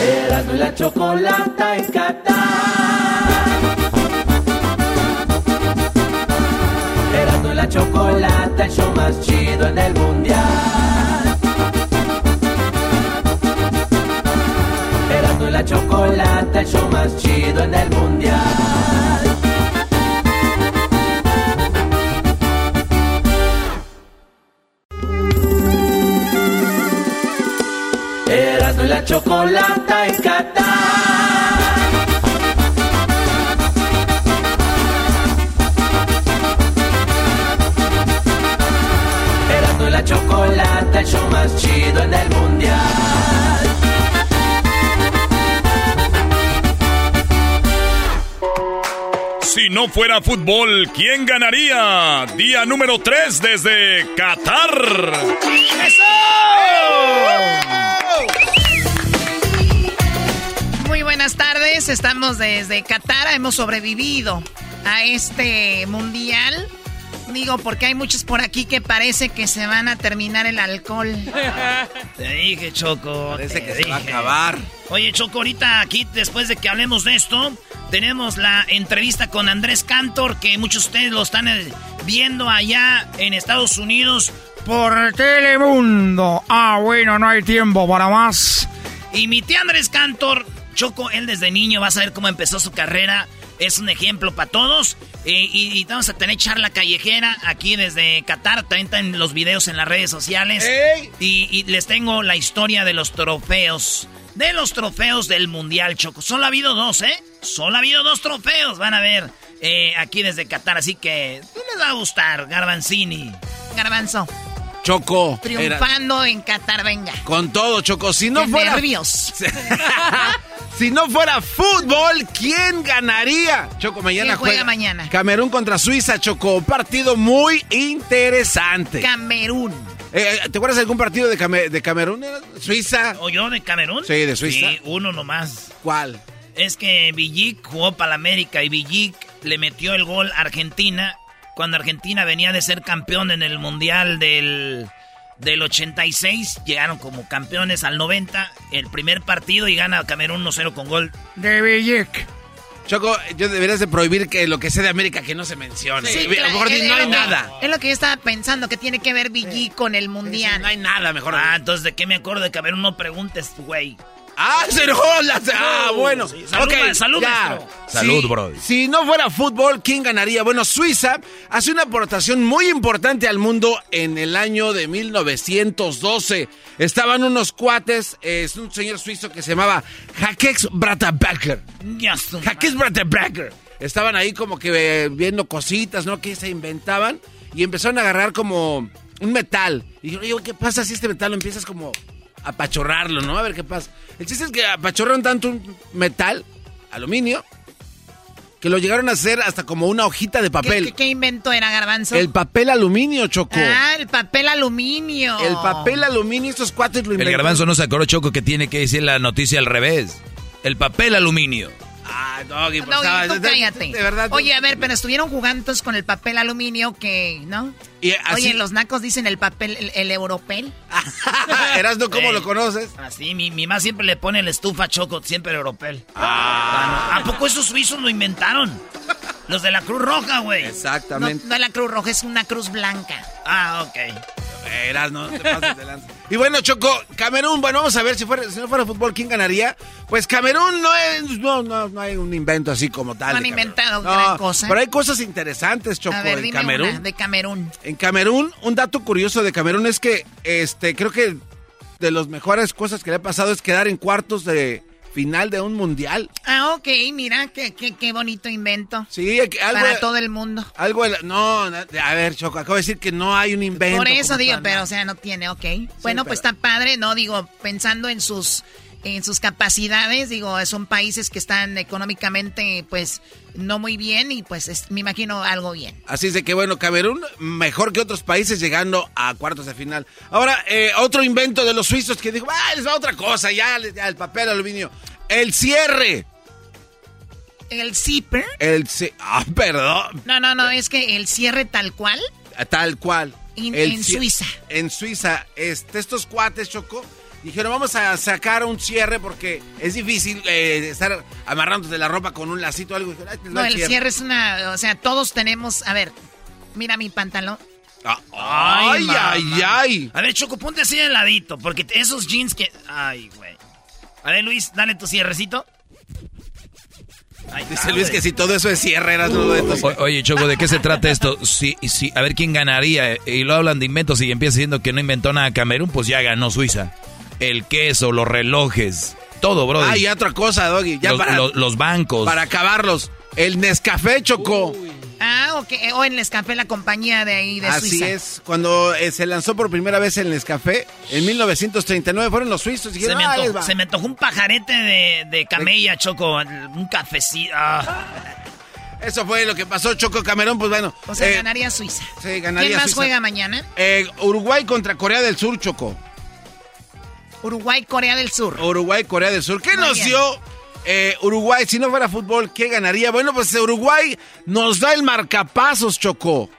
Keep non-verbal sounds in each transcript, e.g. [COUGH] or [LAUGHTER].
Erasmo y la chocolata en Qatar. Erasmo y la chocolata, el show más chido en el mundial. Erasmo y la chocolata, el show más chido en el mundial. Erasmo y la chocolata en Qatar. Erasmo y la chocolata, el show más chido en el mundial. Si no fuera fútbol, ¿quién ganaría? Día número 3 desde Qatar. Muy buenas tardes, estamos desde Qatar, hemos sobrevivido a este mundial. Digo, porque hay muchos por aquí que parece que se van a terminar el alcohol. [LAUGHS] Te dije, Choco. Parece que se va a dije. acabar. Oye, Choco, ahorita aquí, después de que hablemos de esto, tenemos la entrevista con Andrés Cantor, que muchos de ustedes lo están eh, viendo allá en Estados Unidos por Telemundo. Ah, bueno, no hay tiempo para más. Y mi tío Andrés Cantor, Choco, él desde niño, vas a ver cómo empezó su carrera. Es un ejemplo para todos. Eh, y, y vamos a tener charla callejera aquí desde Qatar. También están los videos en las redes sociales. Y, y les tengo la historia de los trofeos. De los trofeos del Mundial, Choco. Solo ha habido dos, ¿eh? Solo ha habido dos trofeos. Van a ver eh, aquí desde Qatar. Así que pues, les va a gustar, Garbanzini. Garbanzo, Choco. era- triunfando en Qatar, venga. con todo, Choco. Si no Qué fuera. nervios. [LAUGHS] [LAUGHS] si no fuera fútbol, ¿quién ganaría? Choco, mañana ¿Quién juega mañana? Camerún contra Suiza, Choco. Partido muy interesante. Camerún. Eh, ¿Te acuerdas de algún partido de, de Camerún? ¿Suiza? ¿O yo de Camerún? Sí, de Suiza. Sí, uno nomás. ¿Cuál? Es que Villic jugó para la América y Villic le metió el gol a Argentina cuando Argentina venía de ser campeón en el Mundial del, del 86. Llegaron como campeones al 90, el primer partido y gana Camerún 1-0 con gol de Villic. Choco, yo deberías de prohibir que lo que sea de América que no se mencione. Sí, a lo claro, mejor es- no hay lo nada. Es lo que yo estaba pensando, que tiene que ver Villi con el mundial. No hay nada, mejor. Ah, entonces ¿de qué me acuerdo de Camerún? No preguntes, güey. Ah, se enojó la- Ah, bueno. Sí, salud, Ok, salud. Salud, Si- bro. Si no fuera fútbol, ¿quién ganaría? Bueno, Suiza hace una aportación muy importante al mundo en el año de 1912. Estaban unos cuates, eh, es un señor suizo que se llamaba Hakex Bratabacker. Ya su Hakex Bratabacker. Estaban ahí como que eh, viendo cositas, ¿no? Que se inventaban y empezaron a agarrar como un metal. Y dijeron, oye, ¿qué pasa si este metal lo empiezas como apachorrarlo, ¿no? A ver qué pasa. El chiste es que apachorraron tanto un metal, aluminio, que lo llegaron a hacer hasta como una hojita de ¿Qué, papel. qué- qué invento era Garbanzo? El papel aluminio, Choco. Ah, el papel aluminio. El papel aluminio, estos cuates lo El garbanzo no se acordó, Choco, que tiene que decir la noticia al revés. El papel aluminio. Ah, Doggy, por Doggy, favor, tú cállate. De verdad. Oye, a ver, pero estuvieron jugando con el papel aluminio que, ¿no? Y así, Oye, los nacos dicen el papel, el, el europel. [LAUGHS] Erasno, ¿cómo Ey. lo conoces? Así, mi, mi mamá siempre le pone la estufa choco, siempre europel. Ah, no. ¿A poco esos suizos lo inventaron? Los de la Cruz Roja, güey. No, Exactamente. no es la cruz roja, es una cruz blanca. Ah, ok. Erasno, no te pases de lanza. Y bueno, Choco, Camerún, bueno, vamos a ver si, fuera, si no fuera fútbol, ¿quién ganaría? Pues Camerún no es, no, no, no hay un invento así como tal. No han inventado gran cosa. Pero hay cosas interesantes, Choco, a ver, en dime Camerún. Una de Camerún. En Camerún, un dato curioso de Camerún es que, este, creo que de las mejores cosas que le ha pasado es quedar en cuartos de final de un mundial. Ah, ok, mira, qué, qué, qué bonito invento. Sí, algo, para todo el mundo. Algo, no, a ver, Choco, acabo de decir que no hay un invento. Por eso digo, pero o sea, no tiene, ok. bueno, pues está padre, no digo, pensando en sus en sus capacidades, digo, son países que están económicamente, pues, no muy bien y pues me imagino algo bien. Así es de que, bueno, Camerún mejor que otros países llegando a cuartos de final. Ahora, eh, otro invento de los suizos que dijo, ah, les va otra cosa, ya, ya el papel aluminio. El cierre. ¿El zipper? El Ah, perdón. No, no, no, es que el cierre tal cual. Tal cual. en Suiza. En Suiza, este, estos cuates, Choco, dijeron, vamos a sacar un cierre porque es difícil eh, estar amarrándote la ropa con un lacito o algo. no, el cierre. es una, o sea, todos tenemos, a ver, mira mi pantalón. Ah, ay, ay, ay, A ver, Choco, ponte así de ladito, porque esos jeans que... Ay, güey. A ver, Luis, dale tu cierrecito. Dice Luis que si todo eso es cierre, era todo esto. oye, Choco, ¿de qué se trata esto? Si, si, a ver quién ganaría. Y lo hablan de inventos y empieza diciendo que no inventó nada Camerún, pues ya ganó Suiza el queso, los relojes, todo, bro. Ah, y otra cosa, Doggy. Ya los, para, los, bancos. Para acabarlos. El Nescafé chocó. Ah, ok. O en Nescafé, la compañía de ahí de Así Suiza. Así es. Cuando eh, se lanzó por primera vez el Nescafé, en 1939, fueron los suizos. Y se, me antojó, se, me antojó, un pajarete de, de camella, Choco. Un cafecito. Ah. Eso fue lo que pasó, Choco Camerón, pues bueno. O sea, eh, ganaría Suiza. Sí, ganaría ¿Quién más juega mañana? Eh, Uruguay contra Corea del Sur, Choco. Uruguay, Corea del Sur. Uruguay, Corea del Sur. ¿Qué nos dio eh, Uruguay? Si no fuera fútbol, ¿qué ganaría? Bueno, pues Uruguay nos da el marcapasos, Chocó.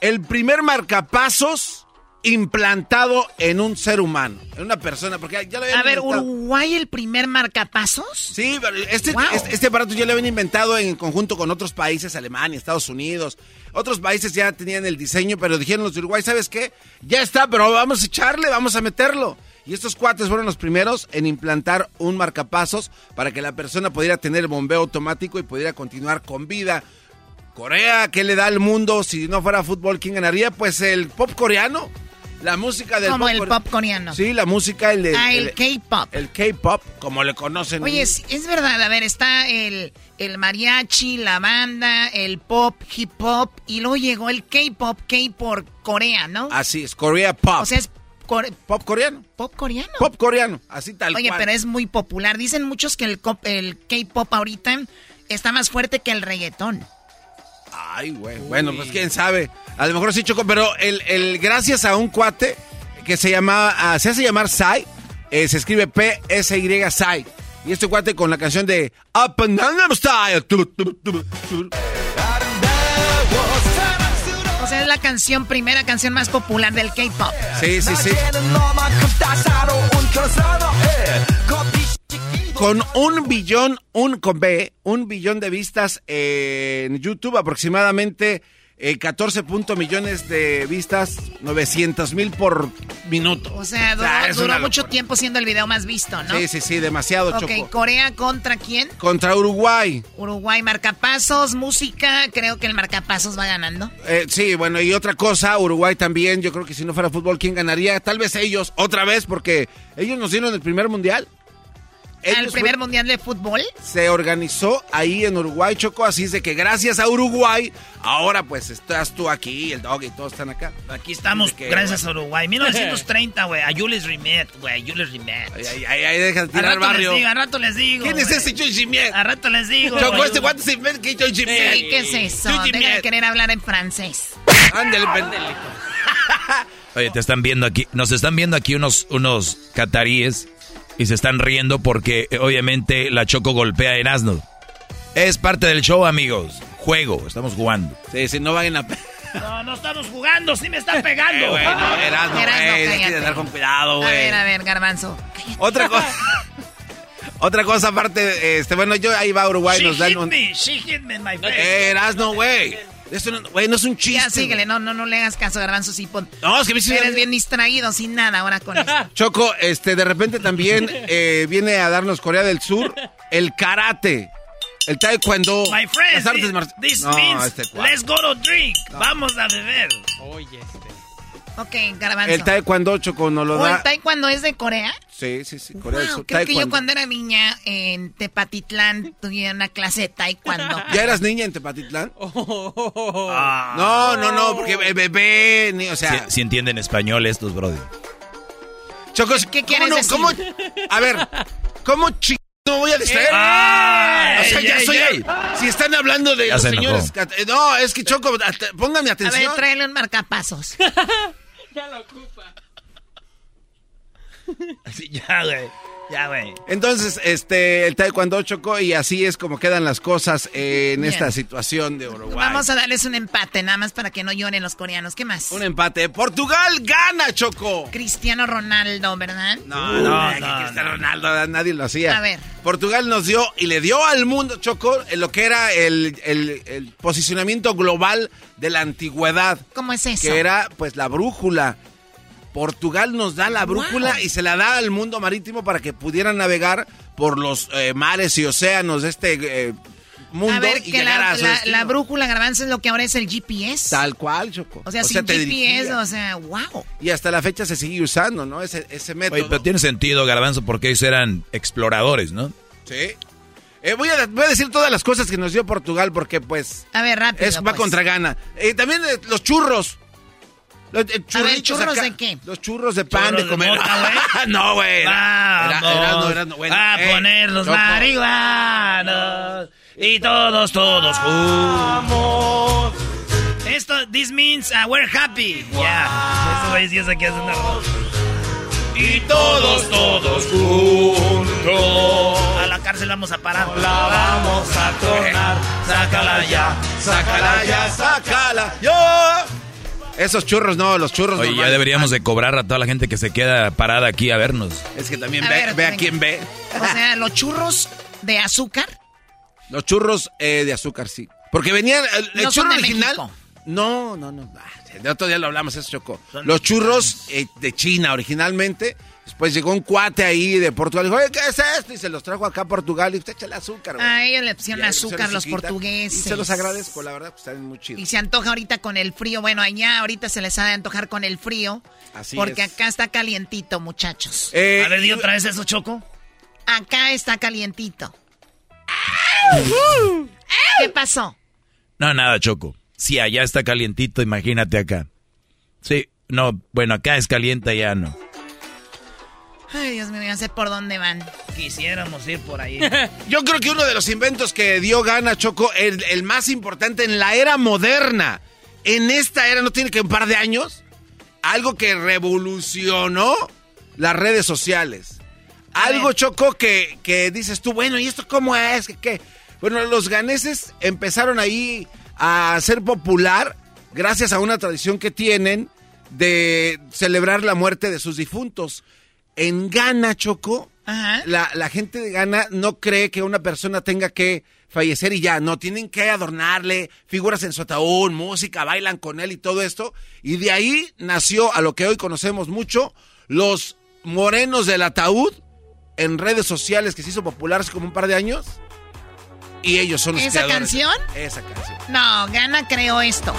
El primer marcapasos implantado en un ser humano, en una persona, porque ya lo A ver, ¿Uruguay el primer marcapasos? Sí, pero este, este, este, aparato ya lo habían inventado en conjunto con otros países, Alemania, Estados Unidos. Otros países ya tenían el diseño, pero dijeron los de Uruguay, ¿sabes qué? Ya está, pero vamos a echarle, vamos a meterlo. Y estos cuates fueron los primeros en implantar un marcapasos para que la persona pudiera tener el bombeo automático y pudiera continuar con vida. Corea, ¿qué le da al mundo si no fuera fútbol? ¿Quién ganaría? Pues el pop coreano. La música del como el pop coreano. Sí, la música, el Ah, el, K-pop. El K-pop, como le conocen. Oye, es, es, verdad, a ver, está el, el mariachi, la banda, el pop, hip hop, y luego llegó el K-pop, K por Corea, ¿no? Así es, Korea Pop. O sea, es pop coreano. Pop coreano. Pop coreano, así tal Oye, pero es muy popular. Dicen muchos que el, el K-pop ahorita está más fuerte que el reggaetón. Ay, güey. Bueno, pues quién sabe. A lo mejor sí chocó, pero el, el gracias a un cuate que se llama, ah, se hace llamar Sai, eh, se escribe P-S-Y Sai. Y este cuate con la canción de Up and Down Style. Sea, es la canción, primera canción más popular del K-pop. Sí, sí, sí. Con un billón, un con B, un billón de vistas en YouTube, aproximadamente 14 eh, millones de vistas, 900 mil por minuto. O sea, duró, mucho tiempo siendo el video más visto, ¿no? Sí, sí, sí, demasiado, Ok, ¿Corea contra quién? Contra Uruguay. Uruguay, marcapasos, música, creo que el marcapasos va ganando. Eh, sí, bueno, y otra cosa, Uruguay también, yo creo que si no fuera fútbol, ¿quién ganaría? Tal vez ellos, otra vez, porque ellos nos dieron el primer mundial el primer mundial de fútbol? Se organizó ahí en Uruguay, Choco, así es de que gracias a Uruguay, ahora pues estás tú aquí, el dog y todos están acá. Aquí estamos, gracias a Uruguay. [LAUGHS] 1930, güey, a Jules Rimet, güey, Jules Rimet. Ay, ay, ay, deja de tirar al barrio. Les digo, a rato les digo. ¿Quién es ese Jules Rimet? A rato les digo. Choco, este guante se inventa que Jules Rimet. ¿Qué es eso? Debe querer hablar en francés. Ándale, pendejo. Oye, te están viendo aquí, nos están viendo aquí unos, unos cataríes y se están riendo porque eh, obviamente la Choco golpea a Erasmo. Es parte del show, amigos. Juego, estamos jugando. Sí, sí, no vayan a... No, no estamos jugando, sí me están pegando. Eh, güey, no, [LAUGHS] Erasmo, Erasmo con cuidado, güey. A ver, a ver, garbanzo. Otra cosa... [LAUGHS] Otra cosa aparte, este, bueno, yo ahí va Uruguay, She nos dan un... Me. She hit me in my face. Eh, Erasmo, güey. Esto no, güey, no es un chiste. Ya síguele, no, no, no le hagas caso, Garbanzo, sí. no, es que me Eres bien distraído, sin nada ahora con esto. [LAUGHS] Choco, este, de repente también eh, viene a darnos Corea del Sur el karate. El taekwondo. My friends, las artes this, no, means este let's go to drink. Vamos a beber. Oye. Ok, garbanzo. El taekwondo, Choco, no lo da. ¿El taekwondo es de Corea? Sí, sí, sí, Corea Sur. Creo que yo cuando era niña en Tepatitlán tuve una clase de taekwondo. ¿Ya eras niña en Tepatitlán? Oh. [LAUGHS] No, no, no, porque bebé, ni, o sea... Si, entienden español estos, brother. Choco, ¿qué quieres decir? ¿cómo, a ver, ¿cómo ch... No voy a distraer. Ah, o sea, ya soy. Si están hablando de los señores. No, es que Choco, póngame atención. A ver, tráele un marcapasos. [LAUGHS] ya lo ocupa. Así, ya, güey. Ya, güey. Entonces, este, el taekwondo chocó y así es como quedan las cosas en esta situación de Uruguay. Vamos a darles un empate, nada más para que no lloren los coreanos. ¿Qué más? Un empate. Portugal gana, Choco. Cristiano Ronaldo, ¿verdad? No, no, no, Cristiano Ronaldo, nadie lo hacía. A ver. Portugal nos dio y le dio al mundo, Choco, lo que era el, el posicionamiento global de la antigüedad. ¿Cómo es eso? Que era, pues, la brújula Portugal nos da la brújula y se la da al mundo marítimo para que pudieran navegar por los eh, mares y océanos de este eh, mundo. A ver, que la, la, brújula garbanzo es lo que ahora es el GPS. Tal cual, Choco. O sea, sin GPS, o sea, wow. Y hasta la fecha se sigue usando, ¿no? Ese, ese método. Oye, pero tiene sentido, garbanzo, porque ellos eran exploradores, ¿no? Sí. Eh, voy, a, voy, a, decir todas las cosas que nos dio Portugal porque, pues... A ver, rápido. Es, va pues. contra gana. también los churros. Los, eh, ¿churros de qué? Los churros de pan de comer. [LAUGHS] no, güey. Vamos era, no, a eh, ponernos marihuanos y todos, todos juntos. Esto, this means uh, we're happy. Ya, yeah. eso güey sí es aquí haciendo y todos, todos juntos. A la cárcel vamos a parar. La vamos a tronar. [LAUGHS] Sácala ya, sácala ya, sácala. Yo. Esos churros no, los churros Oye, ya deberíamos de cobrar a toda la gente que se queda parada aquí a vernos. Es que también ve, a quién ve. O sea, los churros de azúcar. Los churros eh, de azúcar, sí. Porque venían. El, churro original. No, no, no. Ah, de otro día lo hablamos, eso chocó. Los churros eh, de China originalmente Después llegó un cuate ahí de Portugal y dijo, Oye, ¿qué es esto? Y se los trajo acá a Portugal y usted echa el azúcar. Ah, ellos le pusieron azúcar los portugueses. Y se los agradezco, la verdad, pues están muy chidos. Y se antoja ahorita con el frío. Bueno, allá ahorita se les ha de antojar con el frío. Así Porque acá está calientito, muchachos. Eh, a ver, di otra vez eso, Choco. Acá está calientito. ¿Qué pasó? No, nada, Choco. Si allá está calientito, imagínate acá. Sí, no, bueno, acá es caliente, ya no. Ay, Dios mío, ya sé por dónde van. Quisiéramos ir por ahí. [LAUGHS] Yo creo que uno de los inventos que dio gana, Choco, el, el más importante en la era moderna, en esta era, no tiene que un par de años, algo que revolucionó las redes sociales. algo, Choco, que, que dices tú, bueno, ¿y esto cómo es? ¿Qué? Bueno, los ganeses empezaron ahí a ser popular gracias a una tradición que tienen de celebrar la muerte de sus difuntos. En Ghana, Choco, La, gente de Ghana no cree que una persona tenga que fallecer y ya, no, tienen que adornarle figuras en su ataúd, música, bailan con él y todo esto. Y de ahí nació a lo que hoy conocemos mucho, los morenos del ataúd en redes sociales que se hizo popular hace como un par de años. Y ellos son los ¿Esa canción? Esa canción. No, Ghana creó esto.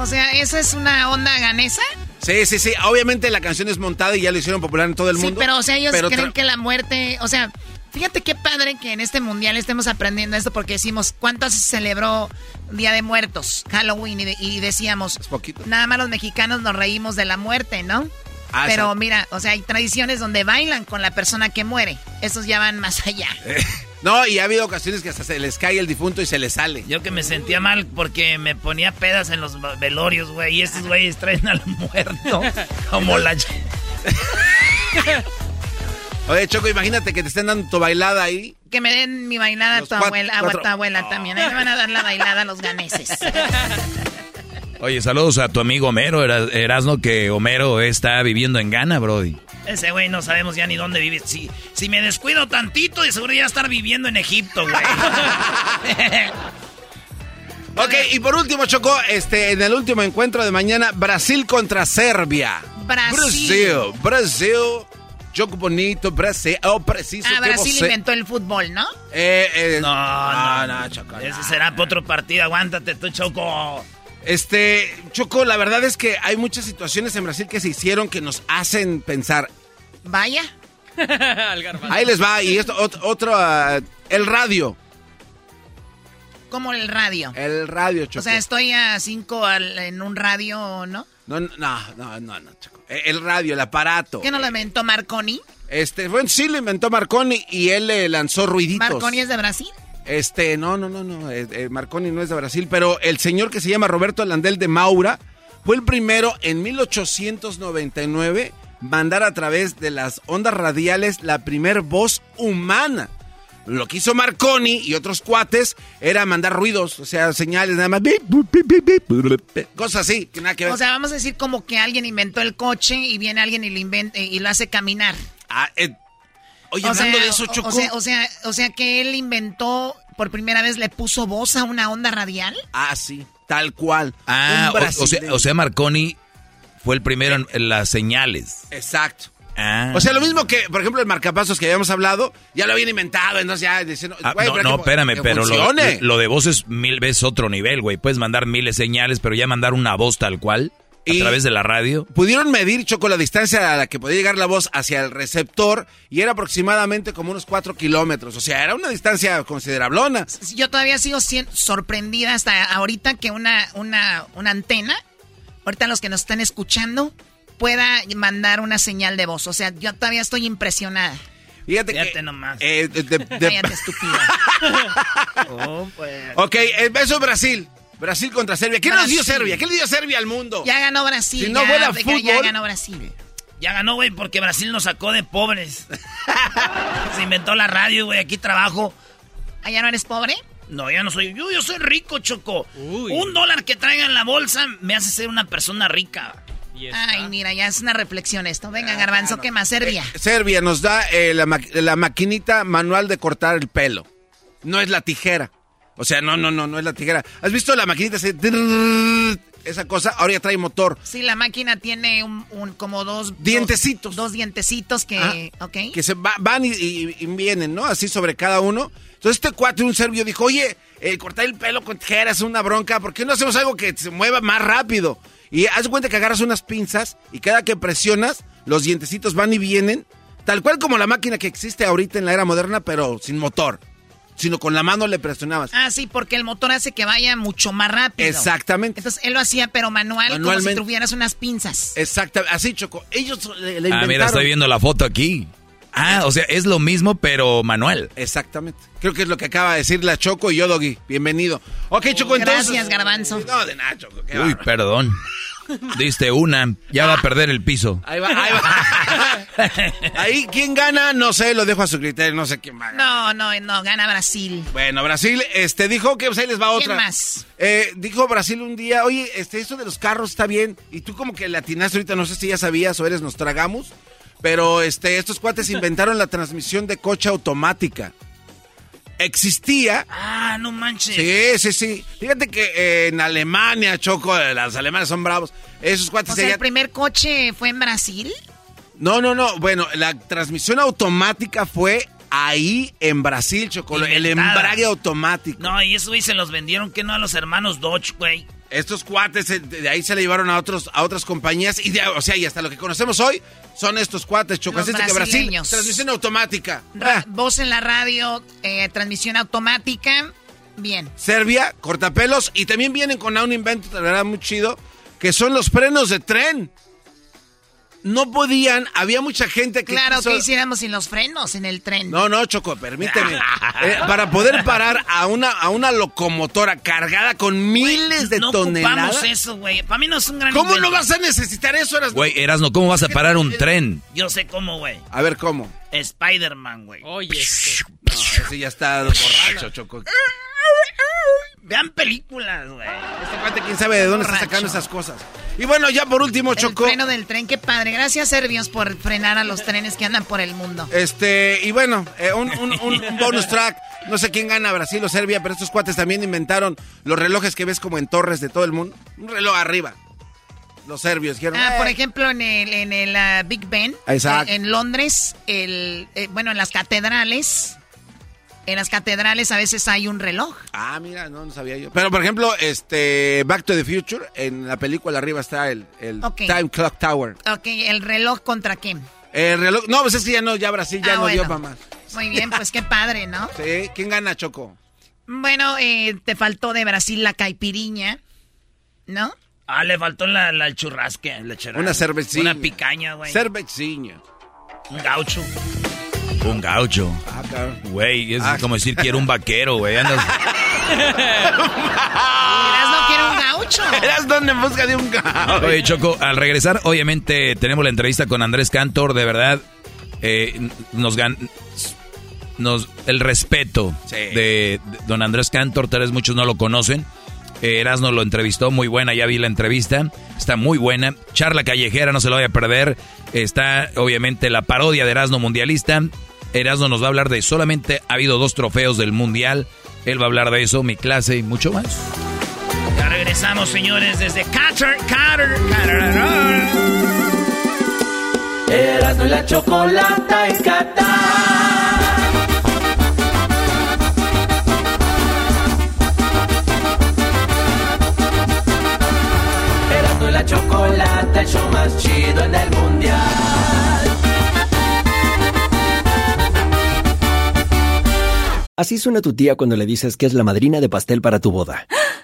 O sea, ¿esa es una onda ganesa? Sí, sí, sí. Obviamente la canción es montada y ya lo hicieron popular en todo el mundo. Sí, pero o sea, ellos creen que la muerte, o sea, fíjate qué padre que en este mundial estemos aprendiendo esto porque decimos, ¿cuánto se celebró Día de Muertos, Halloween? Y, decíamos, nada más los mexicanos nos reímos de la muerte, ¿no? Ah, pero mira, o sea, hay tradiciones donde bailan con la persona que muere. Esos ya van más allá. [LAUGHS] No, y ha habido ocasiones que hasta se les cae el difunto y se les sale. Yo que me sentía mal porque me ponía pedas en los velorios, güey. Y estos güeyes traen al muerto. Como la. Oye, Choco, imagínate que te estén dando tu bailada ahí. Que me den mi bailada a tu abuela, a tu abuela también. Ahí me van a dar la bailada a los ganeses. [LAUGHS] Oye, saludos a tu amigo Homero, Erasno, que Homero está viviendo en Ghana, Brody. Ese güey no sabemos ya ni dónde vive. Si, si me descuido tantito, de seguro ya estar viviendo en Egipto, güey. [LAUGHS] ok, y por último, Choco, este, en el último encuentro de mañana, Brasil contra Serbia. Brasil. Brasil, Brasil. Choco bonito, Brasil. Oh, preciso. Ah, Brasil inventó el fútbol, ¿no? Eh, eh, no, no, no, Choco. Ese será para otro partido. Aguántate tú, Choco. Este, Choco, la verdad es que hay muchas situaciones en Brasil que se hicieron que nos hacen pensar. Vaya. [LAUGHS] Ahí les va, y esto, otro, ah, el radio. ¿Cómo el radio? El radio, Choco. O sea, estoy a cinco en un radio, ¿no? No, no, no, no, no, Choco. E, el radio, el aparato. ¿Qué no lo inventó Marconi? Este, bueno, sí lo inventó Marconi y él le lanzó ruiditos. ¿Marconi es de Brasil? Este, no, no, no, no. Eh, eh, Marconi no es de Brasil, pero el señor que se llama Roberto Landel de Maura fue el primero en 1899 mandar a través de las ondas radiales la primer voz humana. Lo que hizo Marconi y otros cuates era mandar ruidos, o sea, señales nada más. Cosas así, que nada que ver. O sea, vamos a decir como que alguien inventó el coche y viene alguien y lo inventa y lo hace caminar. Ah, eh, Oye, hablando de eso, Choco. O sea, o sea, que él inventó, por primera vez le puso voz a una onda radial. Ah, sí, tal cual. Ah, o, sea, o sea, Marconi fue el primero en, las señales. Exacto. Ah. O sea, lo mismo que, por ejemplo, el marcapasos que habíamos hablado, ya lo habían inventado, entonces ya diciendo, ah, no, no, espérame, pero lo, lo, de voz es mil veces otro nivel, güey. Puedes mandar miles de señales, pero ya mandar una voz tal cual a través de la radio. Pudieron medir, Choco, la distancia a la que podía llegar la voz hacia el receptor y era aproximadamente como unos 4 kilómetros. O sea, era una distancia considerablona. Yo todavía sigo sorprendida hasta ahorita que una, una, una antena, ahorita los que nos están escuchando, pueda mandar una señal de voz. O sea, yo todavía estoy impresionada. Fíjate, Fíjate nomás. Eh, Cállate, estúpida. oh, pues. [LAUGHS] Ok, el beso Brasil. Brasil contra Serbia. ¿Qué nos dio Serbia? ¿Qué le dio Serbia al mundo? Ya ganó Brasil. Si no ya, fútbol. Ya ganó Brasil. Ya ganó, güey, porque Brasil nos sacó de pobres. [LAUGHS] Se inventó la radio, güey. Aquí trabajo. ¿Ah, ya no eres pobre? No, ya no soy. Yo, yo soy rico, Choco. Un dólar que traiga en la bolsa me hace ser una persona rica. Ay, mira, ya es una reflexión esto. Venga, Garbanzo, ¿qué más? Serbia. Eh, Serbia nos da eh, la, la maquinita manual de cortar el pelo. No es la tijera. O sea, no, no, no, no es la tijera. ¿Has visto la maquinita? Esa cosa, ahora ya trae motor. Sí, la máquina tiene un, como dos... Dientecitos. Dos, dientecitos que... Ah, que se van y, vienen, ¿no? Así sobre cada uno. Entonces este cuate, un serbio, dijo, oye, eh, cortar el pelo con tijeras es una bronca. ¿Por qué no hacemos algo que se mueva más rápido? Y haz cuenta que agarras unas pinzas y cada que presionas, los dientecitos van y vienen. Tal cual como la máquina que existe ahorita en la era moderna, pero sin motor sino con la mano le presionabas. Ah, sí, porque el motor hace que vaya mucho más rápido. Exactamente. Entonces él lo hacía, pero manual, como si tuvieras unas pinzas. Exactamente, así Choco. Ellos le, inventaron. Ah, mira, estoy viendo la foto aquí. Ah, o sea, es lo mismo, pero manual. Exactamente. Creo que es lo que acaba de decir la Choco y yo, Doggy. Bienvenido. Ok, Choco, entonces. Gracias, Garbanzo. No, de nada, Choco. Uy, perdón. Diste una, ya va a perder el piso. Ahí va, ahí va. [LAUGHS] Ahí, ¿quién gana? No sé, lo dejo a su criterio, no sé quién va. No, no, no, gana Brasil. Bueno, Brasil, este, dijo que pues, ahí les va otra. ¿Quién más? Eh, dijo Brasil un día, oye, este, esto de los carros está bien. Y tú como que le atinaste ahorita, no sé si ya sabías o eres nos tragamos. Pero este, estos cuates inventaron la transmisión de coche automática existía. Ah, no manches. Sí, sí, sí. Fíjate que eh, en Alemania, Choco, las alemanes son bravos. Esos cuates. O sea, ¿el primer coche fue en Brasil? No, no, no. Bueno, la transmisión automática fue ahí en Brasil, Choco. El embrague automático. No, y eso, güey, se los vendieron que no a los hermanos Dodge, güey. Estos cuates eh, de ahí se le llevaron a otros a otras compañías y o sea, y hasta lo que conocemos hoy son estos cuates chocas que Brasil transmisión automática. Ah. Voz en la radio, eh, transmisión automática. Bien. Serbia, cortapelos y también vienen con un invento, de verdad muy chido, que son los frenos de tren no podían, había mucha gente que... Claro, que hiciéramos sin los frenos en el tren? No, no, Choco, permíteme. [LAUGHS] Eh, para poder parar a una, a una locomotora cargada con miles de no toneladas... No eso, güey. Para mí no es un gran ¿Cómo no vas a necesitar eso? Eras... Güey, Erasno, ¿cómo vas a parar un tren? Yo sé cómo, güey. A ver, ¿cómo? Spider-Man, güey. Oye, este... No, ese ya está borracho, Choco. [LAUGHS] Vean películas, güey. Este cuate, quién sabe de dónde está sacando esas cosas. Y bueno, ya por último, Choco. El freno del tren, qué padre. Gracias, Serbios, por frenar a los trenes que andan por el mundo. Este, y bueno, eh, un, bonus track. No sé quién gana, Brasil o Serbia, pero estos cuates también inventaron los relojes que ves como en torres de todo el mundo. Un reloj arriba. Los serbios dijeron. Ah, por ejemplo, en el, en el ah, Big Ben. Exacto. en Londres, el, eh, bueno, en las catedrales en las catedrales a veces hay un reloj. Ah, mira, no, no sabía yo. Pero, por ejemplo, este Back to the Future, en la película arriba está el, el Time Clock Tower. Ok, ¿el reloj contra quién? El reloj, no, pues es que ya no, ya Brasil ya ah, no dio para más. Muy bien, pues qué padre, ¿no? [LAUGHS] Sí, ¿quién gana, Choco? Bueno, eh, te faltó de Brasil la caipiriña, ¿no? Ah, le faltó la, la churrasque, la Una cervecina. Una picaña, güey. Cervecina. Un gaucho. Un gaucho. Ah, Güey, es ah. como decir quiero un vaquero, güey. Andas... no quiere un gaucho. [LAUGHS] Eras donde busca de un gaucho. Oye, Choco, al regresar, obviamente tenemos la entrevista con Andrés Cantor. De verdad, eh, nos gan nos el respeto de, don Andrés Cantor. Tal vez muchos no lo conocen. Eh, Erasno lo entrevistó, muy buena, ya vi la entrevista, está muy buena. Charla callejera, no se lo vaya a perder. Está obviamente la parodia de Erasno Mundialista. Erasmo nos va a hablar de solamente ha habido dos trofeos del Mundial. Él va a hablar de eso, mi clase y mucho más. Ya regresamos, señores, desde Qatar, Qatar, Qatar. Erasmo y la chocolata en Qatar. El más chido en el mundial. Así suena tu tía cuando le dices que es la madrina de pastel para tu boda.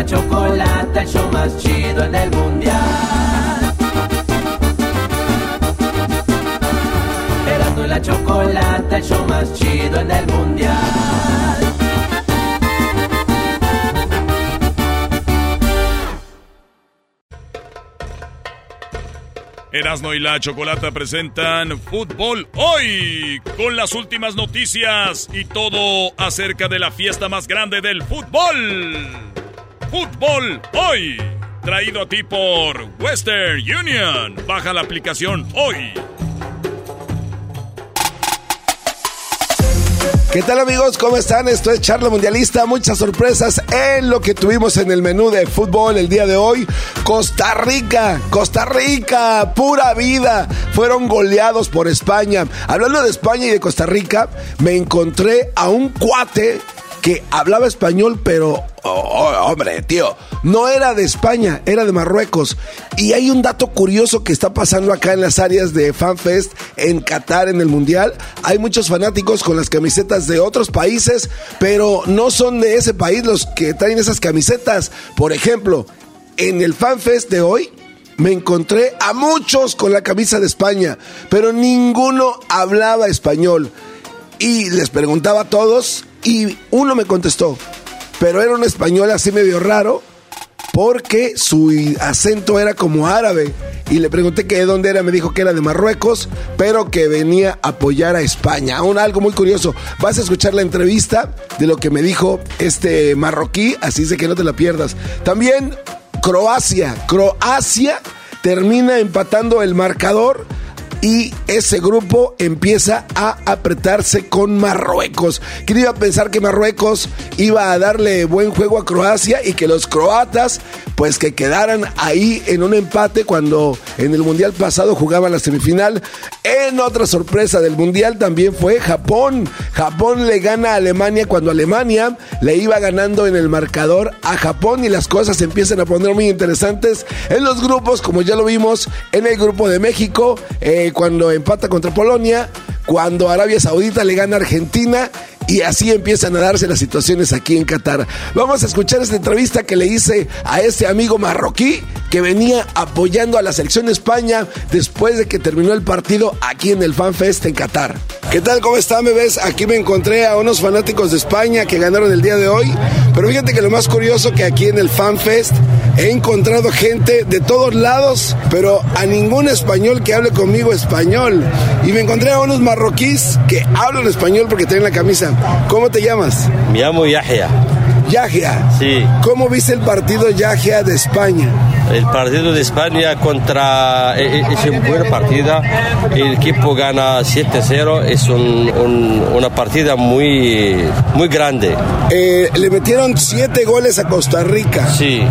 la chocolate, el show más chido en el mundial. Erasmo la chocolate, el show más chido en el mundial. Erasmo y la Chocolata presentan Fútbol Hoy con las últimas noticias y todo acerca de la fiesta más grande del fútbol. Fútbol Hoy. Traído a ti por Western Union. Baja la aplicación hoy. ¿Qué tal amigos? ¿Cómo están? Esto es Charla Mundialista. Muchas sorpresas en lo que tuvimos en el menú de fútbol el día de hoy. Costa Rica, Costa Rica, pura vida. Fueron goleados por España. Hablando de España y de Costa Rica, me encontré a un cuate que hablaba español, pero, oh, oh, hombre, tío, no era de España, era de Marruecos. Y hay un dato curioso que está pasando acá en las áreas de FanFest en Qatar en el Mundial. Hay muchos fanáticos con las camisetas de otros países, pero no son de ese país los que traen esas camisetas. Por ejemplo, en el FanFest de hoy, me encontré a muchos con la camisa de España, pero ninguno hablaba español. Y les preguntaba a todos y uno me contestó, pero era un español así medio raro porque su acento era como árabe. Y le pregunté que de dónde era, me dijo que era de Marruecos, pero que venía a apoyar a España. Aún algo muy curioso, vas a escuchar la entrevista de lo que me dijo este marroquí, así de que no te la pierdas. También Croacia, Croacia termina empatando el marcador y ese grupo empieza a apretarse con Marruecos. ¿Quién iba a pensar que Marruecos iba a darle buen juego a Croacia y que los croatas pues que quedaran ahí en un empate cuando en el Mundial pasado jugaban la semifinal? En otra sorpresa del Mundial también fue Japón. Japón le gana a Alemania cuando Alemania le iba ganando en el marcador a Japón y las cosas se empiezan a poner muy interesantes en los grupos como ya lo vimos en el grupo de México. Cuando empata contra Polonia, cuando Arabia Saudita le gana a Argentina y así empiezan a darse las situaciones aquí en Qatar. Vamos a escuchar esta entrevista que le hice a este amigo marroquí que venía apoyando a la selección de España después de que terminó el partido aquí en el FanFest en Qatar. ¿Qué tal? ¿Cómo están, bebés? Aquí me encontré a unos fanáticos de España que ganaron el día de hoy. Pero fíjate que lo más curioso que aquí en el FanFest he encontrado gente de todos lados, pero a ningún español que hable conmigo español. Y me encontré a unos marroquíes que hablan español porque tienen la camisa. ¿Cómo te llamas? Me llamo Yahya. Yahya. Sí. ¿Cómo viste el partido Yahya de España? El partido de España contra e, e, es una buena partida. El equipo gana 7-0. Es una partida muy, muy grande. Eh, le metieron 7 goles a Costa Rica. Sí.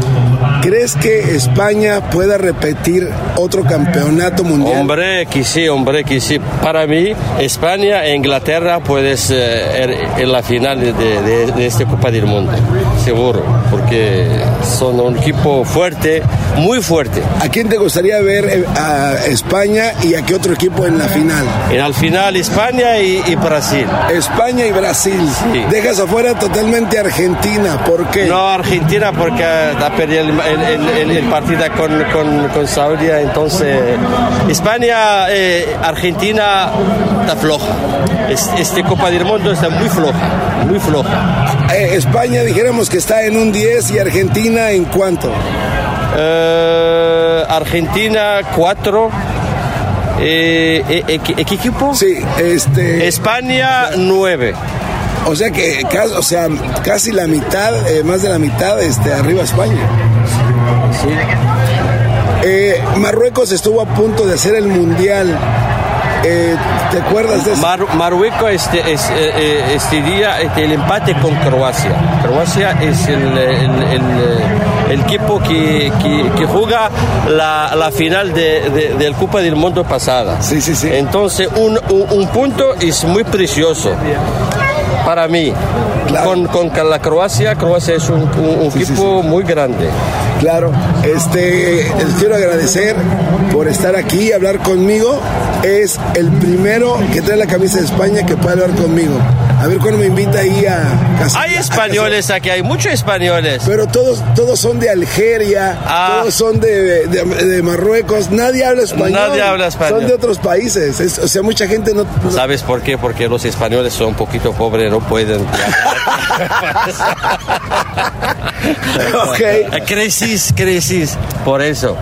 ¿Crees que España pueda repetir otro campeonato mundial? Hombre, que sí, hombre, que sí. Para mí, España e Inglaterra puede ser en la final de, de, de esta Copa del Mundo, seguro, porque son un equipo fuerte, muy fuerte. ¿A quién te gustaría ver eh, a España y a qué otro equipo en la final? En la final España y, Brasil. España y Brasil. Dejas afuera totalmente Argentina. ¿Por qué? No, Argentina porque ha perdido el, partido con, con, con Saudi. Entonces, España, eh, Argentina está floja. Este Copa del Mundo está muy floja, muy floja. Eh, España dijéramos que está en un 10 y Argentina en cuánto? Eh, Argentina 4. Eh, eh, ¿qué, equipo? Sí, este. España 9. O sea que, o sea, casi la mitad, más de la mitad, este, arriba España. Sí. Marruecos estuvo a punto de hacer el mundial eh, ¿Te acuerdas de eso? Marruecos este, es, eh, eh, este día este, el empate con Croacia. Croacia es el, el, equipo que, que, juega la, la final de, del Copa del Mundo pasada. Sí, sí, sí. Entonces, un, un, punto es muy precioso para mí. Con, con, la Croacia, Croacia es un, equipo muy grande. Claro, este, les quiero agradecer por estar aquí y hablar conmigo. Es el primero que trae la camisa de España que puede hablar conmigo. A ver cuándo me invita ahí a Hay españoles aquí, hay muchos españoles. Pero todos, todos son de Algeria, ah. todos son de, de, Marruecos, nadie habla español. Nadie habla español. Son de otros países. o sea, mucha gente no, ¿Sabes por qué? Porque los españoles son un poquito pobres, no pueden. [LAUGHS] [LAUGHS] ok. Crisis, crisis, por eso.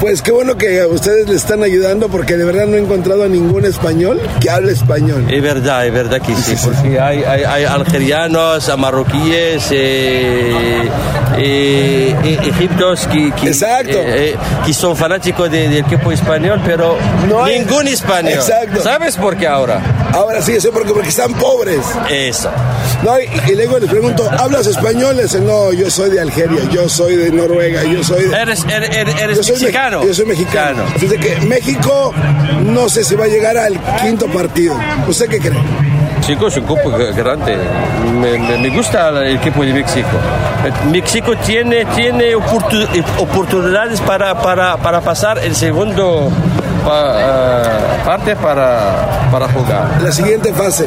Pues qué bueno que ustedes le están ayudando porque de verdad no he encontrado a ningún español que hable español. Es verdad, es verdad que sí porque hay, hay, algerianos, marroquíes, eh, eh, eh egiptos que, que, eh, que, son fanáticos del equipo español, pero ningún español. ¿Sabes por qué ahora? Ahora sí, eso porque, porque están pobres. Eso. No, y, luego les pregunto, ¿hablas españoles? No, yo soy de Algeria, yo soy de Noruega, yo soy de... Eres, eres, mexicano. yo soy mexicano. Dice que México no sé si va a llegar al quinto partido. ¿Usted qué cree? Chicos, un equipo grande. Me, gusta el equipo de México. México tiene, tiene oportunidades para, para, para pasar el segundo eh, parte para, para jugar. La siguiente fase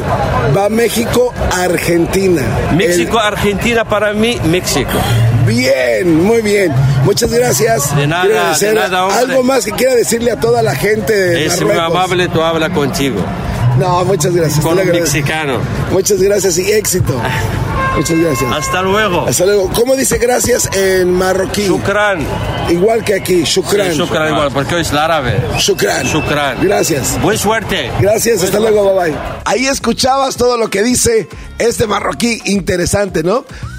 va México-Argentina. México-Argentina para mí, México. Bien, muy bien. Muchas gracias. De nada, de nada Algo más que quiera decirle a toda la gente de Es muy amable, tú habla contigo. No, muchas gracias. Con un mexicano. Muchas gracias y éxito. Muchas gracias. Hasta luego. Hasta luego. ¿Cómo dice gracias en marroquí? Shukran. Igual que aquí, shukran. Sí, shukran igual, porque hoy es el árabe. Shukran. Shukran. Gracias. Buena suerte. Gracias, hasta luego, bye bye. Ahí escuchabas todo lo que dice este marroquí interesante, ¿no?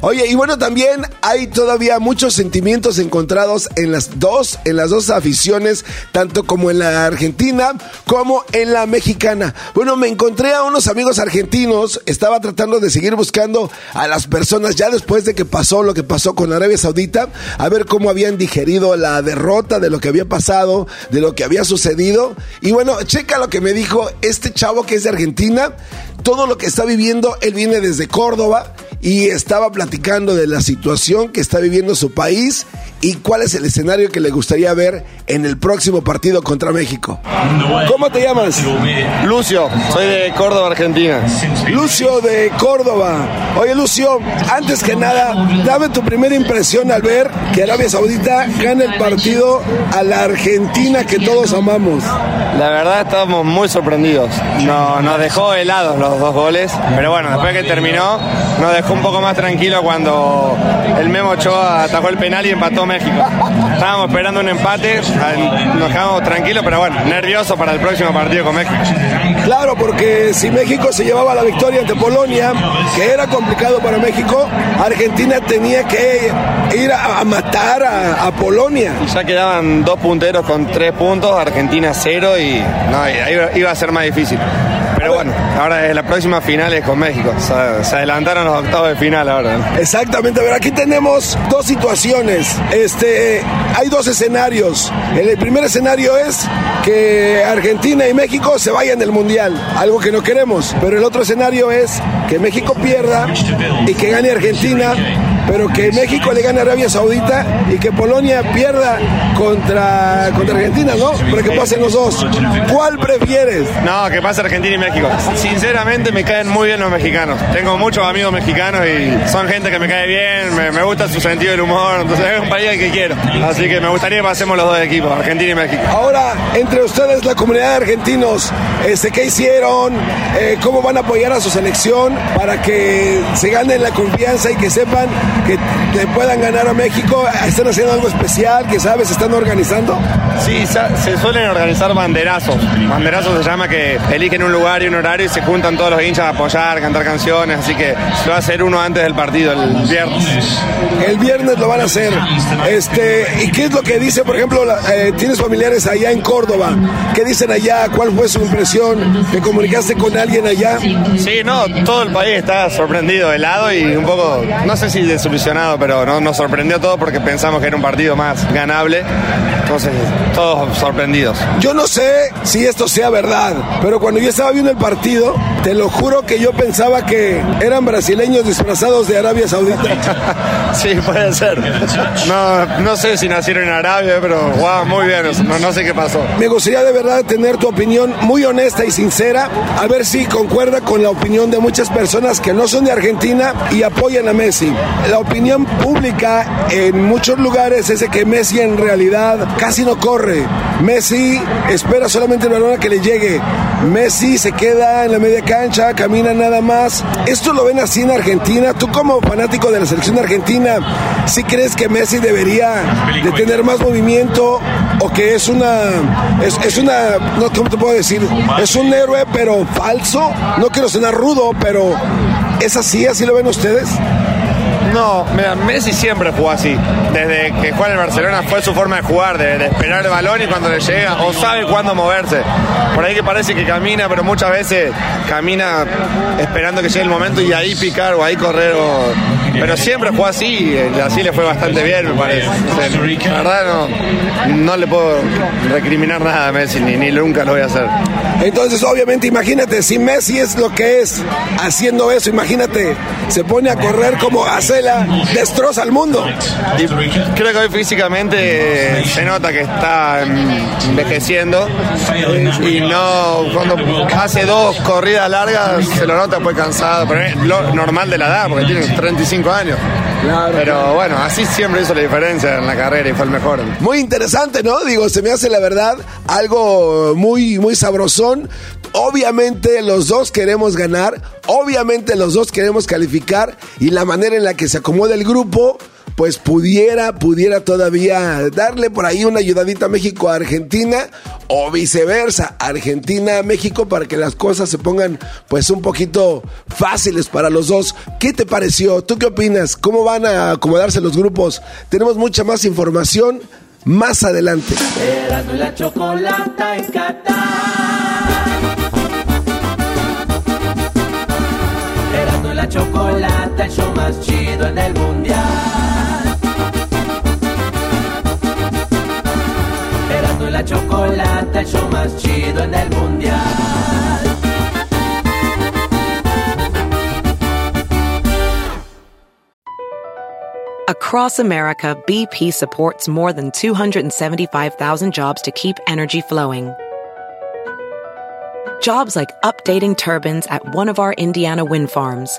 Oye, y bueno, también hay todavía muchos sentimientos encontrados en las dos, en las dos aficiones, tanto como en la argentina como en la mexicana. Bueno, me encontré a unos amigos argentinos, estaba tratando de seguir buscando a las personas ya después de que pasó lo que pasó con Arabia Saudita, a ver cómo habían digerido la derrota de lo que había pasado, de lo que había sucedido. Y bueno, checa lo que me dijo este chavo que es de Argentina, todo lo que está viviendo, él viene desde Córdoba y estaba platicando de la situación que está viviendo su país y cuál es el escenario que le gustaría ver en el próximo partido contra México. ¿Cómo te llamas? Lucio, soy de Córdoba, Argentina. Lucio de Córdoba. Oye, Lucio, antes que nada, dame tu primera impresión al ver que Arabia Saudita gana el partido a la Argentina que todos amamos. La verdad estamos muy sorprendidos. No, nos dejó helados los dos goles, pero bueno, después que terminó, nos dejó un poco más tranquilo cuando el Memo Ochoa atajó el penal y empató México. Estábamos esperando un empate, nos quedamos tranquilos, pero bueno, nerviosos para el próximo partido con México. Claro, porque si México se llevaba la victoria ante Polonia, que era complicado para México, Argentina tenía que ir a, matar a, Polonia. Ya quedaban dos punteros con tres puntos, Argentina cero y no, iba a ser más difícil. Pero bueno, ahora la próxima final es con México. Se, adelantaron los octavos de final ahora. Exactamente, pero aquí tenemos dos situaciones. Este, hay dos escenarios. El primer escenario es que Argentina y México se vayan del Mundial, algo que no queremos. Pero el otro escenario es que México pierda y que gane Argentina pero que México le gane a Arabia Saudita y que Polonia pierda contra, contra Argentina, ¿no? Para que pasen los dos. ¿Cuál prefieres? No, que pase Argentina y México. Sinceramente me caen muy bien los mexicanos. Tengo muchos amigos mexicanos y son gente que me cae bien, me, gusta su sentido del humor, entonces es un país que quiero. Así que me gustaría que pasemos los dos equipos, Argentina y México. Ahora, entre ustedes, la comunidad de argentinos, este, ¿qué hicieron? Eh, ¿Cómo van a apoyar a su selección para que se ganen la confianza y que sepan que le puedan ganar a México? ¿Están haciendo algo especial que sabes, están organizando? Sí, se suelen organizar banderazos. Banderazos se llama que eligen un lugar un horario y se juntan todos los hinchas a apoyar, cantar canciones, así que se va a hacer uno antes del partido, el viernes. El viernes lo van a hacer. Este, ¿Y qué es lo que dice, por ejemplo, eh, tienes familiares allá en Córdoba? ¿Qué dicen allá? ¿Cuál fue su impresión? ¿Te comunicaste con alguien allá? Sí, no, todo el país está sorprendido, helado y un poco, no sé si desilusionado, pero no, nos sorprendió todo porque pensamos que era un partido más ganable. Entonces, todos sorprendidos. Yo no sé si esto sea verdad, pero cuando yo estaba viendo el partido, te lo juro que yo pensaba que eran brasileños disfrazados de Arabia Saudita. [LAUGHS] sí, puede ser. No, no sé si nacieron en Arabia, pero wow, muy bien, no, no sé qué pasó. Me gustaría de verdad tener tu opinión muy honesta y sincera, a ver si concuerda con la opinión de muchas personas que no son de Argentina y apoyan a Messi. La opinión pública en muchos lugares es de que Messi en realidad casi no corre. Messi espera solamente el balón a que le llegue. Messi se queda en la media cancha, camina nada más. Esto lo ven así en Argentina. Tú como fanático de la selección argentina, ¿sí crees que Messi debería de tener más movimiento o que es una es, una no cómo te puedo decir es un héroe pero falso? No quiero sonar rudo, pero es así, así lo ven ustedes. No, mira, Messi siempre jugó así. Desde que juega en el Barcelona fue su forma de jugar, de, esperar el balón y cuando le llega, o sabe cuándo moverse. Por ahí que parece que camina, pero muchas veces camina esperando que llegue el momento y ahí picar o ahí correr. Pero siempre jugó así y así le fue bastante bien, me parece. la verdad no, no le puedo recriminar nada a Messi, ni, ni nunca lo voy a hacer. Entonces, obviamente, imagínate, si Messi es lo que es haciendo eso, imagínate, se pone a correr como Destroza al mundo. creo que hoy físicamente se nota que está envejeciendo y no, cuando hace dos corridas largas se lo nota pues cansado, pero es lo normal de la edad, porque tiene 35 años. Pero bueno, así siempre hizo la diferencia en la carrera y fue el mejor. Muy interesante, ¿no? Digo, se me hace la verdad algo muy, muy sabrosón. Obviamente los dos queremos ganar, obviamente los dos queremos calificar y la manera en la que se acomoda el grupo, pues pudiera, pudiera todavía darle por ahí una ayudadita a México a Argentina o viceversa, Argentina a México para que las cosas se pongan pues un poquito fáciles para los dos. ¿Qué te pareció? ¿Tú qué opinas? ¿Cómo van a acomodarse los grupos? Tenemos mucha más información más adelante. la chocolata en la chocolata, el show más chido en el mundial. Erasmo la chocolata, el show más chido en el mundial. Across America, BP supports more than 275,000 jobs to keep energy flowing Jobs like updating turbines at one of our Indiana wind farms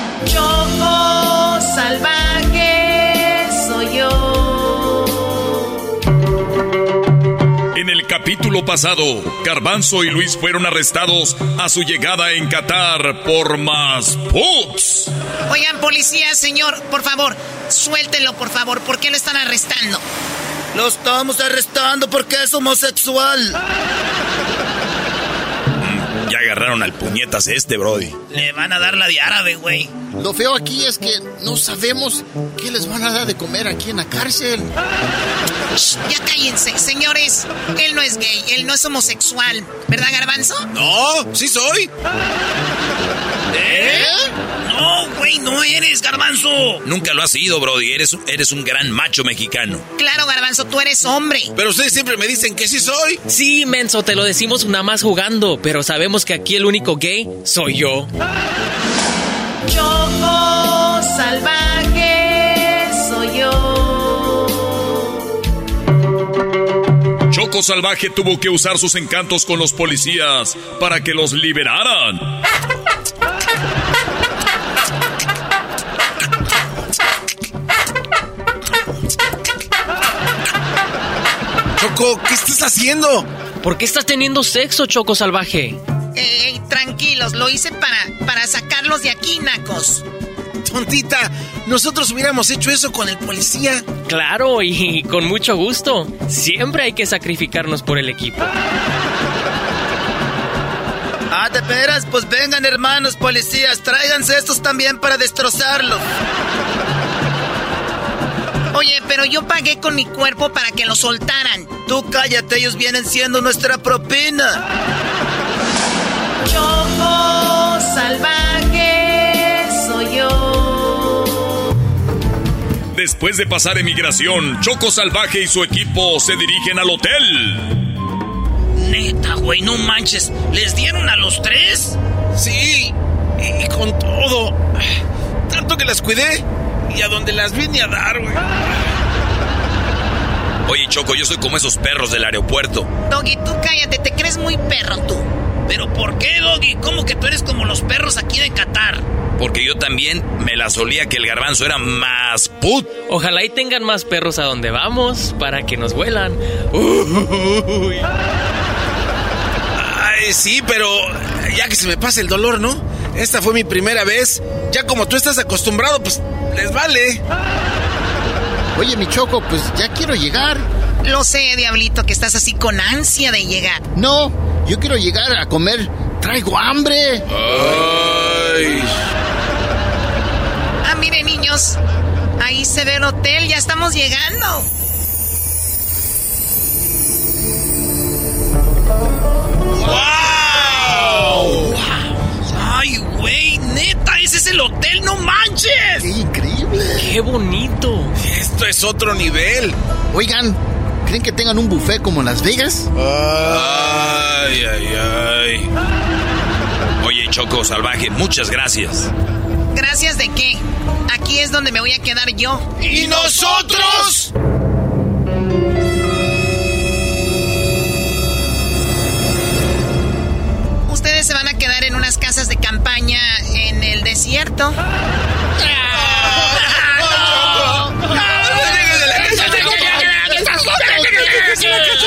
Choco salvaje soy yo. En el capítulo pasado, Garbanzo y Luis fueron arrestados a su llegada en Qatar por más puts. Oigan, policía, señor, por favor, suéltenlo, por favor. ¿Por qué lo están arrestando? Lo estamos arrestando porque es homosexual. Agarraron al puñetas este, Brody. Le van a dar la de árabe, güey. Lo feo aquí es que no sabemos qué les van a dar de comer aquí en la cárcel. ya cállense, señores. Él no es gay, él no es homosexual. ¿Verdad, Garbanzo? No, sí soy. ¿Eh? No, güey, no eres, Garbanzo. Nunca lo has sido, Brody. Eres, eres un gran macho mexicano. Claro, Garbanzo, tú eres hombre. Pero ustedes siempre me dicen que sí soy. Sí, menso, te lo decimos nada más jugando. Pero sabemos que aquí el único gay soy yo. Choco salvaje soy yo. Choco Salvaje tuvo que usar sus encantos con los policías para que los liberaran. Choco, ¿qué estás haciendo? ¿Por qué estás teniendo sexo, Choco Salvaje? Ey, tranquilos, lo hice para, para sacarlos de aquí, nacos. Tontita, nosotros hubiéramos hecho eso con el policía. Claro, y con mucho gusto. Siempre hay que sacrificarnos por el equipo. Ah, de veras, pues vengan hermanos policías, tráiganse estos también para destrozarlos. Oye, pero yo pagué con mi cuerpo para que lo soltaran. Tú cállate, ellos vienen siendo nuestra propina. Choco salvaje soy yo. Después de pasar emigración, Choco Salvaje y su equipo se dirigen al hotel. Neta, güey, no manches. ¿Les dieron a los tres? Sí, y, con todo. Tanto que las cuidé y a donde las vine a dar, güey. Oye, Choco, yo soy como esos perros del aeropuerto. Doggy, tú cállate, te crees muy perro tú. ¿Pero por qué, Doggy? ¿Cómo que tú eres como los perros aquí de Qatar? Porque yo también me la solía que el garbanzo era más put. Ojalá y tengan más perros a donde vamos para que nos vuelan. Ay, sí, pero ya que se me pasa el dolor, ¿no? Esta fue mi primera vez. Ya como tú estás acostumbrado, pues les vale. Oye, mi choco, pues ya quiero llegar. Lo sé, diablito, que estás así con ansia de llegar. No, yo quiero llegar a comer. Traigo hambre. Ay. Ah, miren, niños. Ahí se ve el hotel, ya estamos llegando. ¡Neta! ¡Ese es el hotel! ¡No manches! ¡Qué increíble! ¡Qué bonito! Esto es otro nivel. Oigan, ¿creen que tengan un buffet como en Las Vegas? Ay, ay, ay. Oye, Choco Salvaje, muchas gracias. ¿Gracias de qué? Aquí es donde me voy a quedar yo. ¿Y nosotros? Ustedes se van a quedar en unas casas de campaña en el desierto.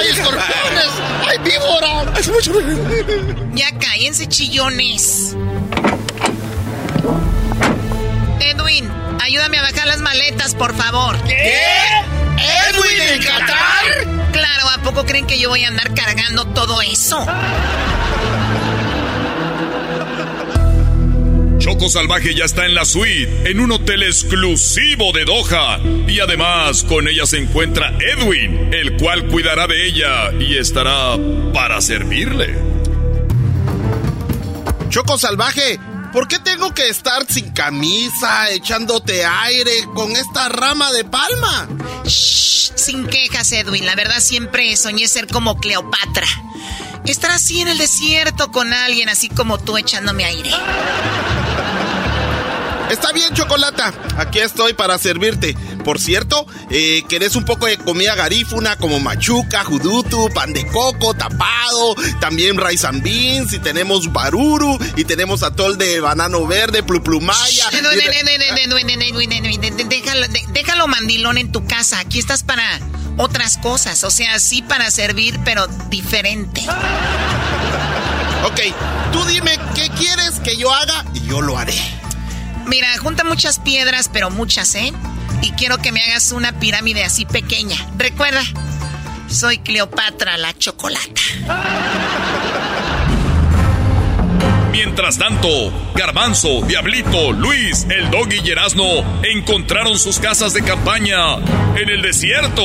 ¡Hay escorpiones! ¡Hay víbora! Ya cállense, chillones. Edwin, ayúdame a bajar las maletas, por favor. ¿Qué? ¿Edwin en Qatar? Claro, ¿a poco creen que yo voy a andar cargando todo eso? Choco Salvaje ya está en la suite, en un hotel exclusivo de Doha. Y además, con ella se encuentra Edwin, el cual cuidará de ella y estará para servirle. Choco Salvaje, ¿por qué tengo que estar sin camisa, echándote aire con esta rama de palma? Shh, sin quejas, Edwin. La verdad siempre soñé ser como Cleopatra. Estar así en el desierto con alguien así como tú echándome aire. Está bien, Chocolata. Aquí estoy para servirte. Por cierto, eh, ¿querés un poco de comida garífuna como machuca, judutu, pan de coco, tapado? También rice and beans, y tenemos baruru, y tenemos atol de banano verde, pluplumaya. Déjalo, déjalo mandilón en tu casa. Aquí estás para otras cosas. O sea, sí para servir, pero diferente. Ok, tú dime qué quieres que yo haga y yo lo haré. Mira, junta muchas piedras, pero muchas, ¿eh? Y quiero que me hagas una pirámide así pequeña. Recuerda, soy Cleopatra la chocolata. Mientras tanto, Garbanzo, Diablito, Luis, el Doggy y encontraron sus casas de campaña en el desierto.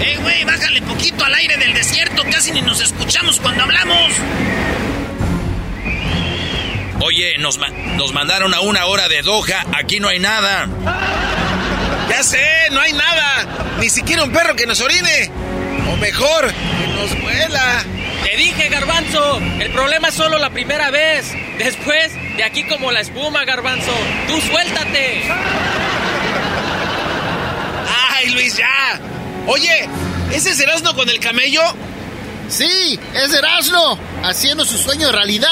¡Eh, güey! Bájale poquito al aire del desierto. Casi ni nos hablamos. Oye, nos, ma- nos mandaron a una hora de Doha. Aquí no hay nada. Ya sé, no hay nada. Ni siquiera un perro que nos orine. O mejor, que nos vuela. Te dije, Garbanzo, el problema es solo la primera vez. Después, de aquí como la espuma, Garbanzo. Tú suéltate. Ay, Luis, ya. Oye, ¿ese es Erasmo con el camello? Sí, es Erasmo, haciendo su sueño realidad.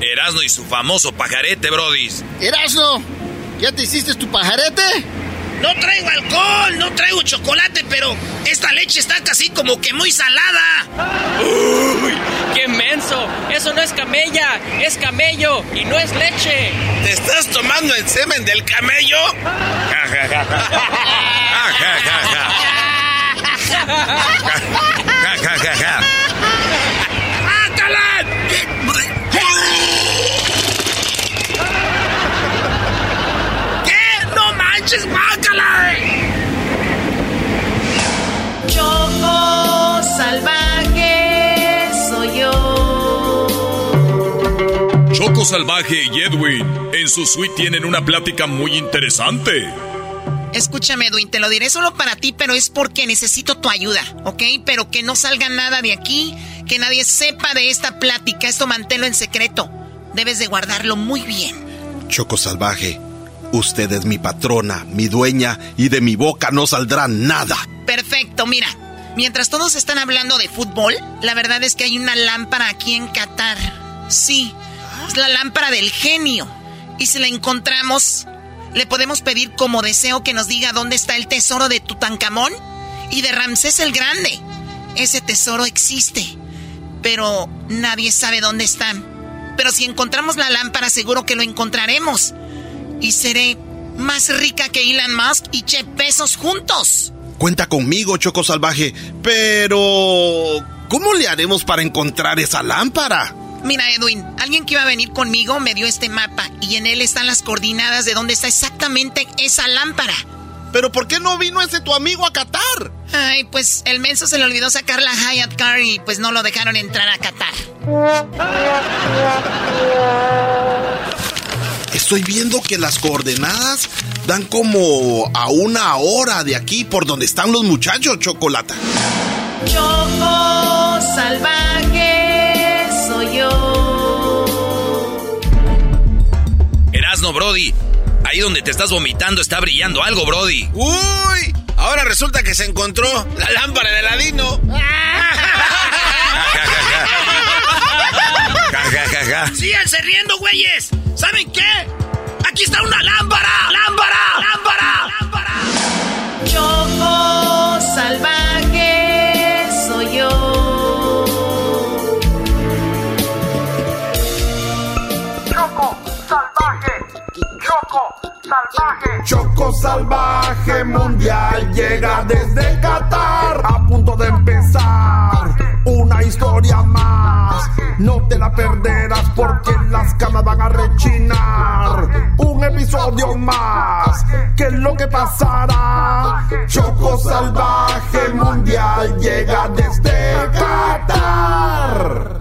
Erasno y su famoso pajarete, brodis. Erasmo, ¿ya te hiciste tu pajarete? No traigo alcohol, no traigo chocolate, pero esta leche está casi como que muy salada. ¡Qué garbanzo. Eso no es camella, es camello y no es leche. ¿Te estás tomando el semen del camello? ¿Qué? [LAUGHS] [LAUGHS] [LAUGHS] salvaje soy yo. Choco Salvaje y Edwin en su suite tienen una plática muy interesante. Escúchame, Edwin, te lo diré solo para ti, pero es porque necesito tu ayuda, ¿ok? Pero que no salga nada de aquí, que nadie sepa de esta plática. Esto manténlo en secreto. Debes de guardarlo muy bien. Choco Salvaje, usted es mi patrona, mi dueña, y de mi boca no saldrá nada. Perfecto, mira. Mientras todos están hablando de fútbol, la verdad es que hay una lámpara aquí en Qatar. Sí, es la lámpara del genio. Y si la encontramos, le podemos pedir como deseo que nos diga dónde está el tesoro de Tutankamón y de Ramsés el Grande. Ese tesoro existe, pero nadie sabe dónde están. Pero si encontramos la lámpara, seguro que lo encontraremos. Y seré más rica que Elon Musk y Jeff Bezos juntos. Cuenta conmigo, Choco Salvaje, pero... ¿Cómo le haremos para encontrar esa lámpara? Mira, Edwin, alguien que iba a venir conmigo me dio este mapa y en él están las coordenadas de dónde está exactamente esa lámpara. ¿Pero por qué no vino ese tu amigo a Qatar? Ay, pues el menso se le olvidó sacar la Hyatt Car y pues no lo dejaron entrar a Qatar. [LAUGHS] Estoy viendo que las coordenadas dan como a una hora de aquí por donde están los muchachos, Chocolata. Choco salvaje soy yo. Erasno, Brody. Ahí donde te estás vomitando está brillando algo, Brody. ¡Uy! Ahora resulta que se encontró la lámpara de Ladino. [LAUGHS] ¡Síganse riendo, güeyes! ¿Saben qué? ¡Aquí está una lámpara! ¡Lámpara! ¡Lámpara! ¡Lámpara! Choco salvaje soy yo. Choco salvaje. Choco salvaje. Choco salvaje mundial llega desde Qatar a punto de empezar una historia más. No te la perderás porque las camas van a rechinar. Un episodio más. ¿Qué es lo que pasará? Choco salvaje mundial llega desde Qatar.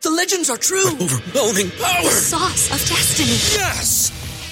The legends are true. Overwhelming power! The sauce of destiny. Yes!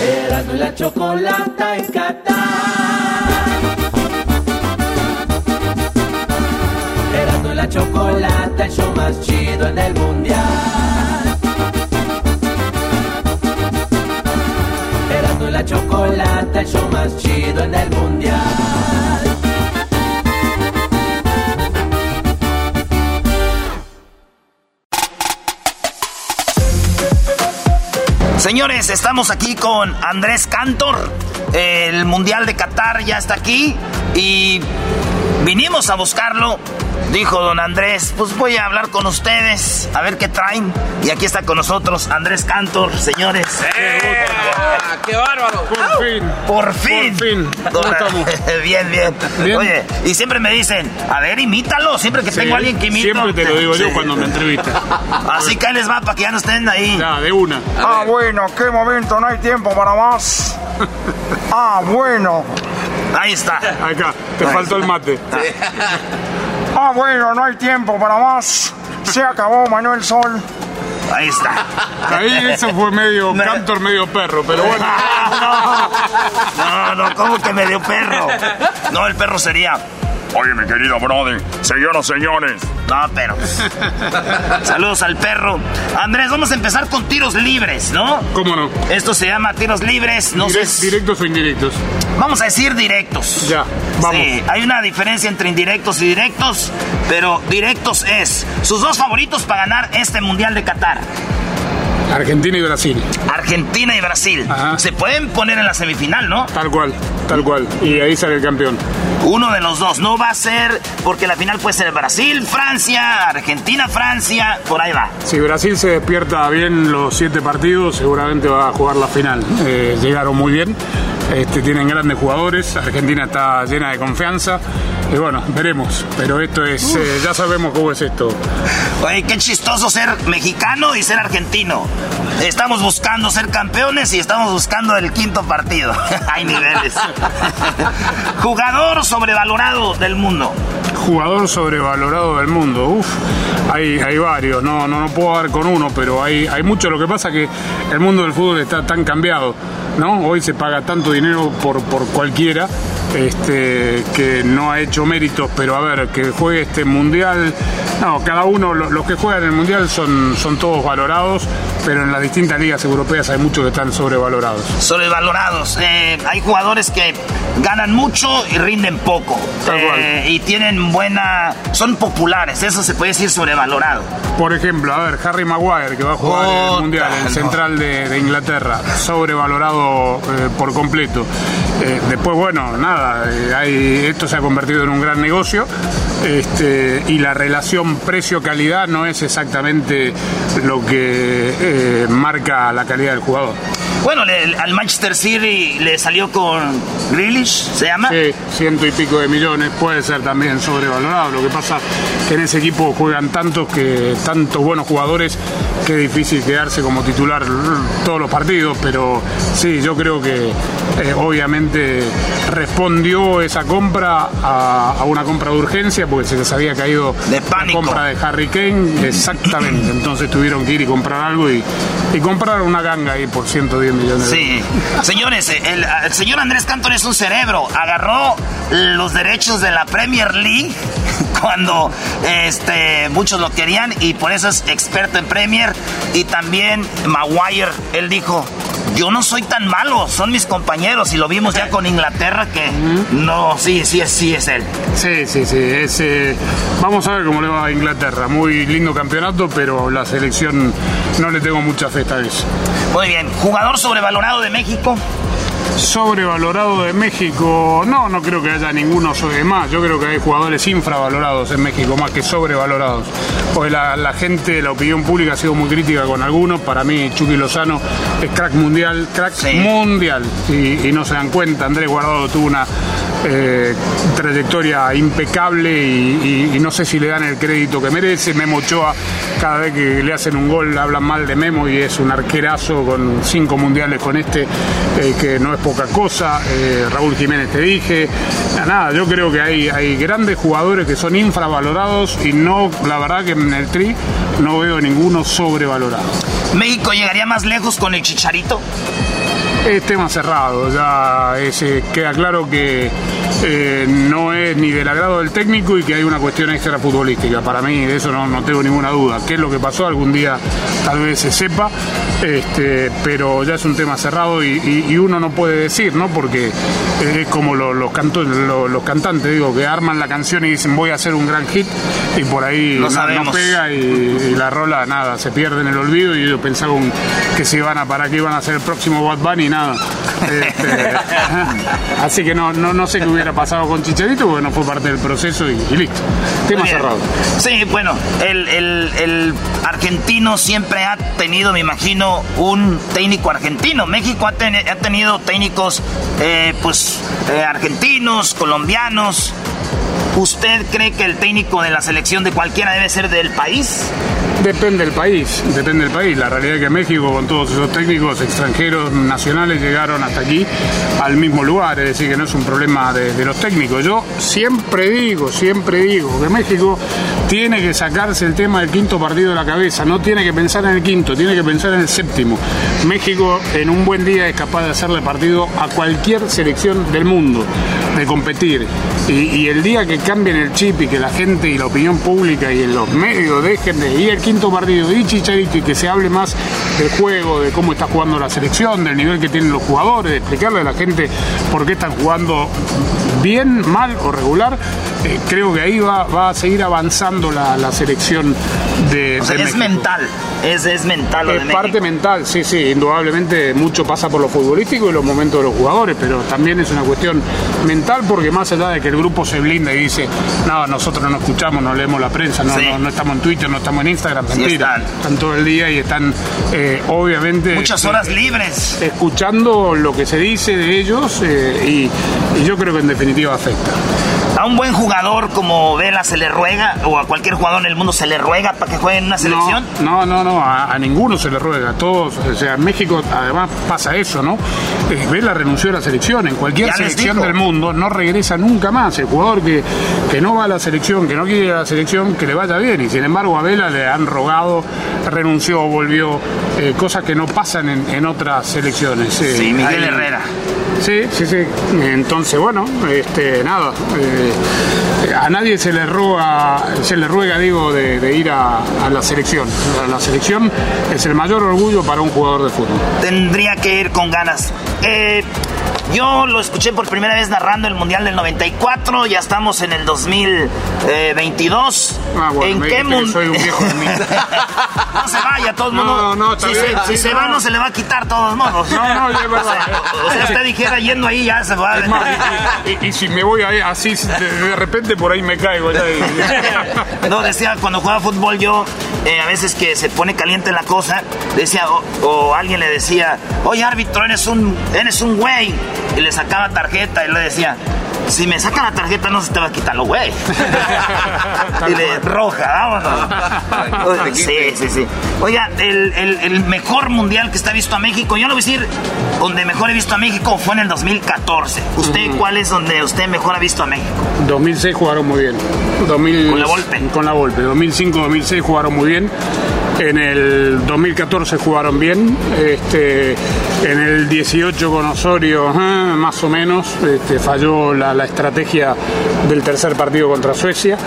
Erasmo y la chocolata en Qatar. Erasmo y la chocolata, el show más chido en el mundial. Erasmo y la chocolata, el show más chido en el mundial. Señores, estamos aquí con Andrés Cantor. El Mundial de Qatar ya está aquí y vinimos a buscarlo. Dijo don Andrés, pues voy a hablar con ustedes, a ver qué traen. Y aquí está con nosotros Andrés Cantor, señores. ¡Ah, ¡Qué bárbaro! Por fin. Por fin. Por fin. [LAUGHS] Bien, bien, Bien. Oye, y siempre me dicen, a ver, imítalo. Siempre que Sí, tengo a alguien que imito. Siempre te lo digo yo cuando me entrevistas. [LAUGHS] Así que ahí les va para que ya no estén ahí. Ya, de una. Ah, bueno, qué momento, no hay tiempo para más. [LAUGHS] Ah, bueno. Ahí está. Acá, te faltó el mate. [LAUGHS] Ah, bueno, no hay tiempo para más. Se acabó, Manuel Sol. Ahí está. Ahí eso fue medio cantor, medio perro, pero bueno. [LAUGHS] No, no, ¿cómo que me dio perro? No, el perro sería. Oye, mi querido brother, señoras, señores. No, pero. [LAUGHS] Saludos al perro. Andrés, vamos a empezar con tiros libres, ¿no? ¿Cómo no? Esto se llama tiros libres, no Direct- sé. ¿Directos o indirectos? Vamos a decir directos. Ya, vamos. Sí, hay una diferencia entre indirectos y directos, pero directos es sus dos favoritos para ganar este Mundial de Qatar. Argentina y Brasil. Argentina y Brasil. Se pueden poner en la semifinal, ¿no? Tal cual, tal cual. Y ahí sale el campeón. Uno de los dos. No va a ser, porque la final puede ser Brasil, Francia, Argentina, Francia, por ahí va. Si Brasil se despierta bien los siete partidos, seguramente va a jugar la final. Eh, llegaron muy bien, este, tienen grandes jugadores, Argentina está llena de confianza. Y bueno, veremos. Pero esto es, eh, ya sabemos cómo es esto. Oye, qué chistoso ser mexicano y ser argentino. Estamos buscando ser campeones y estamos buscando el quinto partido. [LAUGHS] Hay niveles. Jugador sobrevalorado del mundo. Jugador sobrevalorado del mundo, uff, hay, hay varios, no, no, no puedo dar con uno, pero hay, hay mucho. Lo que pasa que el mundo del fútbol está tan cambiado, ¿no? Hoy se paga tanto dinero por, por cualquiera este, que no ha hecho méritos, pero a ver, que juegue este mundial, no, cada uno, lo- los que juegan el mundial son, son todos valorados, pero en las distintas ligas europeas hay muchos que están sobrevalorados. Sobrevalorados. Eh, hay jugadores que ganan mucho y rinden poco. Eh, y tienen buena. Son populares, eso se puede decir sobrevalorado. Por ejemplo, a ver, Harry Maguire, que va a jugar en el Mundial, el no. central de, de Inglaterra, sobrevalorado eh, por completo. Eh, después, bueno, nada, eh, esto se ha convertido en un gran negocio este, y la relación precio-calidad no es exactamente lo que marca la calidad del jugador. Bueno, le- al Manchester City le salió con Grealish, ¿se llama? Sí, ciento y pico de millones, puede ser también sobrevalorado. Lo que pasa que en ese equipo juegan tantos que tantos buenos jugadores que es difícil quedarse como titular todos los partidos, pero sí, yo creo que eh, obviamente respondió esa compra a, a una compra de urgencia porque se les había caído la compra de Harry Kane, exactamente. [CLEARS THROAT] Entonces tuvieron que ir y comprar algo y, y comprar una ganga ahí por 110 millones. Sí. Señores, el, el señor Andrés Cantor es un cerebro. Agarró los derechos de la Premier League [LAUGHS] cuando este, muchos lo querían y por eso es experto en Premier. Y también Maguire, él dijo, yo no soy tan malo, son mis compañeros. Y lo vimos ya con Inglaterra que no, sí, sí, es- sí es él. Sí, sí, sí. es, eh, vamos a ver cómo le va a Inglaterra. Muy lindo campeonato, pero la selección no le tengo mucha fe esta vez. Muy bien, jugador sobrevalorado de México. Sobrevalorado de México, no, no creo que haya ninguno sobre más. Yo creo que hay jugadores infravalorados en México más que sobrevalorados. Porque la, la gente, la opinión pública ha sido muy crítica con algunos. Para mí, Chucky Lozano es crack mundial, crack mundial. Y, y no se dan cuenta. Andrés Guardado tuvo una eh, trayectoria impecable y, y- y no sé si le dan el crédito que merece. Memo Ochoa, cada vez que le hacen un gol, hablan mal de Memo y es un arquerazo con cinco mundiales con este, eh, que no es poca cosa. Eh, Raúl Jiménez te dije. Nada, yo creo que hay, hay grandes jugadores que son infravalorados y no, la verdad que en el tri no veo ninguno sobrevalorado. México llegaría más lejos con el Chicharito. Es tema cerrado, ya es, queda claro que eh, no es ni del agrado del técnico y que hay una cuestión extra futbolística. Para mí de eso no, no tengo ninguna duda. ¿Qué es lo que pasó? Algún día tal vez se sepa, este, pero ya es un tema cerrado y, y- y uno no puede decir, ¿no? Porque es como lo- los, canto- lo- los cantantes, digo, que arman la canción y dicen voy a hacer un gran hit y por ahí no, pega y, y la rola nada, se pierde en el olvido y ellos pensaban que se iban a para qué iban a ser el próximo Bad Bunny y nada. Este, [LAUGHS] así que no, no, no sé qué hubiera pasado con Chicharito porque no fue parte del proceso y, y listo. Tema bien. cerrado. Sí, bueno, el, el- el argentino siempre ha tenido, me imagino, un técnico argentino. México ha, ten- ha tenido técnicos, eh, pues, eh, argentinos, colombianos. ¿Usted cree que el técnico de la selección de cualquiera debe ser del país? Depende del país, depende del país. La realidad es que México, con todos esos técnicos extranjeros, nacionales, llegaron hasta aquí al mismo lugar. Es decir, que no es un problema de, de los técnicos. Yo siempre digo, siempre digo que México tiene que sacarse el tema del quinto partido de la cabeza. No tiene que pensar en el quinto, tiene que pensar en el séptimo. México en un buen día es capaz de hacerle partido a cualquier selección del mundo, de competir. Y, el día que cambien el chip y que la gente y la opinión pública y en los medios dejen de ir al quinto partido y chicharito y que se hable más del juego, de cómo está jugando la selección, del nivel que tienen los jugadores, de explicarle a la gente por qué están jugando bien, mal o regular, eh, creo que ahí va, va a seguir avanzando la, la selección de, O sea, de es México. mental. Es, es mental lo de Es México. parte mental, sí, sí, indudablemente mucho pasa por lo futbolístico y los momentos de los jugadores, pero también es una cuestión mental porque más allá de que el grupo se blinda y dice, no, nosotros no escuchamos, no leemos la prensa, no, Sí. no, no estamos en Twitter, no estamos en Instagram, Sí mentira. están. todo el día y están eh, obviamente... Muchas eh, horas libres. Escuchando lo que se dice de ellos y, y yo creo que en definitiva afecta. A un buen jugador como Vela se le ruega, o a cualquier jugador en el mundo se le ruega para que juegue en una selección. No, no, no, a, a ninguno se le ruega, a todos, o sea, en México además pasa eso, ¿no? Eh, Vela renunció a la selección, en cualquier Ya selección del mundo no regresa nunca más. El jugador que, que no va a la selección, que no quiere ir a la selección, que le vaya bien. Y sin embargo a Vela le han rogado, renunció, volvió, eh, cosas que no pasan en, en otras selecciones. eh, Sí, Miguel hay- Herrera. Sí, sí, sí. Entonces, bueno, este, nada. eh, a nadie se le roga, se le ruega, digo, de, de ir a, a la selección. La selección es el mayor orgullo para un jugador de fútbol. Tendría que ir con ganas. Eh, yo lo escuché por primera vez narrando el Mundial del 94, ya estamos en el 2022. Ah, bueno, ¿En qué mundo? soy un viejo de mí. [LAUGHS] no se vaya, todo el No, mundo. no, está si bien, se, si sí, se no. va, no se le va a quitar todos modos. No, no, ya es verdad. O sea, o sea, usted dijera yendo ahí ya se va. Es más, y, y- y si me voy ahí así, de, de repente por ahí me caigo. ya y- No, decía, cuando jugaba fútbol yo, eh, a veces que se pone caliente la cosa, decía, o, o alguien le decía, oye árbitro, eres un, eres un güey. Y le sacaba tarjeta y le decía, si me saca la tarjeta no se te va a quitar lo güey. [LAUGHS] y le roja, vámonos. sí, sí, sí. Oiga, el, el- el mejor mundial que está visto a México, yo lo voy a decir, donde mejor he visto a México fue en el 2014. ¿Usted cuál es donde usted mejor ha visto a México? 2006 jugaron muy bien. 2000, Con la Volpe. Con la Volpe. 2005-2006 jugaron muy bien. En el 2014 jugaron bien. Este, en el 18 con Osorio, más o menos, este, falló la, la estrategia del tercer partido contra Suecia.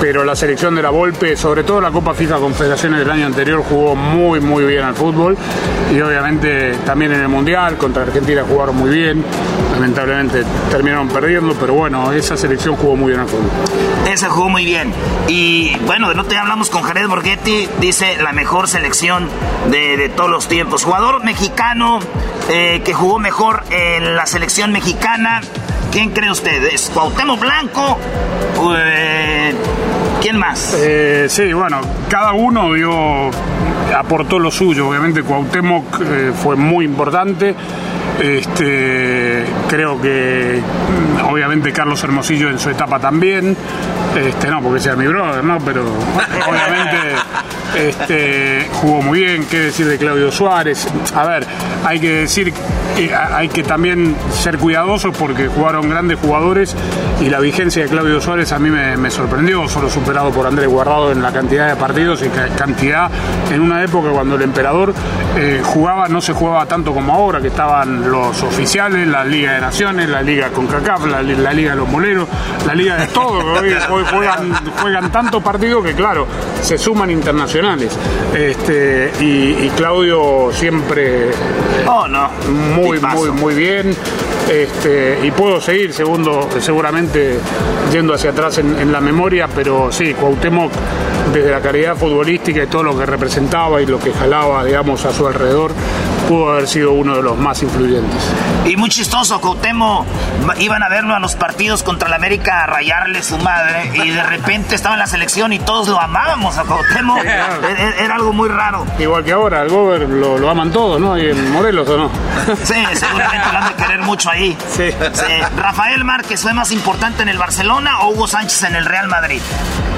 Pero la selección de la Volpe, sobre todo la Copa FIFA Confederaciones del año anterior, jugó muy, muy bien al fútbol. Y obviamente también en el Mundial contra Argentina jugaron muy bien. Lamentablemente terminaron perdiendo, pero bueno, esa selección jugó muy bien al fútbol. Esa jugó muy bien. Y bueno, no te hablamos con Jared Borghetti, dice la mejor selección de, de todos los tiempos. Jugador mexicano eh, que jugó mejor en la selección mexicana. ¿Quién cree usted? ¿Es Cuauhtémoc Blanco? Eh, ¿Quién más? Eh, sí, bueno, cada uno dio, aportó lo suyo. Obviamente Cuauhtémoc eh, fue muy importante. Este, creo que mm, obviamente Carlos Hermosillo en su etapa también. Este, no, porque sea mi brother, ¿no? Pero [LAUGHS] obviamente este, jugó muy bien. ¿Qué decir de Claudio Suárez? A ver, hay que decir, eh, hay que también ser cuidadosos porque jugaron grandes jugadores y la vigencia de Claudio Suárez a mí me, sorprendió, solo superado por Andrés Guardado en la cantidad de partidos y ca- cantidad en una época cuando el emperador eh, jugaba, no se jugaba tanto como ahora, que estaban los oficiales, la Liga de Naciones, la Liga con CACAF, la, li- la Liga de los Moleros, la Liga de todo. Hoy, juegan, juegan tantos partidos que, claro, se suman internacionales. Este, y, y Claudio siempre Oh, no. muy, muy, muy bien. Este, y puedo seguir segundo, seguramente yendo hacia atrás en, en la memoria, pero sí, Cuauhtémoc, desde la calidad futbolística y todo lo que representaba y lo que jalaba, digamos, a su alrededor, pudo haber sido uno de los más influyentes. Y muy chistoso, Cuauhtémoc, iban a verlo a los partidos contra la América a rayarle su madre y de repente estaba en la selección y todos lo amábamos a Cuauhtémoc. Era, era algo muy raro. Igual que ahora, el Gober lo, lo aman todos, ¿no? Y en Morelos, ¿o no? Sí, seguramente lo han de querer mucho ahí. Sí. Sí. Rafael Márquez fue más importante en el Barcelona o Hugo Sánchez en el Real Madrid.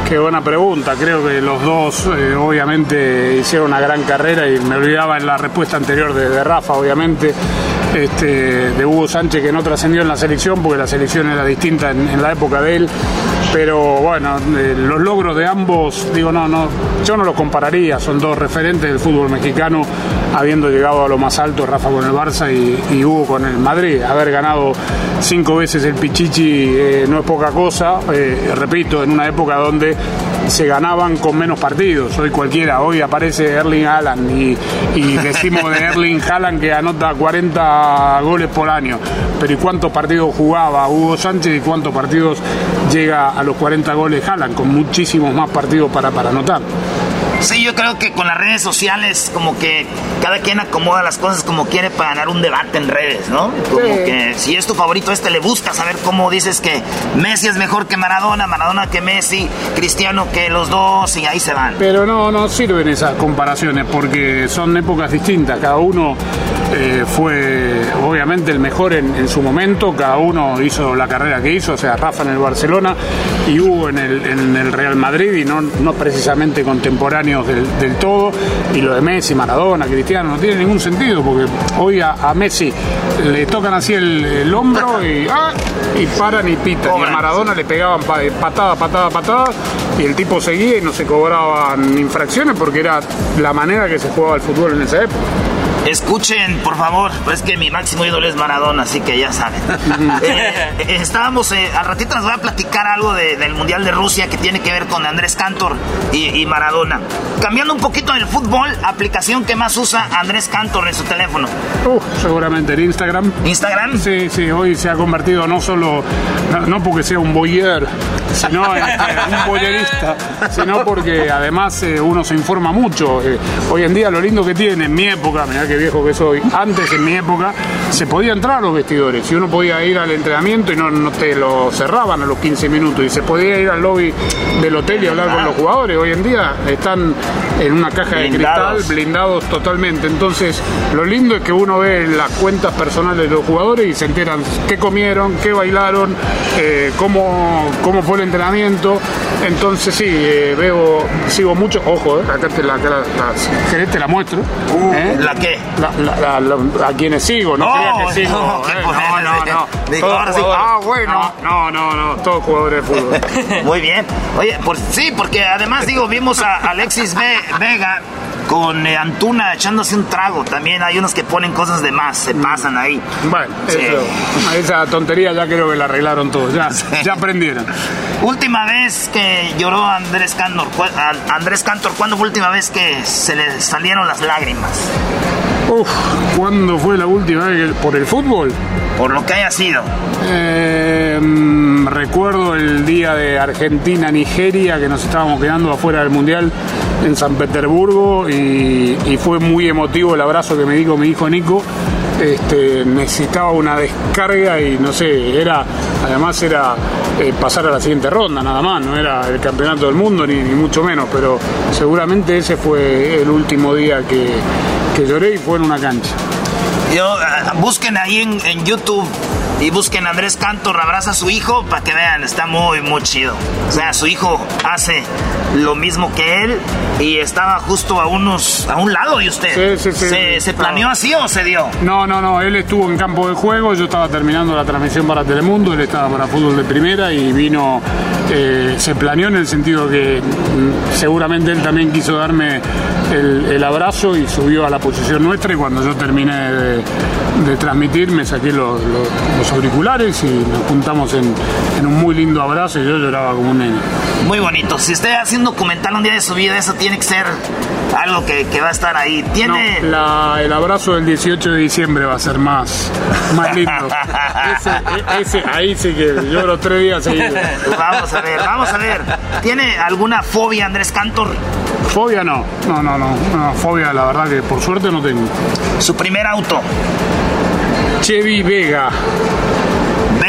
Qué buena pregunta. Creo que los dos, eh, obviamente, hicieron una gran carrera y me olvidaba en la respuesta anterior de, de Rafa, obviamente, este, de Hugo Sánchez, que no trascendió en la selección porque la selección era distinta en, la época de él. Pero bueno, eh, los logros de ambos, digo, no, no, yo no los compararía. Son dos referentes del fútbol mexicano habiendo llegado a lo más alto Rafa con el Barça y, y Hugo con el Madrid. Haber ganado cinco veces el Pichichi eh, no es poca cosa, eh, repito, en una época donde se ganaban con menos partidos. Hoy cualquiera, hoy aparece Erling Haaland y, y [LAUGHS] decimos de Erling Haaland que anota 40 goles por año. Pero ¿y cuántos partidos jugaba Hugo Sánchez y cuántos partidos llega a los 40 goles Haaland? Con muchísimos más partidos para, para anotar. Sí, yo creo que con las redes sociales, como que cada quien acomoda las cosas como quiere para ganar un debate en redes, ¿no? Como Sí. que si es tu favorito este, le buscas saber cómo dices que Messi es mejor que Maradona, Maradona que Messi, Cristiano que los dos, y ahí se van. Pero no, no sirven esas comparaciones porque son épocas distintas. Cada uno eh, fue obviamente el mejor en, en su momento, cada uno hizo la carrera que hizo, o sea, Rafa en el Barcelona y Hugo en el, en el Real Madrid y no, no precisamente contemporáneos del, del todo. Y lo de Messi, Maradona, Cristiano, no tiene ningún sentido porque hoy a, a Messi le tocan así el, el hombro y, [LAUGHS] ¡ah! y paran y pitan. Y a Maradona le pegaban pa- patada, patada, patada y el tipo seguía y no se cobraban infracciones porque era la manera que se jugaba el fútbol en esa época. Escuchen, por favor, pues que mi máximo ídolo es Maradona, así que ya saben. [LAUGHS] Eh, eh, estábamos, eh, al ratito les voy a platicar algo de- del Mundial de Rusia que tiene que ver con Andrés Cantor y, y Maradona. Cambiando un poquito del fútbol, aplicación que más usa Andrés Cantor en su teléfono. Uf, seguramente en Instagram. ¿Instagram? Sí, sí, hoy se ha convertido no solo, no, no porque sea un boyer, sino [LAUGHS] en un boyerista, sino porque además eh, uno se informa mucho. Eh, hoy en día lo lindo que tiene, en mi época, mirá qué viejo que soy, antes en mi época se podía entrar a los vestidores y uno podía ir al entrenamiento y no, no te lo cerraban a los 15 minutos y se podía ir al lobby del hotel y hablar con los jugadores. Hoy en día están en una caja de cristal blindados totalmente. Entonces, lo lindo es que uno ve las cuentas personales de los jugadores y se enteran qué comieron, qué bailaron, eh, cómo, cómo fue el entrenamiento. Entonces, sí, eh, veo, sigo mucho. Ojo, eh, acá te la, te la muestro. ¿eh? ¿La qué? La- la- a quienes sigo, no, No, que sigo. no, eh, no, no, no. Digo, Todos ahora sí. Ah, bueno. No, no, no, no, todos jugadores de fútbol. [LAUGHS] Muy bien. Oye, por, sí, porque además, digo, vimos a Alexis Ve- Vega con eh, Antuna echándose un trago. También hay unos que ponen cosas de más, se pasan ahí. Bueno, Sí. eso- esa tontería ya creo que la arreglaron todos, ya, ya aprendieron. Última vez que lloró Andrés Cantor, Andrés Cantor, ¿cuándo fue la última vez que se le salieron las lágrimas? Uf, ¿cuándo fue la última vez por el fútbol? Por lo que haya sido. Eh, mm, recuerdo el día de Argentina-Nigeria que nos estábamos quedando afuera del Mundial en San Petersburgo y, y fue muy emotivo el abrazo que me dio mi hijo Nico. Este, necesitaba una descarga y no sé, era además era eh, pasar a la siguiente ronda nada más, no era el campeonato del mundo ni, ni mucho menos, pero seguramente ese fue el último día que, que lloré y fue en una cancha. Yo, ah, busquen ahí en, en YouTube y busquen Andrés Cantor abraza a su hijo para que vean, está muy, muy chido. O sea, su hijo hace lo mismo que él y estaba justo a unos a un lado de usted. Sí, sí, sí. ¿Se, se planeó así o se dio? No, no, no, él estuvo en campo de juego, yo estaba terminando la transmisión para Telemundo, él estaba para fútbol de primera y vino, eh, se planeó en el sentido que mm, seguramente él también quiso darme el, abrazo y subió a la posición nuestra y cuando yo terminé de, transmitir me saqué los, auriculares y nos juntamos en, en un muy lindo abrazo y yo lloraba como un nene. Muy bonito. Si usted hace un documental un día de su vida, eso tiene que ser algo que, que va a estar ahí. Tiene. La- el abrazo del 18 de diciembre va a ser más, más lindo. [LAUGHS] Ese, ese- ahí sí que lloro tres días seguidos. Vamos a ver, vamos a ver. ¿Tiene alguna fobia, Andrés Cantor? Fobia no, no, no, no, no, fobia la verdad que por suerte no tengo. ¿Su primer auto? Chevy Vega.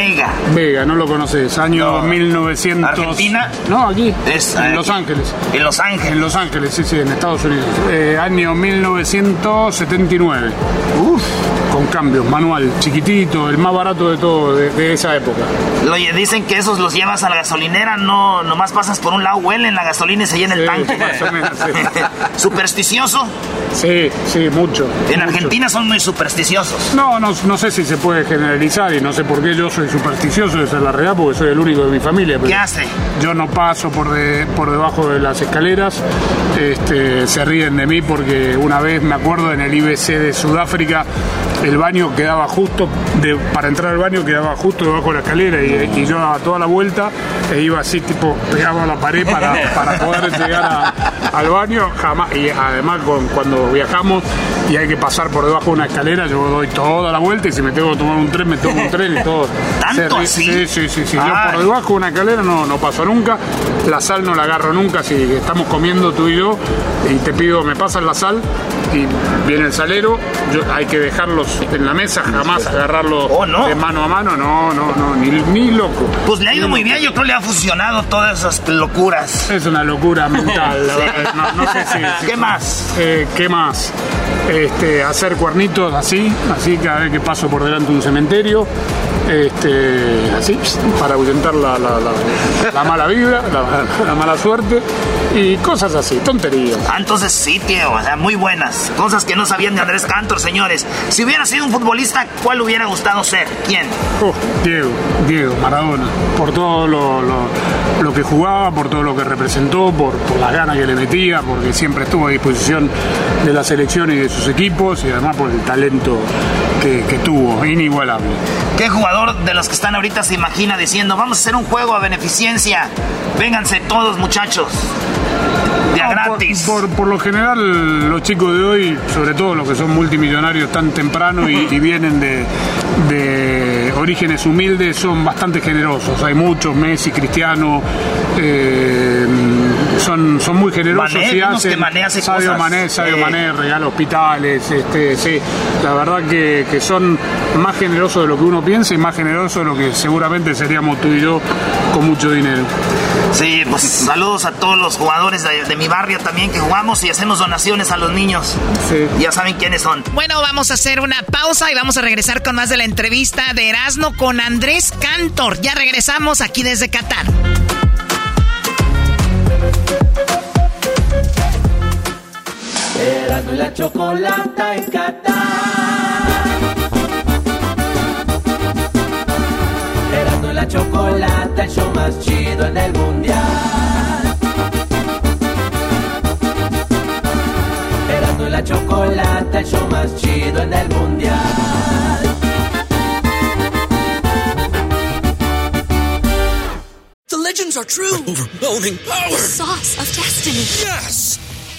Vega. Vega, no lo conoces, año 1900. ¿Argentina? No, aquí. Es, en aquí. Los Ángeles. En Los Ángeles. En Los Ángeles, sí, sí, en Estados Unidos. Eh, año 1979. Uf. Con cambios, manual, chiquitito, el más barato de todo de, de esa época. Oye, dicen que esos los llevas a la gasolinera, no, nomás pasas por un lado, huelen la gasolina y se llena el tanque. más o menos, sí. [LAUGHS] ¿Supersticioso? Sí, sí, mucho. En mucho. Argentina son muy supersticiosos. No, no, no sé si se puede generalizar y no sé por qué yo soy supersticioso, esa es la realidad, porque soy el único de mi familia. pero ¿Qué hace? Yo no paso por, de- por debajo de las escaleras, este, se ríen de mí porque una vez me acuerdo en el IBC de Sudáfrica, el baño quedaba justo, de- para entrar al baño quedaba justo debajo de la escalera y, y yo daba toda la vuelta e iba así tipo pegado a la pared para, [LAUGHS] para poder llegar a- al baño, jamás, y además con- cuando viajamos y hay que pasar por debajo de una escalera, yo doy toda la vuelta y si me tengo que tomar un tren, me tomo un tren y todo. [LAUGHS] ¿Tanto Se así? Sí, sí, sí, sí. Yo por debajo de una escalera no, no paso nunca, la sal no la agarro nunca, si estamos comiendo tú y yo y te pido, me pasas la sal y viene el salero, yo, hay que dejarlos en la mesa, jamás agarrarlos de mano a mano, no, no, no, ni, ni loco. Pues le ha ido muy bien, yo creo que le ha funcionado todas esas locuras. Es una locura [LAUGHS] mental, la verdad. No, no sé si. [LAUGHS] ¿Qué más? Eh, ¿Qué más? Este, hacer cuernitos así, así cada vez que paso por delante de un cementerio. Este, así, para ahuyentar la, la- la- la mala vibra, la mala suerte y cosas así, tonterías. Ah, entonces sí, tío, o sea, muy buenas. Cosas que no sabían de Andrés Cantor, señores. Si hubiera sido un futbolista, ¿cuál hubiera gustado ser? ¿Quién? Oh, Diego, Diego, Maradona, por todo lo, lo- lo que jugaba, por todo lo que representó, por, por las ganas que le metía, porque siempre estuvo a disposición de la selección y de sus equipos y además por el talento que, que tuvo, inigualable. ¿Qué jugador de los que están ahorita se imagina diciendo, vamos a hacer un juego a beneficencia? Vénganse todos, muchachos. De a gratis. Por, por lo general, los chicos de hoy, sobre todo los que son multimillonarios tan temprano y, y vienen de, de orígenes humildes, son bastante generosos. Hay muchos, Messi, Cristiano, eh, son, son muy generosos Mané, y hacen. Mané hace cosas. Mané, Sadio Eh. Mané regala hospitales, este, sí. La verdad que, que son más generosos de lo que uno piensa y más generosos de lo que seguramente seríamos tú y yo con mucho dinero. Sí, pues saludos a todos los jugadores de, de mi barrio también que jugamos y hacemos donaciones a los niños. Ya saben quiénes son. Bueno, vamos a hacer una pausa y vamos a regresar con más de la entrevista de Erasmo con Andrés Cantor. Ya regresamos aquí desde Qatar. Erasmo y la chocolata en Qatar. Erasmo y la chocolata, el show más chido en el mundial. Erasmo y la chocolata, el show más chido en el mundial. The legends are true. Overwhelming power! The sauce of destiny. Yes!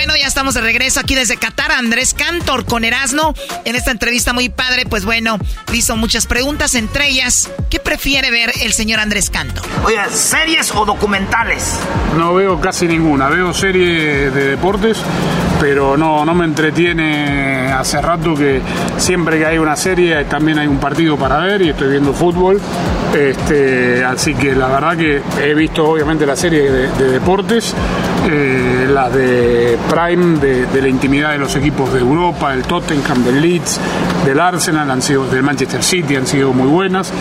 Bueno, ya estamos de regreso aquí desde Qatar. Andrés Cantor con Erasmo. En esta entrevista muy padre, pues bueno, le hizo muchas preguntas, entre ellas, ¿qué prefiere ver el señor Andrés Cantor? Oye, ¿series o documentales? No veo casi ninguna, veo series de deportes, pero no, no me entretiene hace rato que siempre que hay una serie también hay un partido para ver y estoy viendo fútbol. Este, así que la verdad que he visto obviamente la serie de, de deportes, eh, las de Prime, de, de la intimidad de los equipos de Europa, el Tottenham, del Leeds, del Arsenal, han sido, del Manchester City, han sido muy buenas.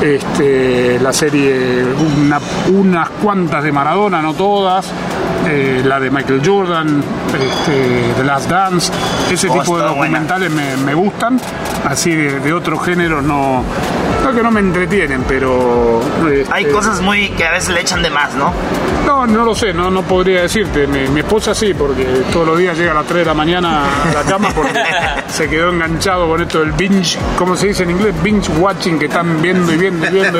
Este, la serie, una- unas cuantas de Maradona, no todas. eh, la de Michael Jordan, este, The Last Dance, ese Oh, tipo de documentales me, me gustan, así de, de otro género no, No que no me entretienen, pero... Hay este, cosas muy que a veces le echan de más, ¿no? No, no lo sé, no, no podría decirte. Mi, mi esposa sí, porque todos los días llega a las 3 de la mañana a la cama porque [LAUGHS] se quedó enganchado con esto del binge, ¿cómo se dice en inglés? Binge watching, que están viendo y viendo y viendo.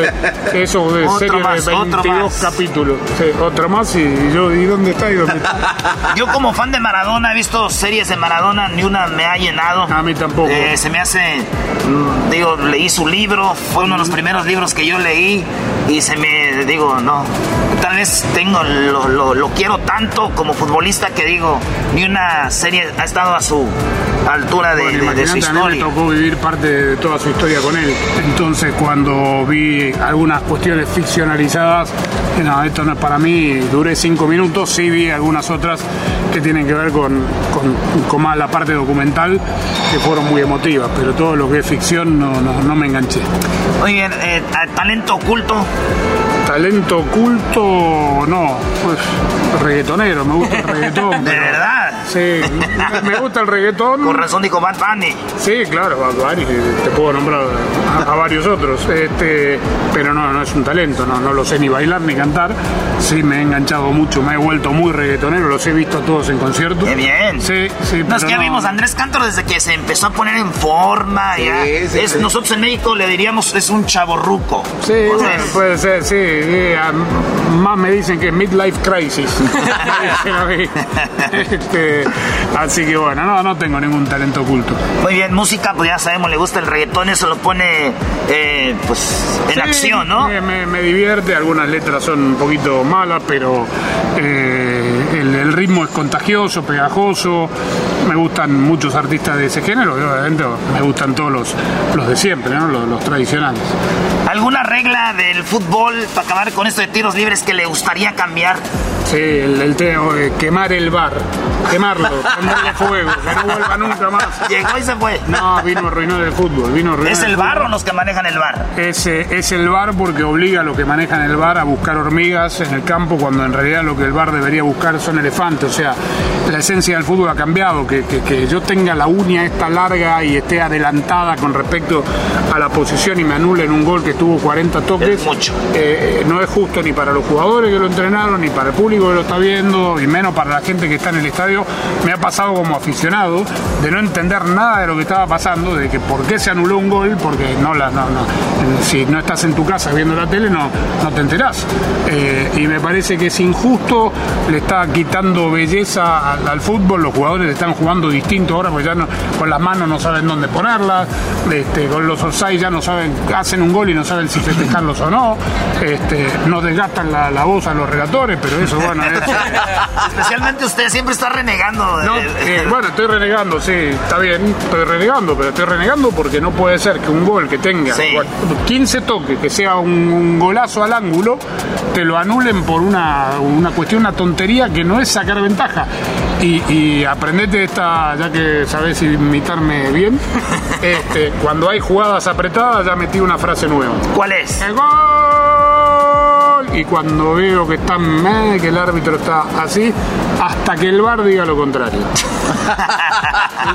Eso de Otro serie más, de otro 22 más. capítulos. Sí, otro más y yo, ¿y dónde está? ¿Y dónde está? [LAUGHS] Yo como fan de Maradona he visto series de Maradona, ni una me ha llenado. A mí tampoco. Eh, se me hace, digo, leí su libro, fue uno de los primeros libros que yo leí y se me, digo, no, tal vez tengo, lo, lo- lo quiero tanto como futbolista que digo, ni una serie ha estado a su altura de, Bueno, de- de su imagínate, a mí me historia. tocó vivir parte de toda su historia con él. Entonces, cuando vi algunas cuestiones ficcionalizadas, no, esto no es para mí, duré cinco minutos, sí vi algunas otras que tienen que ver con, con, con más la parte documental, que fueron muy emotivas, pero todo lo que es ficción no, no, no me enganché. Muy bien, eh, talento oculto. Talento oculto, no, pues reggaetonero, me gusta el [LAUGHS] reggaetón. ¿De pero- verdad? Sí, me gusta el reggaetón. Con razón dijo Bad Bunny. Sí, claro, Bad Bunny, te puedo nombrar a, a varios otros, este, pero no, no es un talento, no, no lo sé ni bailar ni cantar. Sí, me he enganchado mucho, me he vuelto muy reggaetonero, los he visto a todos en conciertos. ¡Qué bien! Sí, sí, No, es pero que ya no- vimos a Andrés Cantor desde que se empezó a poner en forma. ya. sí, Es- sí. Nosotros en México le diríamos es un chaborruco. Sí, bueno, puede ser, sí, sí, a- más me dicen que midlife crisis. [LAUGHS] [LAUGHS] Me [LAUGHS] así que bueno, no, no tengo ningún talento oculto. Muy bien, música, pues ya sabemos, le gusta el reggaetón, eso lo pone eh, pues en Sí, acción, ¿no? Me divierte, algunas letras son un poquito malas, pero eh, el, el ritmo es contagioso, pegajoso. Me gustan muchos artistas de ese género, y obviamente me gustan todos los, los de siempre, ¿no? los, los tradicionales. ¿Alguna regla del fútbol para acabar con esto de tiros libres que le gustaría cambiar? Sí, el, el tema de quemar el bar, quemarlo, [LAUGHS] prenderle fuego, que no vuelva nunca más. Llegó y se fue. No, vino a arruinar el fútbol, vino a arruinar ¿Es el bar o los que manejan el bar? Es, eh, es el bar porque obliga a los que manejan el bar a buscar hormigas en el campo cuando en realidad lo que el bar debería buscar son elefantes. O sea, la esencia del fútbol ha cambiado. Que, que- que yo tenga la uña esta larga y esté adelantada con respecto a la posición y me anulen un gol que tuvo 40 toques. eh, no es justo ni para los jugadores que lo entrenaron, ni para el público que lo está viendo, y menos para la gente que está en el estadio. Me ha pasado como aficionado de no entender nada de lo que estaba pasando, de que por qué se anuló un gol, porque no la, no, no. Si no estás en tu casa viendo la tele, no, no te enterás. Eh, y me parece que es injusto, le está quitando belleza al, al fútbol, los jugadores están jugando distinto ahora, porque ya no, con las manos no saben dónde ponerlas, este, con los offside ya no saben, hacen un gol y no saben si festejarlos o no, este, nos desgastan la, la voz a los relatores, pero eso, bueno, es, [LAUGHS] Especialmente usted siempre está renegando. de- no, eh, bueno, estoy renegando, sí, está bien, estoy renegando, pero estoy renegando porque no puede ser que un gol que tenga Sí. 15 toques, que sea un, un golazo al ángulo, te lo anulen por una, una cuestión, una tontería que no es sacar ventaja. Y, y aprendete esta, ya que sabes imitarme bien, [LAUGHS] este, cuando hay jugadas apretadas ya metí una frase nueva. ¿Cuál es? ¡El gol! Y cuando veo que está meh, que el árbitro está así, hasta que el bar diga lo contrario. [LAUGHS]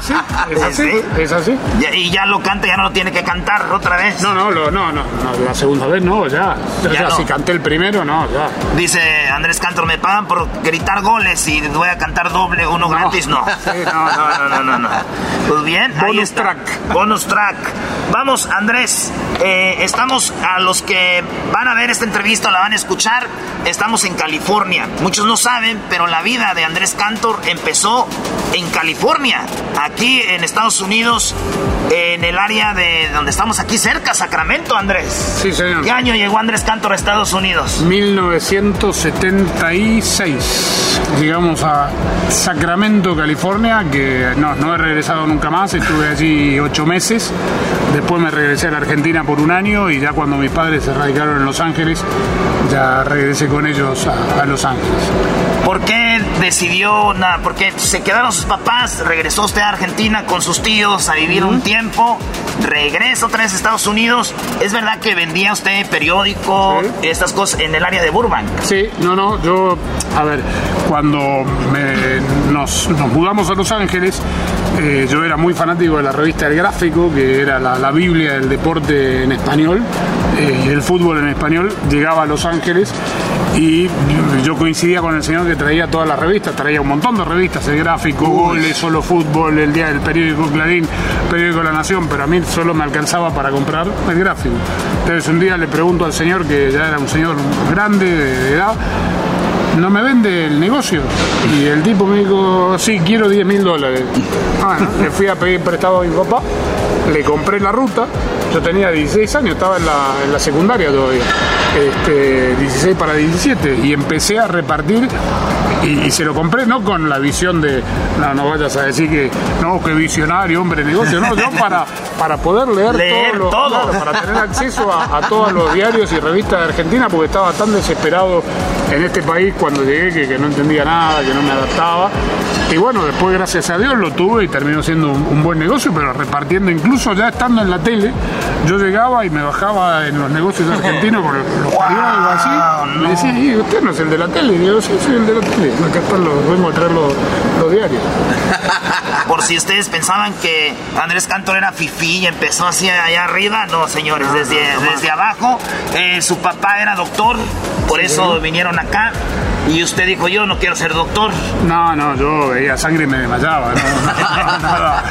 Sí, es así, Sí. es así. Y ya lo canta, ya no lo tiene que cantar otra vez. No, no, lo- no, no, no, la segunda vez no, ya. Ya, no. si canté el primero, no, ya. Dice Andrés Cantor, me pagan por gritar goles y voy a cantar doble, uno gratis, no. [LAUGHS] Sí, no, no, no, no, no, no. Pues bien, ahí Bonus está. track. Bonus track. Vamos, Andrés, eh, estamos a los que van a ver esta entrevista, la van a escuchar, estamos en California. Muchos no saben, pero la vida de Andrés Cantor empezó en California, aquí en Estados Unidos, en el área de donde estamos aquí cerca, Sacramento, Andrés. Sí, señor. ¿Qué año llegó Andrés Cantor a Estados Unidos? 1976 llegamos a Sacramento, California, que no, no he regresado nunca más, estuve allí ocho meses, después me regresé a la Argentina por un año y ya cuando mis padres se radicaron en Los Ángeles, ya regresé con ellos a, a Los Ángeles. ¿Por qué decidió, nada, porque se quedaron sus papás, regresó usted a Argentina con sus tíos a vivir un tiempo, regresa otra vez a Estados Unidos? ¿Es verdad que vendía usted periódico, estas cosas en el área de Burbank? Sí, no, no, yo A ver, cuando me- nos, nos mudamos a Los Ángeles, eh, yo era muy fanático de la revista El Gráfico, que era la, la Biblia del deporte en español eh, el fútbol en español. Llegaba a Los Ángeles y yo coincidía con el señor que traía todas las revistas, traía un montón de revistas, El Gráfico, Goles, Solo Fútbol, el día del periódico Clarín, periódico La Nación, pero a mí solo me alcanzaba para comprar El Gráfico. Entonces un día le pregunto al señor, que ya era un señor grande de, de edad, ¿no me vende el negocio? Y el tipo me dijo, sí, quiero 10 mil dólares. Bueno, le fui a pedir prestado a mi papá, le compré la ruta, yo tenía 16 años, estaba en la, en la secundaria todavía, este, 16 para 17, y empecé a repartir y, y se lo compré no con la visión de, no, no vayas a decir que, no, que visionario, hombre, negocio, no, yo para, para poder leer, Leer todo, lo- todo. claro, para tener acceso a, a todos los diarios y revistas de Argentina, porque estaba tan desesperado en este país cuando llegué que, que no entendía nada, que no me adaptaba. Y bueno, después gracias a Dios lo tuve y terminó siendo un, un buen negocio, pero repartiendo, incluso ya estando en la tele, yo llegaba y me bajaba en los negocios argentinos por los periódicos así, me decía, "Y usted no es el de la tele, y yo sí soy el de la tele, acá están los, vengo a traer los, los diarios. [LAUGHS] Por si ustedes pensaban que Andrés Cantor era fifí y empezó así allá arriba, no señores, desde, desde abajo. Eh, su papá era doctor, por eso vinieron acá. Y usted dijo, yo no quiero ser doctor. No, no, yo veía sangre y me desmayaba. no, [LAUGHS] nada,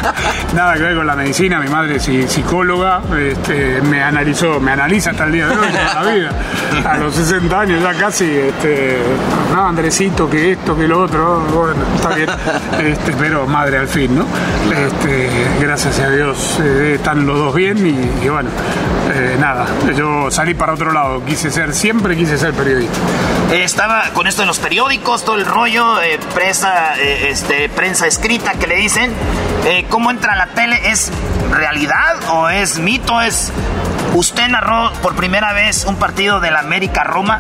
nada que ver con la medicina. Mi madre es psi- psicóloga, este, me analizó, me analiza hasta el día de hoy, toda la vida. A los 60 años ya casi, este, no, Andresito, que esto, que lo otro, bueno, está bien. Este, pero madre al fin, ¿no? Este, gracias a Dios eh, están los dos bien y, y bueno, eh, nada, yo salí para otro lado, quise ser, siempre quise ser periodista. Estaba con esto los periódicos, todo el rollo, eh, eh, este, prensa escrita que le dicen. Eh, ¿Cómo entra la tele? ¿Es realidad o es mito? ¿Es Usted narró por primera vez un partido de la América Roma,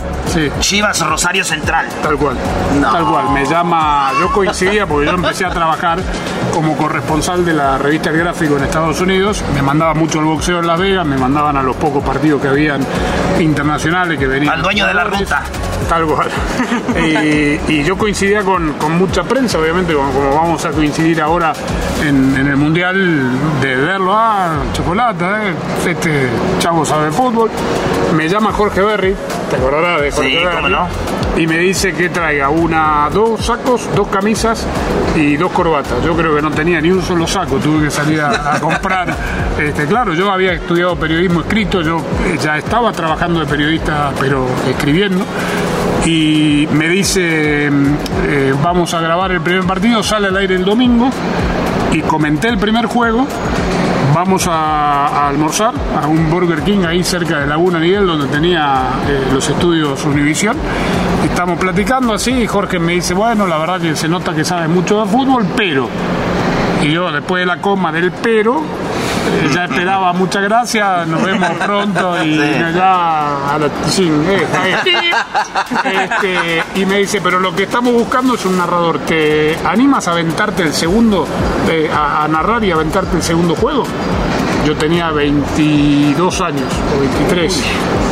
Chivas Rosario Central. Tal cual. Tal cual. Me llama. Yo coincidía porque yo empecé a trabajar como corresponsal de la revista El Gráfico en Estados Unidos. Me mandaba mucho el boxeo en Las Vegas, me mandaban a los pocos partidos que habían internacionales que venían. Al dueño de la ruta. Tal cual. [LAUGHS] y, y yo coincidía con, con mucha prensa, obviamente, como, como vamos a coincidir ahora en, en el Mundial, de verlo, ah, chocolate, eh, este chavo sabe fútbol. Me llama Jorge Berry, te acordarás de Jorge Sí, Berry. cómo no. Y me dice que traiga una, dos sacos, dos camisas y dos corbatas. Yo creo que no tenía ni un solo saco, tuve que salir a, a comprar. [LAUGHS] Este, claro, yo había estudiado periodismo escrito, yo eh, ya estaba trabajando de periodista, pero escribiendo. Y me dice, mm, eh, vamos a grabar el primer partido, sale al aire el domingo. Y comenté el primer juego Vamos a, almorzar a un Burger King ahí cerca de Laguna Niguel, donde tenía eh, los estudios Univisión. Estamos platicando así y Jorge me dice, bueno, la verdad que se nota que sabe mucho de fútbol, pero... Y yo después de la coma del pero, [LAUGHS] ya esperaba muchas gracias, nos vemos [LAUGHS] pronto y ya a la sí. Este, y me dice, pero lo que estamos buscando es un narrador. ¿Te animas a aventarte el segundo, eh, a, a narrar y aventarte el segundo juego? Yo tenía 22 años o 23.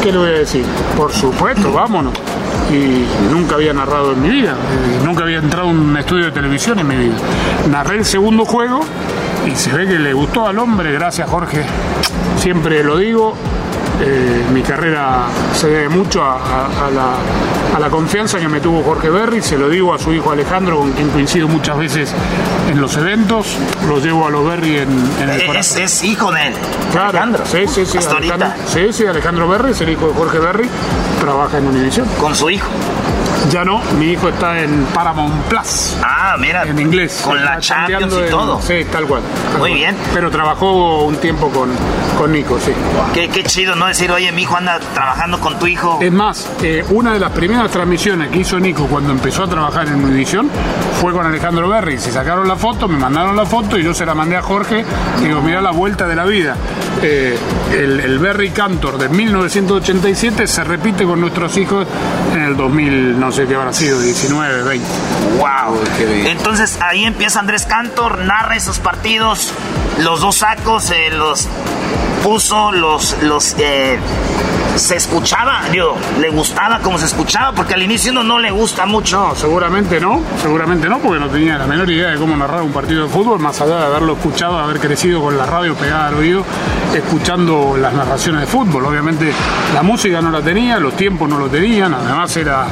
¿Qué le voy a decir? Por supuesto, vámonos. Y nunca había narrado en mi vida. eh, Nunca había entrado a un estudio de televisión en mi vida. Narré el segundo juego y se ve que le gustó al hombre. Gracias, Jorge. Siempre lo digo. Eh, mi carrera se debe mucho a, a- a la, a la confianza que me tuvo Jorge Berry, se lo digo a su hijo Alejandro, con quien coincido muchas veces en los eventos, lo llevo a los Berry en, en el Es, corazón. es hijo de él. Claro, Alejandro. sí, sí, sí, Alejandro, sí, sí, Alejandro Berry es el hijo de Jorge Berry, trabaja en Univision. Con su hijo. Ya no, mi hijo está en Paramount Plus. Ah, mira. En inglés. Con la Champions y en- todo. Sí, tal cual. tal Muy cual. bien. Pero trabajó un tiempo con, con Nico, sí. Qué, qué chido, ¿no? Decir, oye, mi hijo anda trabajando con tu hijo. Es más, eh, una de las primeras transmisiones que hizo Nico cuando empezó a trabajar en Univision fue con Alejandro Berry. Se sacaron la foto, me mandaron la foto y yo se la mandé a Jorge. Digo, mira la vuelta de la vida. Eh, el, el Berry Cantor de 1987 se repite con nuestros hijos en el 2000, no sé qué habrá sido, 19, 20. ¡Wow! Entonces ahí empieza Andrés Cantor, narra esos partidos, los dos sacos, eh, los puso, los, los, eh, se escuchaba, digo, le gustaba como se escuchaba, porque al inicio uno no le gusta mucho. No, seguramente no, seguramente no, porque no tenía la menor idea de cómo narrar un partido de fútbol, más allá de haberlo escuchado, haber crecido con la radio pegada al oído, escuchando las narraciones de fútbol. Obviamente la música no la tenía, los tiempos no lo tenían, además era,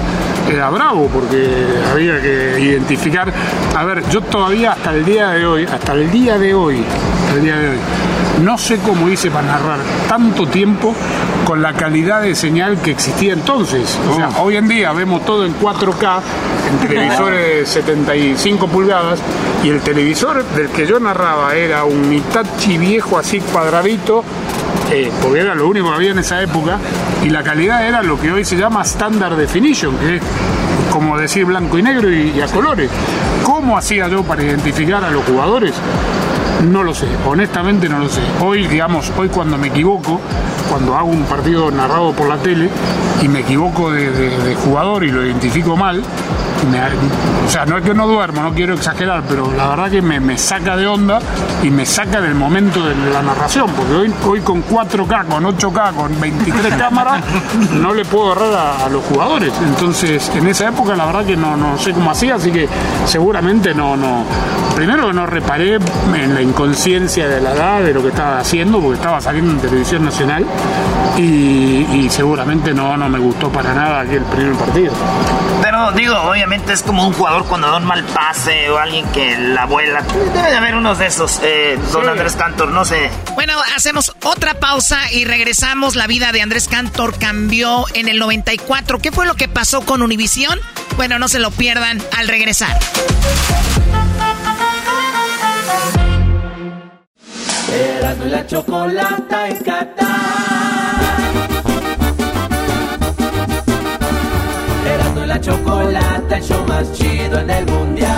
era bravo, porque había que identificar. A ver, yo todavía hasta el día de hoy, hasta el día de hoy, hasta el día de hoy, no sé cómo hice para narrar tanto tiempo con la calidad de señal que existía entonces. O sea, hoy en día vemos todo en 4K, en televisores [LAUGHS] de 75 pulgadas, y el televisor del que yo narraba era un Hitachi viejo así cuadradito, eh, porque era lo único que había en esa época, y la calidad era lo que hoy se llama Standard Definition, que es como decir blanco y negro y, y a colores. ¿Cómo hacía yo para identificar a los jugadores? No lo sé, honestamente no lo sé. Hoy, digamos, hoy cuando me equivoco, cuando hago un partido narrado por la tele y me equivoco de, de- de jugador y lo identifico mal, me- o sea, no es que no duermo, no quiero exagerar, pero la verdad que me, me saca de onda y me saca del momento de la narración, porque hoy, hoy con 4K, con 8K, con 23 [LAUGHS] cámaras, no le puedo errar a, a los jugadores. Entonces, en esa época la verdad que no, no sé cómo hacía, así que seguramente no, no. Primero no reparé en la inconsciencia de la edad de lo que estaba haciendo, porque estaba saliendo en televisión nacional y, y seguramente no, no me gustó para nada aquel primer partido. Pero digo, obviamente es como un jugador cuando da un mal pase o alguien que la vuela. Debe de haber unos de esos, eh, don Andrés Cantor, no sé. Bueno, hacemos otra pausa y regresamos. La vida de Andrés Cantor cambió en el 94. ¿Qué fue lo que pasó con Univisión? Bueno, no se lo pierdan al regresar. Erasmo y la chocolata en Qatar. Chocolata, el show más chido en el mundial.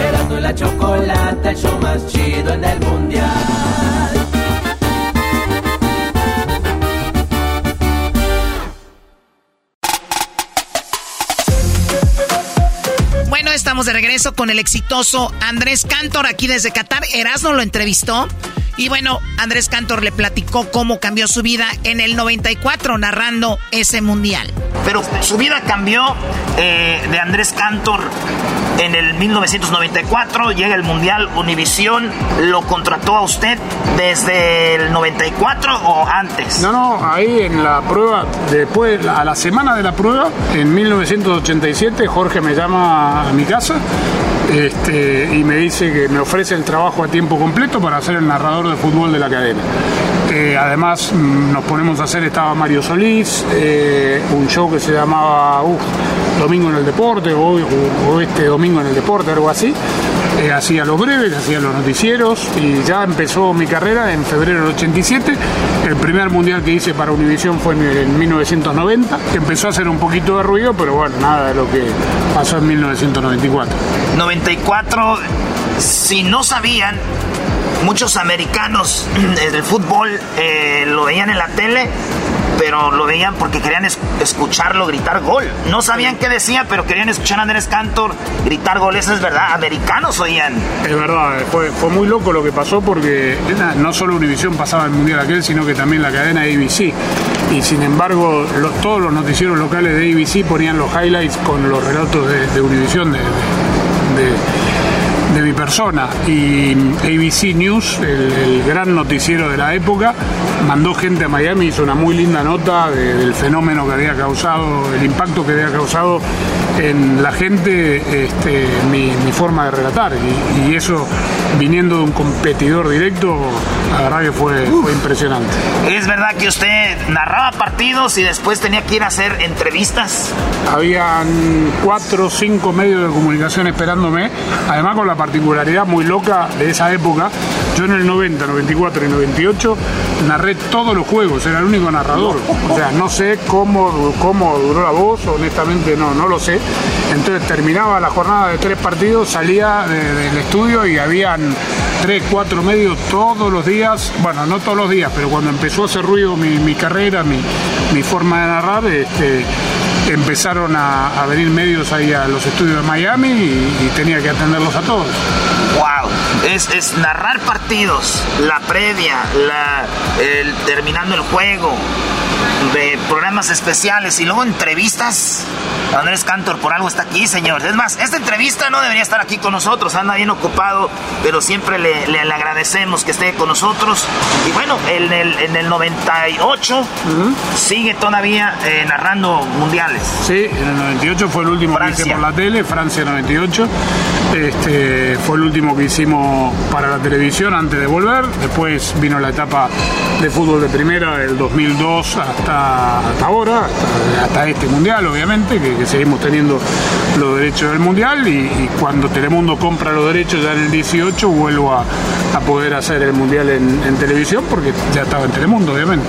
Erasmo y la chocolata, el show más chido en el mundial. Estamos de regreso con el exitoso Andrés Cantor aquí desde Qatar. Erasmo lo entrevistó. Y bueno, Andrés Cantor le platicó cómo cambió su vida en el 94 narrando ese mundial. Pero su vida cambió eh, de Andrés Cantor en el 1994. Llega el Mundial Univisión. ¿Lo contrató a usted desde el 94 o antes? No, no, ahí en la prueba, después, a la semana de la prueba, en 1987, Jorge me llama a mi casa este, y me dice que me ofrece el trabajo a tiempo completo para ser el narrador de fútbol de la cadena. Eh, además, mm, nos ponemos a hacer, estaba Mario Solís, eh, un show que se llamaba uf, Domingo en el Deporte, o este Domingo en el Deporte, algo así. Eh, hacía los breves, hacía los noticieros y ya empezó mi carrera en febrero del 87. El primer mundial que hice para Univisión fue en, en 1990, que empezó a hacer un poquito de ruido, pero bueno, nada de lo que pasó en 1994. 94, si no sabían, muchos americanos [CLEARS THROAT] del fútbol eh, lo veían en la tele, pero lo veían porque querían es- escucharlo gritar gol. No sabían qué decía, pero querían escuchar a Andrés Cantor gritar gol. Eso es verdad, americanos oían. Es verdad, fue, fue muy loco lo que pasó porque na- no solo Univisión pasaba el mundial aquel, sino que también la cadena ABC. Y sin embargo, todos los noticieros locales de ABC ponían los highlights con los relatos de, de Univisión de, de- de- de mi persona. Y ABC News, el, el gran noticiero de la época, mandó gente a Miami, hizo una muy linda nota de- del fenómeno que había causado, el impacto que había causado en la gente este, mi, mi forma de relatar. Y, y eso, viniendo de un competidor directo, la verdad que fue, fue impresionante. ¿Es verdad que usted narraba partidos y después tenía que ir a hacer entrevistas? Habían cuatro o cinco medios de comunicación esperándome, además con la particularidad muy loca de esa época. Yo en el 90, 94 y 98 todos los juegos, era el único narrador. O sea, no sé cómo, cómo duró la voz, honestamente no, no lo sé. Entonces terminaba la jornada de tres partidos, salía de- del estudio y habían tres, cuatro medios todos los días, bueno, no todos los días, pero cuando empezó a hacer ruido mi, mi carrera, mi, mi forma de narrar, este, empezaron a, a venir medios ahí a los estudios de Miami y, y tenía que atenderlos a todos. Wow, es, es narrar partidos, la previa, la, el, terminando el juego, de programas especiales y luego entrevistas. Andrés Cantor por algo está aquí, señor. Es más, esta entrevista no debería estar aquí con nosotros, anda bien ocupado, pero siempre le, le, agradecemos que esté con nosotros. Y bueno, en el, en el 98 sigue todavía eh, narrando mundiales. Sí, en el 98 fue el último que hice por la tele, Francia 98. Este, fue el último que hicimos para la televisión antes de volver. Después vino la etapa de fútbol de primera del 2002 hasta, hasta ahora, hasta, este mundial, obviamente, que, seguimos teniendo los derechos del mundial. Y, cuando Telemundo compra los derechos ya en el 18, vuelvo a, poder hacer el mundial en, televisión porque ya estaba en Telemundo, obviamente.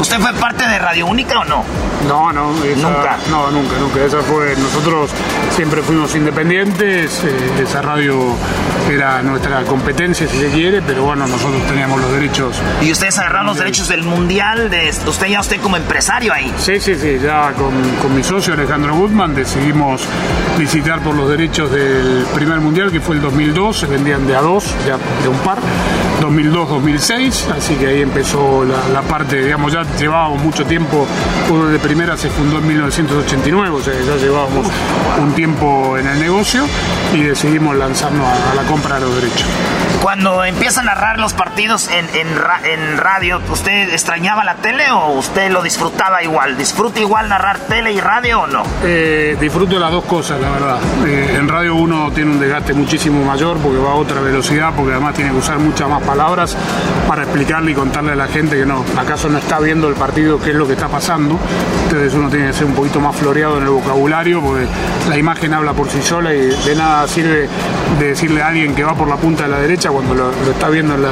¿Usted fue parte de Radio Única o no? No, no, nunca. No, nunca, nunca. Esa fue, nosotros siempre fuimos independientes. Eh, esa radio era nuestra competencia, si se quiere, pero bueno, nosotros teníamos los derechos. ¿Y ustedes agarraron los derechos del Mundial? De, ¿Usted ya usted como empresario ahí? Sí, sí, sí, ya con, con mi socio Alejandro Guzmán decidimos visitar por los derechos del primer Mundial, que fue el 2002, se vendían de a dos, ya de un par, Yeah. 2002-2006, así que ahí empezó la, parte, digamos, ya llevábamos mucho tiempo, uno de primera se fundó en 1989, o sea, ya llevábamos un tiempo en el negocio y decidimos lanzarnos a, la compra de los derechos. Cuando empieza a narrar los partidos en, en, radio, ¿usted extrañaba la tele o usted lo disfrutaba igual? ¿Disfruta igual narrar tele y radio o no? Eh, disfruto las dos cosas, la verdad. Eh, en radio uno tiene un desgaste muchísimo mayor porque va a otra velocidad, porque además tiene que usar muchas más palabras para explicarle y contarle a la gente que no, acaso no está viendo el partido, qué es lo que está pasando. Entonces uno tiene que ser un poquito más floreado en el vocabulario porque la imagen habla por sí sola y de nada sirve de decirle a alguien que va por la punta de la derecha cuando lo, está viendo en la.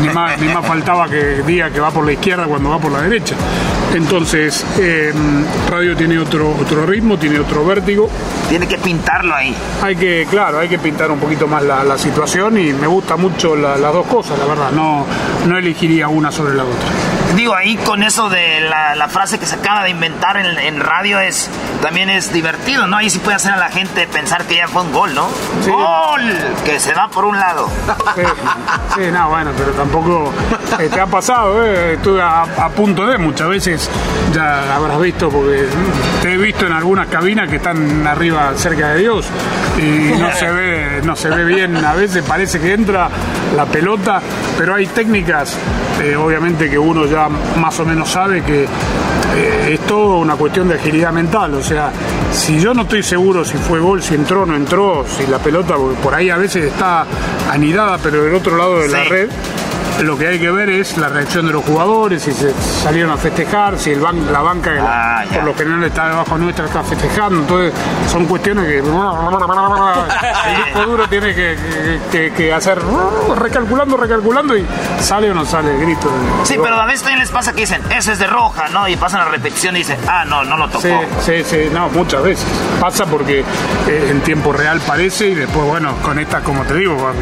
ni, más, ni, más, faltaba que diga que va por la izquierda cuando va por la derecha. Entonces, eh, radio tiene otro, otro ritmo, tiene otro vértigo. Tiene que pintarlo ahí. Hay que, claro, hay que pintar un poquito más la, situación y me gusta mucho las dos cosas, la verdad. No, no elegiría una sobre la otra. Digo, ahí con eso de la, frase que se acaba de inventar en, radio es también es divertido, ¿no? Ahí sí puede hacer a la gente pensar que ya fue un gol, ¿no? ¡Gol! Que se va por un lado. Sí, no, bueno, pero tampoco eh, te ha pasado, ¿eh? Estuve a, punto de muchas veces, ya habrás visto, porque te he visto en algunas cabinas que están arriba cerca de Dios y no se ve, no se ve bien, a veces parece que entra la pelota, pero hay técnicas, eh, obviamente que uno ya más o menos sabe que eh, es todo una cuestión de agilidad mental. O sea, si yo no estoy seguro si fue gol, si entró o no entró, si la pelota por ahí a veces está anidada, pero del otro lado de la red, [LAUGHS] lo que hay que ver es la reacción de los jugadores, si se salieron a festejar, si el la banca ah, por lo general está debajo nuestra está festejando. Entonces son cuestiones que [LAUGHS] el disco duro tiene que, hacer recalculando, recalculando y sale o no sale el grito. Sí, pero a veces también les pasa que dicen, ese es de roja, ¿no? Y pasan la repetición y dicen, ah, no, no lo tocó. Sí, sí, sí, no, muchas veces. Pasa porque eh, en tiempo real parece y después, bueno, con esta, como te digo, con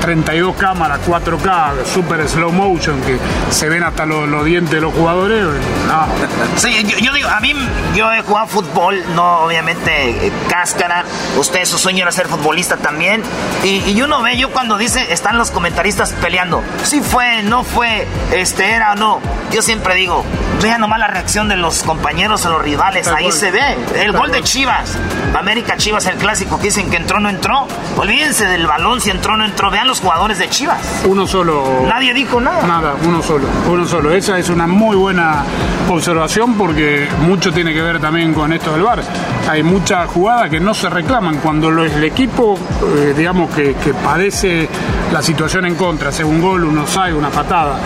32 cámaras, 4K, slow motion que se ven hasta los, dientes de los jugadores. No. [LAUGHS] Sí, yo, digo, a mí yo he jugado fútbol, no obviamente eh, cáscara. Usted su sueño era ser futbolista también. Y, y, uno ve, yo cuando dice, están los comentaristas peleando. Si fue, no fue, este era o no. Yo siempre digo, vean nomás la reacción de los compañeros o los rivales. Ahí se ve. El gol de Chivas. América Chivas, el clásico que dicen que entró no entró. Olvídense del balón si entró no entró. Vean los jugadores de Chivas. Uno solo. Nadie dijo nada. Nada, uno solo, uno solo. Esa es una muy buena observación porque mucho tiene que ver también con esto del bar. Hay muchas jugadas que no se reclaman cuando lo, el equipo, eh, digamos, que, padece la situación en contra, sea un gol, un offside, una patada,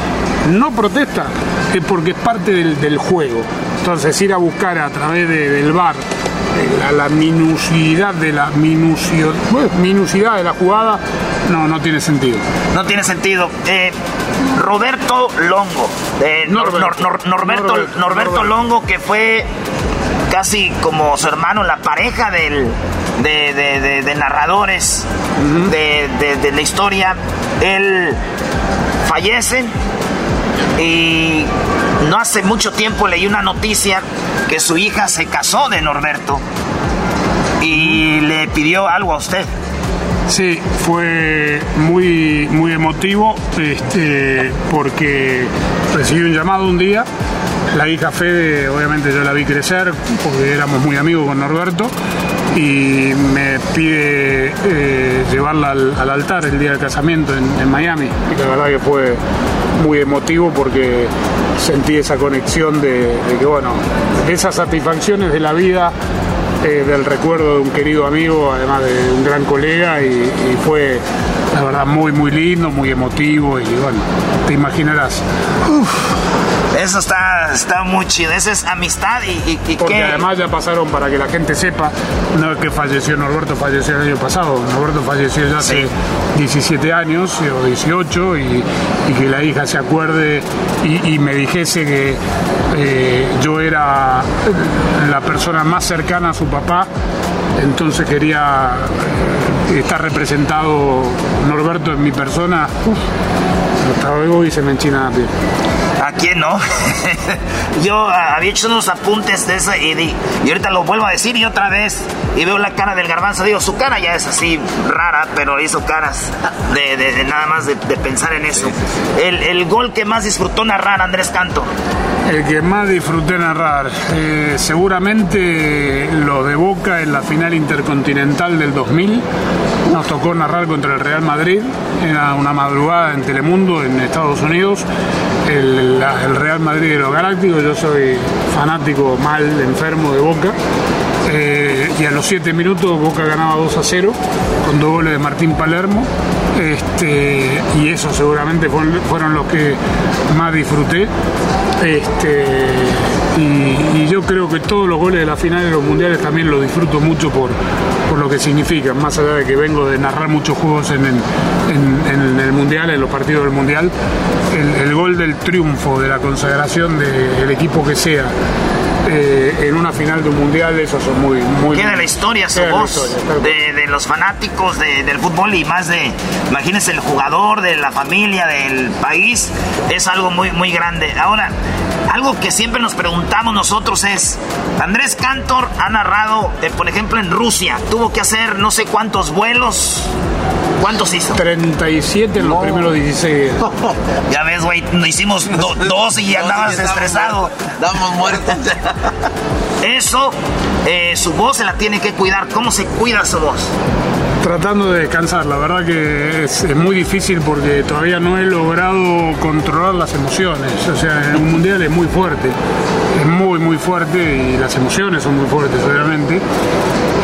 no protesta, es porque es parte del, juego. Entonces ir a buscar a través del bar la, la, minucidad de la minucio, minucidad de la jugada no, no tiene sentido. No tiene sentido. Eh, Roberto Longo. Norberto, Norberto, Longo, que fue casi como su hermano, la pareja del, de, narradores de, la historia. Él fallece y no hace mucho tiempo leí una noticia que su hija se casó de Norberto y le pidió algo a usted Sí, fue muy, muy emotivo este, porque recibí un llamado un día. La hija Fede, obviamente yo la vi crecer porque éramos muy amigos con Norberto y me pide eh, llevarla al, al altar el día del casamiento en, Miami. Y la verdad que fue muy emotivo porque sentí esa conexión de, que, bueno, esas satisfacciones de la vida del recuerdo de un querido amigo, además de un gran colega, y, fue la verdad muy, muy lindo, muy emotivo, y bueno, te imaginarás. Eso está, está muy chido. Esa es amistad y, y, y Porque qué- además ya pasaron para que la gente sepa, no es que falleció Norberto, falleció el año pasado, Norberto falleció ya hace 17 años o 18 y, y que la hija se acuerde y, y me dijese que eh, yo era la persona más cercana a su papá, entonces quería eh, estar representado Norberto en mi persona. Uf, hasta luego y se me enchina la piel. ¿A quién no? [LAUGHS] Yo ah, había hecho unos apuntes de eso y, di- y ahorita lo vuelvo a decir y otra vez. Y veo la cara del garbanzo. Digo, su cara ya es así rara, pero hizo caras de, de- nada más de, de pensar en eso. El, el gol que más disfrutó narrar Andrés Canto. El que más disfruté narrar, eh, seguramente lo de Boca en la final intercontinental del 2000. Nos tocó narrar contra el Real Madrid. Era una madrugada en Telemundo, en Estados Unidos. El Real Madrid de los Galácticos. Yo soy fanático mal, enfermo de Boca. Eh, y a los 7 minutos Boca ganaba 2 a 0 con dos goles de Martín Palermo. Este, y eso seguramente fueron, los que más disfruté. Este, y, yo creo que todos los goles de la final de los mundiales también los disfruto mucho por, por lo que significan, más allá de que vengo de narrar muchos juegos en el, en- el mundial, en los partidos del mundial, el, el gol del triunfo, de la consagración del equipo que sea. Eh, en una final de un mundial, esos son muy, muy Queda la historia, su voz historia, de, de los fanáticos de- del fútbol y más de, imagínense, el jugador, de la familia, del país, es algo muy, muy grande. Ahora, algo que siempre nos preguntamos nosotros es, Andrés Cantor ha narrado, eh, por ejemplo, en Rusia, tuvo que hacer no sé cuántos vuelos. ¿Cuántos hizo? 37 en los primeros 16. [LAUGHS] Ya ves, güey, hicimos do- dos y [LAUGHS] andabas estresado. Estamos muertos. [LAUGHS] Eso, eh, su voz se la tiene que cuidar. ¿Cómo se cuida su voz? Tratando de descansar, la verdad que es, es muy difícil porque todavía no he logrado controlar las emociones. O sea, en un mundial es muy fuerte, es muy, muy fuerte y las emociones son muy fuertes, obviamente.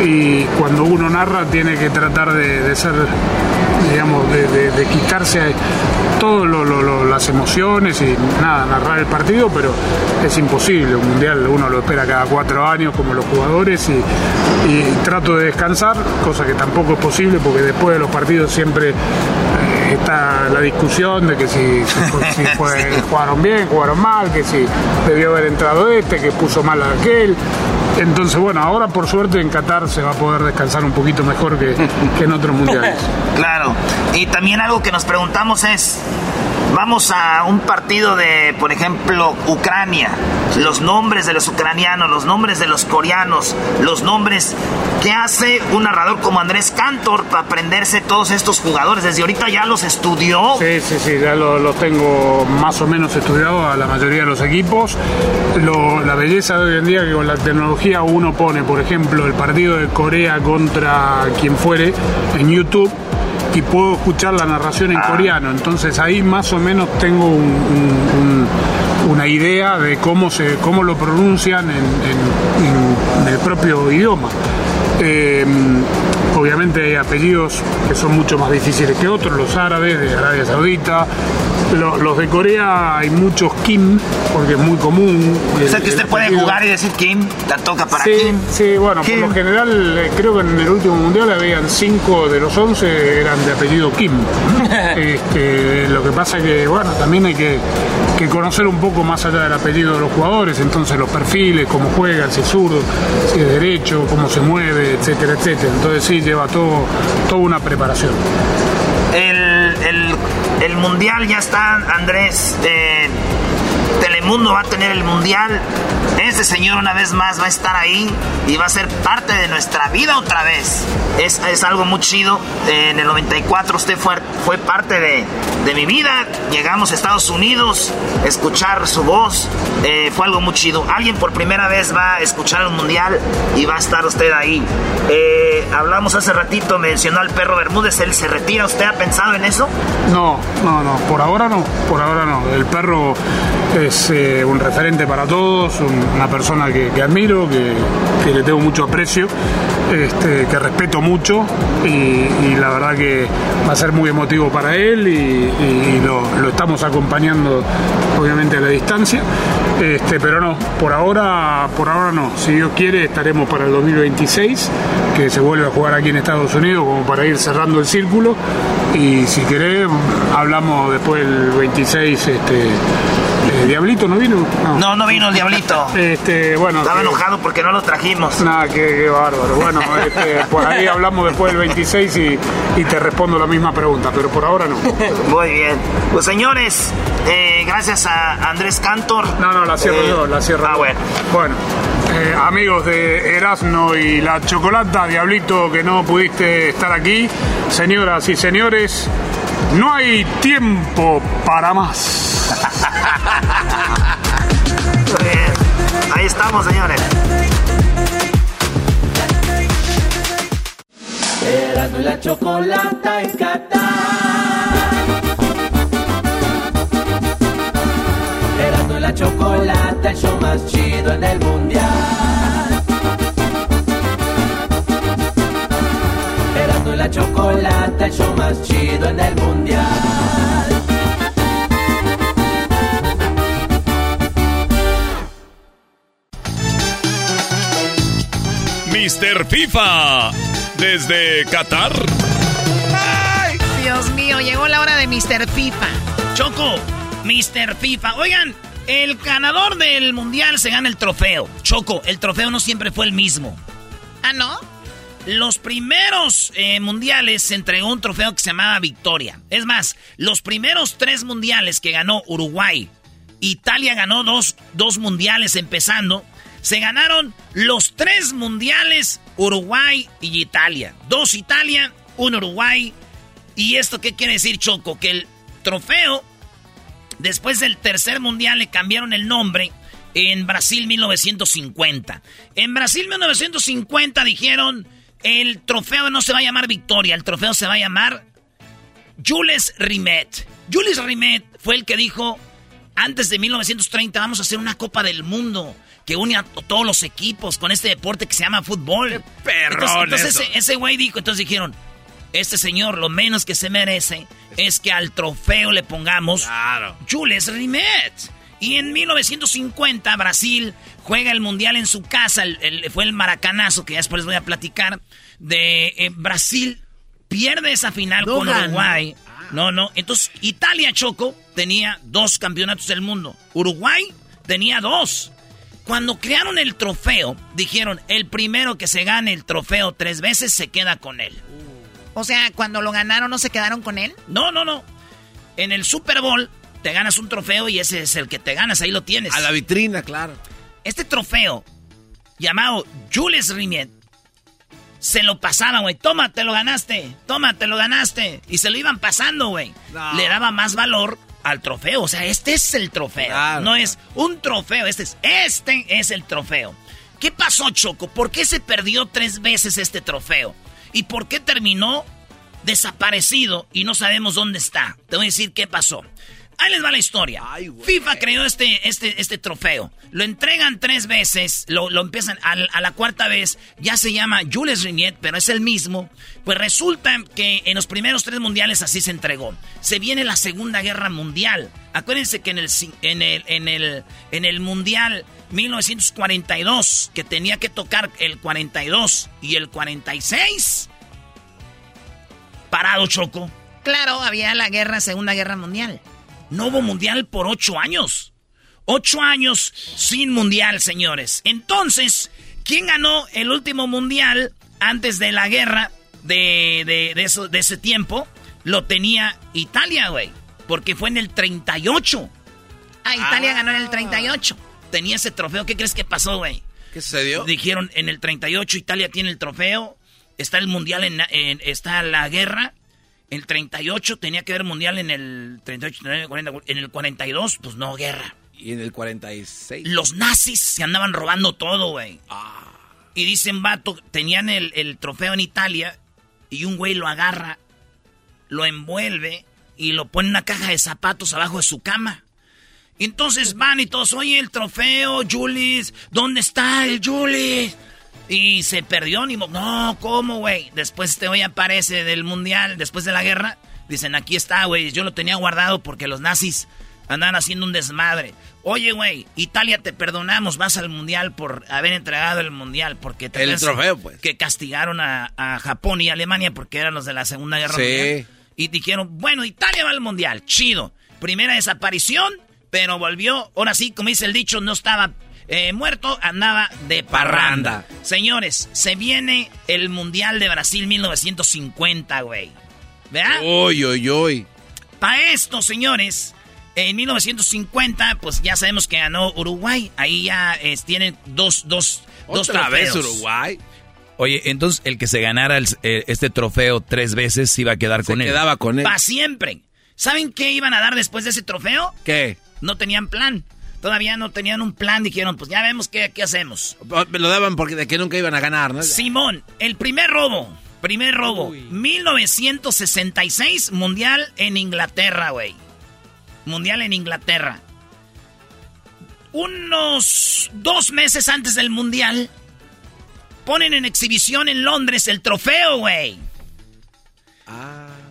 Y cuando uno narra tiene que tratar de, ser, digamos, de, de- quitarse todas las emociones y nada, narrar el partido, pero es imposible. Un mundial uno lo espera cada cuatro años como los jugadores y, trato de descansar, cosa que tampoco es posible porque después de los partidos siempre está la discusión de que si, si- si [LAUGHS] fue- jugaron bien, jugaron mal, que si debió haber entrado este, que puso mal a aquel. Entonces, bueno, ahora por suerte en Qatar se va a poder descansar un poquito mejor que, que en otros mundiales. [LAUGHS] Claro. Y también algo que nos preguntamos es, vamos a un partido de, por ejemplo, Ucrania, los nombres de los ucranianos, los nombres de los coreanos, los nombres que hace un narrador como Andrés Cantor para aprenderse todos estos jugadores. Desde ahorita ya los estudió. Sí, sí, sí, ya lo- los tengo más o menos estudiados a la mayoría de los equipos. La belleza de hoy en día que con la tecnología uno pone, por ejemplo, el partido de Corea contra quien fuere en YouTube y puedo escuchar la narración en coreano. Entonces ahí más o menos tengo un- un- un- una idea de cómo, se, cómo lo pronuncian en, en- en- en el propio idioma. Eh, obviamente hay apellidos que son mucho más difíciles que otros, los árabes de Arabia Saudita, lo- los de Corea hay muchos Kim, porque es muy común. O sea el- que usted puede apellido. jugar y decir Kim, la toca para Sí, Kim. sí, bueno, por lo general eh, creo que en el último mundial habían cinco de los 11 eran de apellido Kim. [LAUGHS] Este, lo que pasa que, bueno, también hay que, que conocer un poco más allá del apellido de los jugadores, entonces los perfiles, cómo juegan, si es zurdo, si es derecho, cómo se mueve, etcétera, etcétera. Entonces sí, lleva todo, toda una preparación. El, el- el mundial ya está, Andrés. eh, Telemundo va a tener el mundial. Este señor una vez más va a estar ahí y va a ser parte de nuestra vida otra vez. Es, algo muy chido. En el 94 usted fue, fue parte de, de mi vida. Llegamos a Estados Unidos, escuchar su voz. eh, fue algo muy chido. Alguien por primera vez va a escuchar el mundial y va a estar usted ahí. Eh, hablamos hace ratito, mencionó al perro Bermúdez. ¿Él se retira? ¿Usted ha pensado en eso? No, no, no, por ahora no, por ahora no. El perro es eh, un referente para todos, un- una persona que, admiro, que, le tengo mucho aprecio, este, que respeto mucho y, la verdad que va a ser muy emotivo para él y, lo, estamos acompañando obviamente a la distancia, este, pero no, por ahora, por ahora no. Si Dios quiere estaremos para el 2026, que se vuelve a jugar aquí en Estados Unidos como para ir cerrando el círculo y si querés hablamos después del 26 este eh, Diablito no vino No, no vino el Diablito. este bueno Estaba que- enojado porque no lo trajimos. Nada, qué, qué bárbaro. Bueno, [LAUGHS] este, por ahí hablamos después del 26 y, y te respondo la misma pregunta, pero por ahora no. Muy bien. Pues señores, eh, gracias a Andrés Cantor. No, no, la cierro Eh, yo, la cierro Ah, yo. bueno. Bueno, eh, amigos de Erasmo y la Chocolata, Diablito, que no pudiste estar aquí, señoras y señores, no hay tiempo para más. Bien. Ahí estamos, señores. Erasmo la chocolata en Qatar. Erasmo y la chocolata, el show más chido en el mundial. Erasmo y la chocolata, el show más chido en el mundial. Mr. FIFA, desde Qatar. Dios mío, llegó la hora de Mr. FIFA. Choco, Mr. FIFA. Oigan, el ganador del mundial se gana el trofeo. Choco, el trofeo no siempre fue el mismo. ¿Ah, no? Los primeros eh, mundiales se entregó un trofeo que se llamaba Victoria. Es más, los primeros tres mundiales que ganó Uruguay, Italia ganó dos, dos mundiales empezando. Se ganaron los tres mundiales Uruguay y Italia. Dos Italia, un Uruguay. ¿Y esto qué quiere decir, Choco? Que el trofeo, después del tercer mundial, le cambiaron el nombre en Brasil 1950. En Brasil 1950 dijeron, el trofeo no se va a llamar Victoria, el trofeo se va a llamar Jules Rimet. Jules Rimet fue el que dijo, antes de 1930 vamos a hacer una Copa del Mundo que une a to- todos los equipos con este deporte que se llama fútbol. perrón entonces, entonces eso. ese, ese güey dijo, entonces dijeron, este señor lo menos que se merece es que al trofeo le pongamos Jules Rimet. Y en 1950 Brasil juega el mundial en su casa, el- el- fue el maracanazo que ya después les voy a platicar de eh, Brasil pierde esa final No con. Uruguay. No, no. Entonces Italia Choco tenía dos campeonatos del mundo. Uruguay tenía dos. Cuando crearon el trofeo, dijeron, el primero que se gane el trofeo tres veces se queda con él. O sea, cuando lo ganaron, ¿no se quedaron con él? No, no, no. En el Super Bowl te ganas un trofeo y ese es el que te ganas, ahí lo tienes. A la vitrina, claro. Este trofeo, llamado Jules Rimet, se lo pasaban, güey. Toma, te lo ganaste. Toma, te lo ganaste. Y se lo iban pasando, güey. No. Le daba más valor al trofeo. O sea, este es el trofeo. Claro, no es un trofeo. Este es, este es el trofeo. ¿Qué pasó, Choco? ¿Por qué se perdió tres veces este trofeo? ¿Y por qué terminó desaparecido y no sabemos dónde está? Te voy a decir qué pasó. Ahí les va la historia. FIFA creó este, este, este trofeo. Lo entregan tres veces, lo, lo empiezan a, a la cuarta vez. Ya se llama Jules Rimet, pero es el mismo. Pues resulta que en los primeros tres mundiales así se entregó. Se viene la Segunda Guerra Mundial. Acuérdense que en el, en el, en el, en el Mundial 1942, que tenía que tocar el 42 y el 46, parado Choco. Claro, había la guerra, Segunda Guerra Mundial. No hubo mundial por ocho años. Ocho años sin mundial, señores. Entonces, ¿quién ganó el último mundial antes de la guerra de, de, de eso- de ese tiempo? Lo tenía Italia, güey. Porque fue en el 38. Ah, Italia ganó en el 38. Tenía ese trofeo. ¿Qué crees que pasó, güey? ¿Qué sucedió? Dijeron, en el 38 Italia tiene el trofeo. Está el mundial, en, en- está la guerra. El 38 tenía que haber mundial en el 38, 39, 40, en el 42, pues no, guerra. Y en el 46. Los nazis se andaban robando todo, güey. Y dicen, vato, tenían el, el trofeo en Italia y un güey lo agarra, lo envuelve y lo pone en una caja de zapatos abajo de su cama. Entonces van y todos, oye, el trofeo, Julis, ¿dónde está el Julis? Y se perdió, ni mo- No, ¿cómo, güey? Después este güey aparece del mundial, después de la guerra. Dicen, aquí está, güey. Yo lo tenía guardado porque los nazis andaban haciendo un desmadre. Oye, güey, Italia te perdonamos, vas al mundial por haber entregado el mundial. porque te El trofeo, pues. Que castigaron a, a Japón y Alemania porque eran los de la Segunda Guerra Sí. Mundial. Y dijeron, bueno, Italia va al mundial, chido. Primera desaparición, pero volvió. Ahora sí, como dice el dicho, no estaba eh, muerto, andaba de parranda. Señores, se viene el mundial de Brasil 1950, güey. ¿Verdad? Uy, uy, uy. Para esto, señores, en 1950, pues ya sabemos que ganó Uruguay. Ahí ya es, tienen dos, dos, dos ¿Otra vez trofeos. Uruguay? Oye, entonces el que se ganara el- eh, este trofeo tres veces se iba a quedar con él. quedaba con él. Para siempre. ¿Saben qué iban a dar después de ese trofeo? ¿Qué? No tenían plan. Todavía no tenían un plan. Dijeron, pues ya vemos qué, qué hacemos. Me lo daban porque de que nunca iban a ganar, ¿no? Simón, el primer robo. Primer robo. 1966, Mundial en Inglaterra, güey. Mundial en Inglaterra. Unos dos meses antes del Mundial, ponen en exhibición en Londres el trofeo, güey.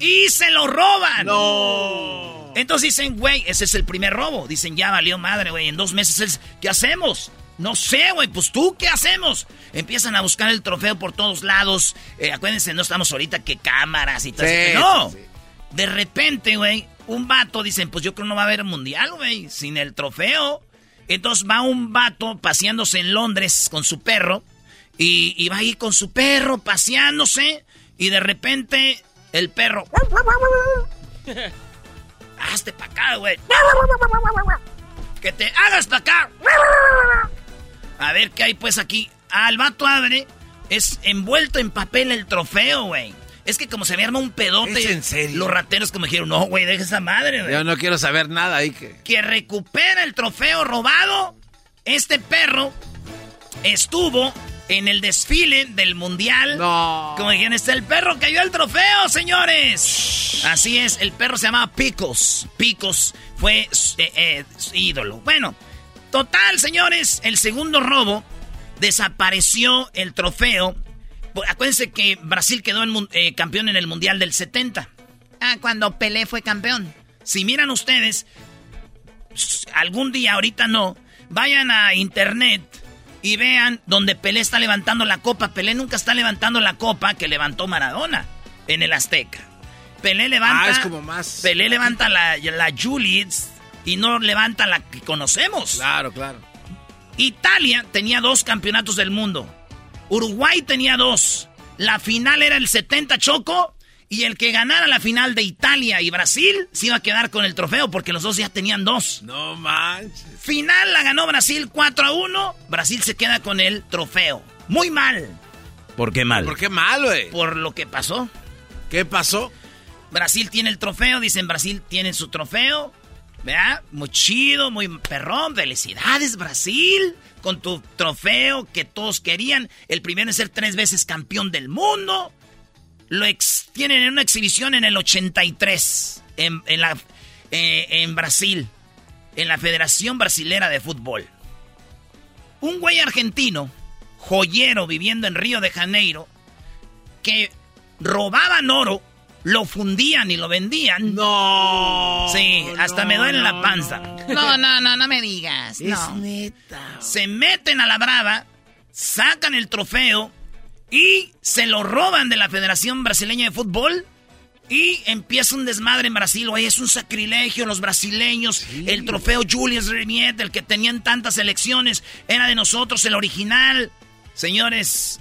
Y se lo roban. No. Entonces dicen, güey, ese es el primer robo. Dicen, ya valió madre, güey. En dos meses, es- ¿qué hacemos? No sé, güey. Pues tú, ¿qué hacemos? Empiezan a buscar el trofeo por todos lados. Eh, acuérdense, no estamos ahorita que cámaras y todo Sí, eso. No. sí. De repente, güey, un vato, dicen, pues yo creo no va a haber mundial, güey, sin el trofeo. Entonces va un vato paseándose en Londres con su perro. Y, y va ahí con su perro paseándose. Y de repente el perro... [LAUGHS] Hazte para acá, güey. Que te hagas para acá. A ver qué hay pues aquí. Ah, el vato abre. Es envuelto en papel el trofeo, güey. Es que como se me arma un pedote. ¿Es en serio? Los rateros como dijeron, no, güey, deja esa madre, güey Yo no quiero saber nada ahí que... que recupera el trofeo robado. Este perro estuvo en el desfile del mundial. No. Como dijeron, está el perro cayó el trofeo, señores. Así es, el perro se llamaba Picos. Picos fue eh, eh, ídolo. Bueno, total, señores, el segundo robo desapareció el trofeo. Pues, Acuérdense que Brasil quedó en eh, campeón en el mundial del 70. Ah, cuando Pelé fue campeón. Si miran ustedes, algún día, ahorita no, vayan a internet y vean donde Pelé está levantando la copa. Pelé nunca está levantando la copa que levantó Maradona en el Azteca. Pelé levanta. Ah, es como más- Pelé levanta la, la Juliets y no levanta la que conocemos. Claro, claro. Italia tenía dos campeonatos del mundo. Uruguay tenía dos. La final era el 70 Choco. Y el que ganara la final de Italia y Brasil se iba a quedar con el trofeo porque los dos ya tenían dos. No manches. Final la ganó Brasil 4 a 1. Brasil se queda con el trofeo. Muy mal ¿Por qué mal? ¿Por qué mal, güey? por lo que pasó. ¿Qué pasó? Brasil tiene el trofeo, dicen Brasil tiene su trofeo. ¿Verdad? Muy chido, muy perrón. Felicidades, Brasil. Con tu trofeo que todos querían. El primero en ser tres veces campeón del mundo. Lo ex- tienen en una exhibición en el 83. En, en la, eh, en Brasil. En la Federación Brasilera de Fútbol. Un güey argentino, joyero viviendo en Río de Janeiro, que robaban oro, lo fundían y lo vendían. No. Sí, hasta me duele la panza. No, no, no, no me digas. No. neta. Se meten a la brava, sacan el trofeo y se lo roban de la Federación Brasileña de Fútbol. Y empieza un desmadre en Brasil. Oye, es un sacrilegio los brasileños. El trofeo Julius Remiet, el que tenían tantas elecciones, era de nosotros, el original. Señores,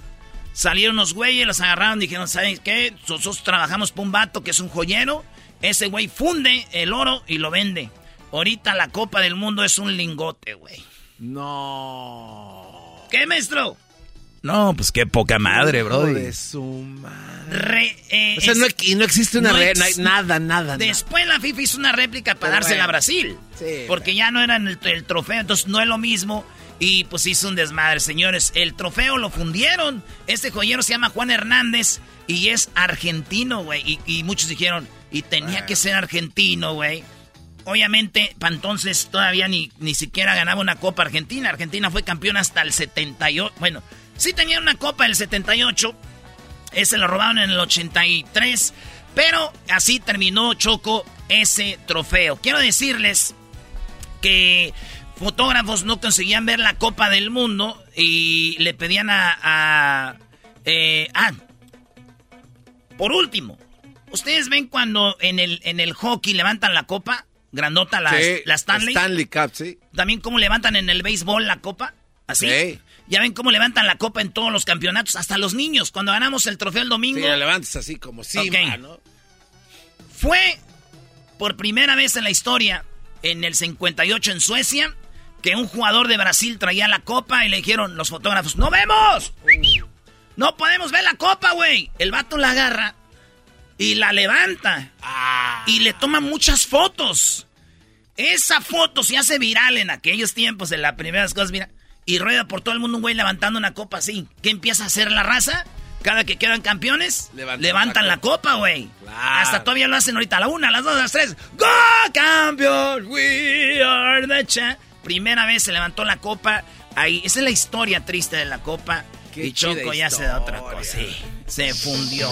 salieron los güeyes, los agarraron, dijeron, ¿saben qué? Nosotros trabajamos para un vato que es un joyero. Ese güey funde el oro y lo vende. Ahorita la Copa del Mundo es un lingote, güey. No. ¿Qué, maestro? No, pues qué poca madre, bro. De su madre. Re- eh, O sea, es- no, y no existe una no ex- nada, nada. Después la FIFA hizo una réplica para Pero dársela a. Brasil. Sí, porque ya no eran el, el trofeo, entonces no es lo mismo. Y pues hizo un desmadre, señores. El trofeo lo fundieron. Este joyero se llama Juan Hernández y es argentino, güey. Y, y muchos dijeron, y tenía que ser argentino, güey. Obviamente, para entonces todavía ni, ni siquiera ganaba una Copa Argentina. Argentina fue campeón hasta el 78. Bueno, sí tenía una Copa del 78. Ese lo robaron en el 83. Pero así terminó Choco ese trofeo. Quiero decirles que fotógrafos no conseguían ver la Copa del Mundo y le pedían a... a eh, ah, por último, ¿ustedes ven cuando en el, en el hockey levantan la copa? Grandota la, Sí, la Stanley. Stanley Cup, sí. También cómo levantan en el béisbol la copa. Así. Sí. Ya ven cómo levantan la copa en todos los campeonatos, hasta los niños. Cuando ganamos el trofeo el domingo. Sí, la levantas así como Simba, Ok. ¿no? Fue por primera vez en la historia, en el 58 en Suecia, que un jugador de Brasil traía la copa y le dijeron los fotógrafos, ¡No vemos! No podemos ver la copa, güey. El vato la agarra y la levanta. Y le toma muchas fotos. Esa foto se hace viral en aquellos tiempos, en las primeras cosas, mira. Y rueda por todo el mundo un güey levantando una copa así. ¿Qué empieza a hacer la raza? Cada que quedan campeones, Levantan levantan la copa, güey. Claro. Hasta todavía lo hacen ahorita a la una, a las dos, a las tres. ¡Go, campeón! We are the cha-". Primera vez se levantó la copa. Ahí, esa es la historia triste de la copa. Qué y Choco ya se da otra cosa. Sí, se fundió.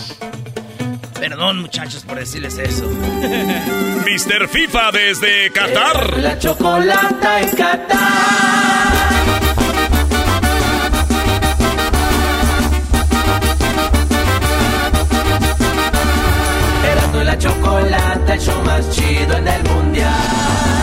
Perdón, muchachos, por decirles eso. [LAUGHS] Mr. FIFA desde Qatar. La chocolata en Qatar. Erasmo y la chocolata, el show más chido en el mundial.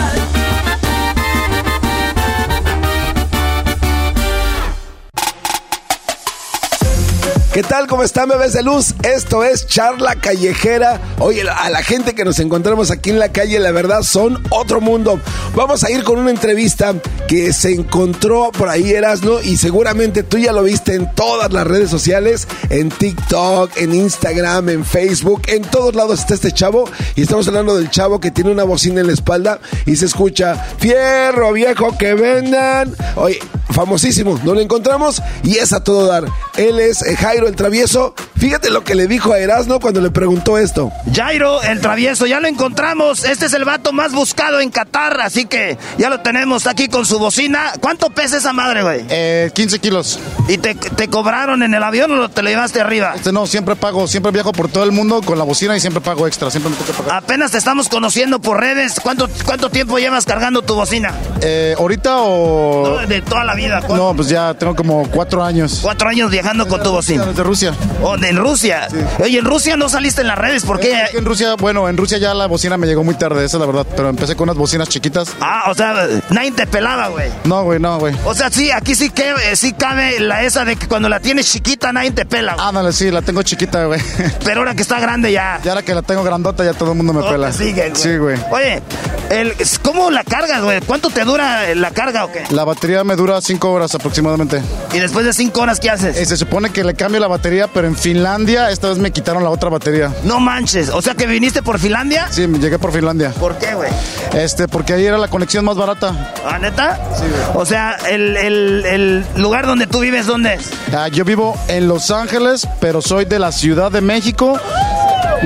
¿Qué tal? ¿Cómo están, bebés de luz? Esto es Charla Callejera. Oye, a la gente que nos encontramos aquí en la calle, la verdad, son otro mundo. Vamos a ir con una entrevista que se encontró por ahí, Erasno, y seguramente tú ya lo viste en todas las redes sociales, en TikTok, en Instagram, en Facebook, en todos lados está este chavo. Y estamos hablando del chavo que tiene una bocina en la espalda y se escucha, fierro viejo que vendan. Oye, famosísimo, no lo encontramos y es a todo dar. Él es eh, Jairo el Travieso. Fíjate lo que le dijo a Erasno cuando le preguntó esto. Jairo, el travieso, ya lo encontramos. Este es el vato más buscado en Qatar, así que ya lo tenemos aquí con su bocina. ¿Cuánto pesa esa madre, güey? Eh, 15 kilos. ¿Y te, te cobraron en el avión o te lo llevaste arriba? Este no, siempre pago, siempre viajo por todo el mundo con la bocina y siempre pago extra, siempre me toca pagar. Apenas te estamos conociendo por redes. ¿Cuánto, cuánto tiempo llevas cargando tu bocina? Eh, ¿Ahorita o...? No, de toda la vida. ¿Cuánto? No, pues ya tengo como cuatro años. Cuatro años viajando con tu bocina. Desde Rusia. Oh, de en Rusia. Oye, en Rusia no saliste en las redes, ¿por qué? En Rusia, bueno, en Rusia ya la bocina me llegó muy tarde, esa es la verdad, pero empecé con unas bocinas chiquitas. Ah, o sea, nadie te pelaba, güey. No, güey, no, güey. O sea, sí, aquí sí, que, eh, sí cabe la esa de que cuando la tienes chiquita nadie te pela. güey. Ándale, sí, la tengo chiquita, güey. [LAUGHS] Pero ahora que está grande ya. Ya ahora que la tengo grandota ya todo el mundo me pela. sigue, güey. Sí, güey. Oye, el, ¿cómo la cargas, güey? ¿Cuánto te dura la carga o qué? La batería me dura cinco horas aproximadamente. Y después de cinco horas, ¿qué haces? Eh, se supone que le cambio la batería, pero en Finlandia esta vez me quitaron la otra batería. No manches. O sea, que viniste por Finlandia. Sí, llegué por Finlandia. ¿Por qué, güey? Este, porque ahí era la conexión más barata. ¿Ah, neta? Sí, güey. O sea, el, el- el lugar donde tú vives, ¿dónde es? Ah, yo vivo en Los Ángeles, pero soy de la Ciudad de México,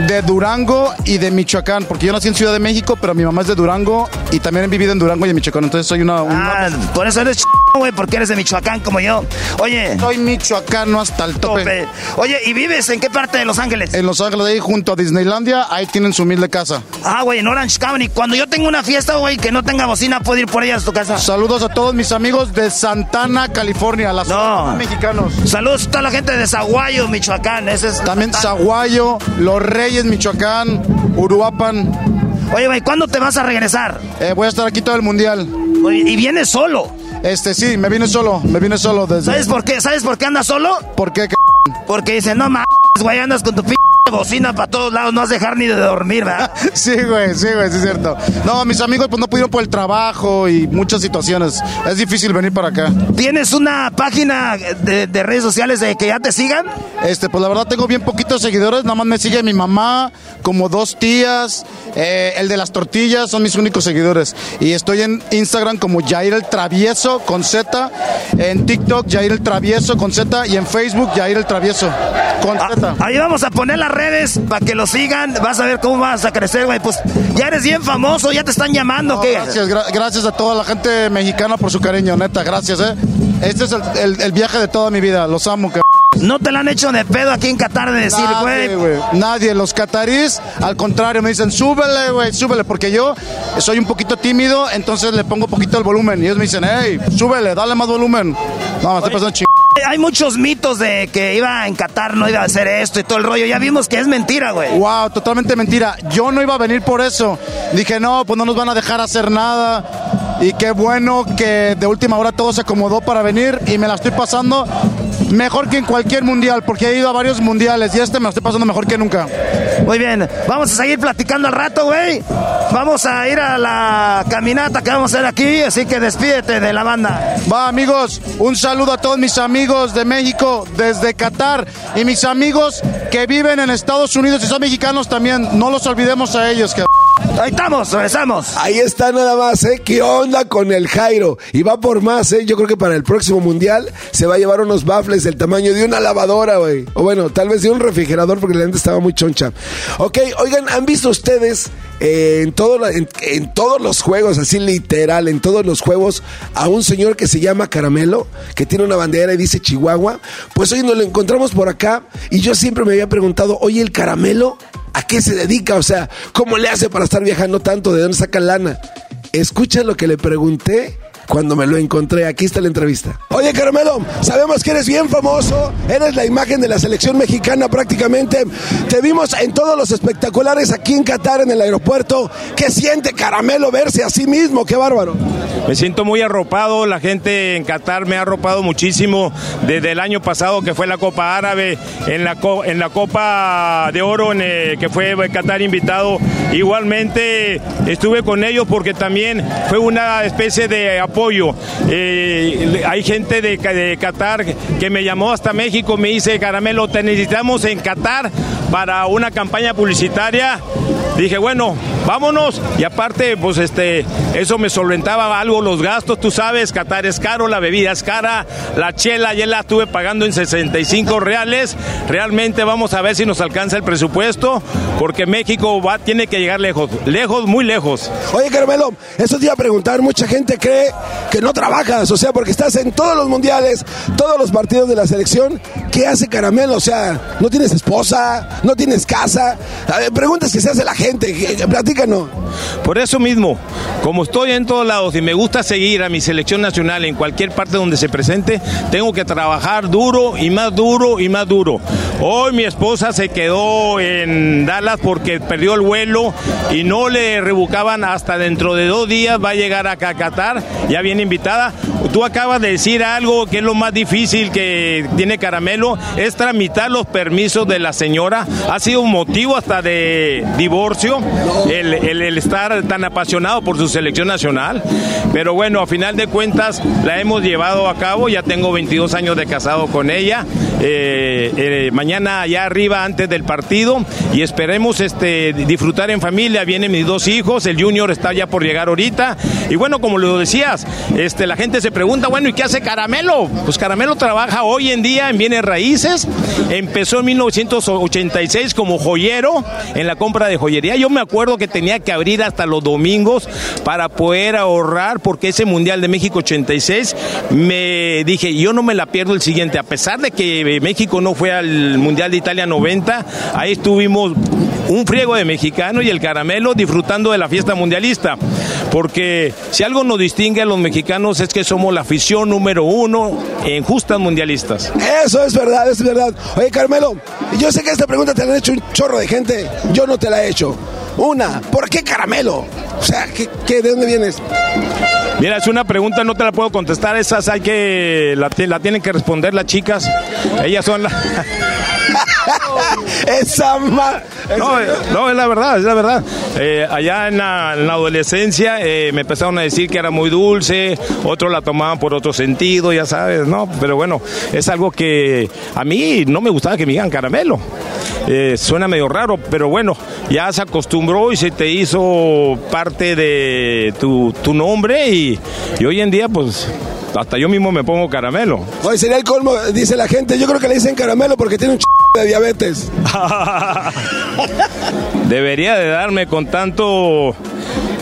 de Durango y de Michoacán, porque yo nací en Ciudad de México, pero mi mamá es de Durango y también he vivido en Durango y en Michoacán, entonces soy una... una- Ah, por eso eres ch... güey, porque eres de Michoacán como yo. Oye. Soy michoacano hasta el tope. tope. Oye, ¿y vives en qué parte de Los Ángeles? En Los Ángeles, ahí junto a Disneylandia, ahí tienen su humilde casa. Ah, güey, en Orange County. Cuando yo tengo una fiesta, güey, que no tenga bocina, puedo ir por ella a tu casa. Saludos a todos mis amigos de Santana, California, las No. mexicanos. Saludos a toda la gente de Zaguayo, Michoacán. Ese es También Zaguayo, Los Reyes, Michoacán, Uruapan. Oye, güey, ¿cuándo te vas a regresar? Eh, voy a estar aquí todo el mundial. Oye, y vienes solo. Este, sí, me vine solo, me vine solo desde... ¿Sabes por qué? ¿Sabes por qué andas solo? ¿Por qué? Porque dice, no mames, güey, andas con tu p bocina para todos lados, no vas a dejar ni de dormir, ¿verdad? [LAUGHS] Sí, güey, sí, güey, sí es cierto. No, mis amigos pues no pudieron por el trabajo y muchas situaciones. Es difícil venir para acá. ¿Tienes una página de, de redes sociales de que ya te sigan? Este, pues la verdad tengo bien poquitos seguidores, nada más me sigue mi mamá, como dos tías, eh, el de las tortillas son mis únicos seguidores. Y estoy en Instagram como Jair el Travieso con Z, en TikTok Jair el Travieso con Z y en Facebook Jair el Travieso con Z. Ahí vamos a poner las redes para que lo sigan. Vas a ver cómo vas a crecer, güey. Pues ya eres bien famoso, ya te están llamando. No, ¿qué? gracias, gra- gracias a toda la gente mexicana por su cariño, neta, gracias, eh. Este es el, el- el viaje de toda mi vida, los amo, que No te la han hecho de pedo aquí en Qatar de decir, güey. Nadie, güey. Nadie. Los catarís, al contrario, me dicen, súbele, güey, súbele, porque yo soy un poquito tímido, entonces le pongo poquito el volumen. Y ellos me dicen, hey, súbele, dale más volumen. No, me estoy pasando. Hay muchos mitos de que iba en Qatar, no iba a hacer esto y todo el rollo. Ya vimos que es mentira, güey. Wow, totalmente mentira. Yo no iba a venir por eso. Dije, no, pues no nos van a dejar hacer nada. Y qué bueno que de última hora todo se acomodó para venir y me la estoy pasando mejor que en cualquier mundial, porque he ido a varios mundiales y este me lo estoy pasando mejor que nunca. Muy bien, vamos a seguir platicando al rato, güey. Vamos a ir a la caminata que vamos a hacer aquí, así que despídete de la banda. Va, amigos, un saludo a todos mis amigos de México, desde Qatar, y mis amigos que viven en Estados Unidos y son mexicanos también. No los olvidemos a ellos. Que... Ahí estamos, regresamos. Ahí está nada más, ¿eh? ¿Qué onda con el Jairo? Y va por más, ¿eh? Yo creo que para el próximo mundial se va a llevar unos baffles del tamaño de una lavadora, güey. O bueno, tal vez de un refrigerador porque la gente estaba muy choncha. Ok, oigan, ¿han visto ustedes en, en todos los juegos, así literal, en todos los juegos, a un señor que se llama Caramelo, que tiene una bandera y dice Chihuahua? Pues hoy nos lo encontramos por acá y yo siempre me había preguntado, oye, el Caramelo, ¿a qué se dedica? O sea, ¿cómo le hace para estar viajando tanto? ¿De dónde saca lana? Escucha lo que le pregunté cuando me lo encontré. Aquí está la entrevista. Oye, Caramelo, sabemos que eres bien famoso. Eres la imagen de la selección mexicana prácticamente. Te vimos en todos los espectaculares aquí en Qatar, en el aeropuerto. ¿Qué siente Caramelo verse a sí mismo? ¡Qué bárbaro! Me siento muy arropado, la gente en Qatar me ha arropado muchísimo desde el año pasado que fue la Copa Árabe, en la, en la Copa de Oro eh, que fue Qatar invitado. Igualmente estuve con ellos porque también fue una especie de apoyo. Eh, hay gente de, Qatar que me llamó hasta México, me dice, Caramelo, te necesitamos en Qatar para una campaña publicitaria. Dije, bueno, vámonos. Y aparte, pues este, eso me solventaba algo los gastos. Tú sabes, Qatar es caro, la bebida es cara, la chela ya la estuve pagando en 65 reales. Realmente vamos a ver si nos alcanza el presupuesto, porque México tiene que llegar lejos, lejos, muy lejos. Oye, Caramelo, eso te iba a preguntar. Mucha gente cree que no trabajas, o sea, porque estás en todos los mundiales, todos los partidos de la selección. ¿Qué hace Caramelo? O sea, ¿no tienes esposa? ¿No tienes casa? Preguntas que se hace la gente. Platícanos. Por eso mismo, como estoy en todos lados y me gusta seguir a mi selección nacional en cualquier parte donde se presente, tengo que trabajar duro y más duro y más duro. Hoy mi esposa se quedó en Dallas porque perdió el vuelo y no le rebucaban hasta dentro de dos días va a llegar a Qatar, ya viene invitada. Tú acabas de decir algo que es lo más difícil que tiene Caramelo, es tramitar los permisos de la señora. Ha sido un motivo hasta de divorcio el, el- el estar tan apasionado por su selección nacional. Pero bueno, a final de cuentas la hemos llevado a cabo, ya tengo 22 años de casado con ella. Eh, eh, mañana allá arriba antes del partido y esperemos este, disfrutar en familia. Vienen mis dos hijos, el junior está ya por llegar ahorita. Y bueno, como lo decías, este, la gente se pregunta, bueno, ¿y qué hace Caramelo? Pues Caramelo trabaja hoy en día en bienes raíces. Empezó en 1986 como joyero en la compra de joyería. Yo me acuerdo que tenía que abrir hasta los domingos para poder ahorrar porque ese Mundial de México 86 me dije, yo no me la pierdo el siguiente. A pesar de que México no fue al Mundial de Italia 90, ahí estuvimos un friego de mexicanos y el caramelo disfrutando de la fiesta mundialista. Porque si algo nos distingue a los mexicanos es que somos la afición número uno en justas mundialistas. Eso es verdad, es verdad. Oye, Carmelo, yo sé que esta pregunta te la han hecho un chorro de gente. Yo no te la he hecho. Una, ¿por qué caramelo? O sea, ¿qué, qué- de dónde vienes? Mira, es una pregunta, no te la puedo contestar. Esas hay que. La, la tienen que responder las chicas. Ellas son las. [LAUGHS] Esa ma... No, eh, no, es la verdad, es la verdad. Eh, allá en la, en la adolescencia eh, me empezaron a decir que era muy dulce, otros la tomaban por otro sentido, ya sabes, ¿no? Pero bueno, es algo que a mí no me gustaba que me digan caramelo. Eh, suena medio raro, pero bueno, ya se acostumbró y se te hizo parte de tu, tu nombre y, y hoy en día pues hasta yo mismo me pongo caramelo. Oye, sería el colmo, dice la gente. Yo creo que le dicen caramelo porque tiene un ch de diabetes. [LAUGHS] Debería de darme con tanto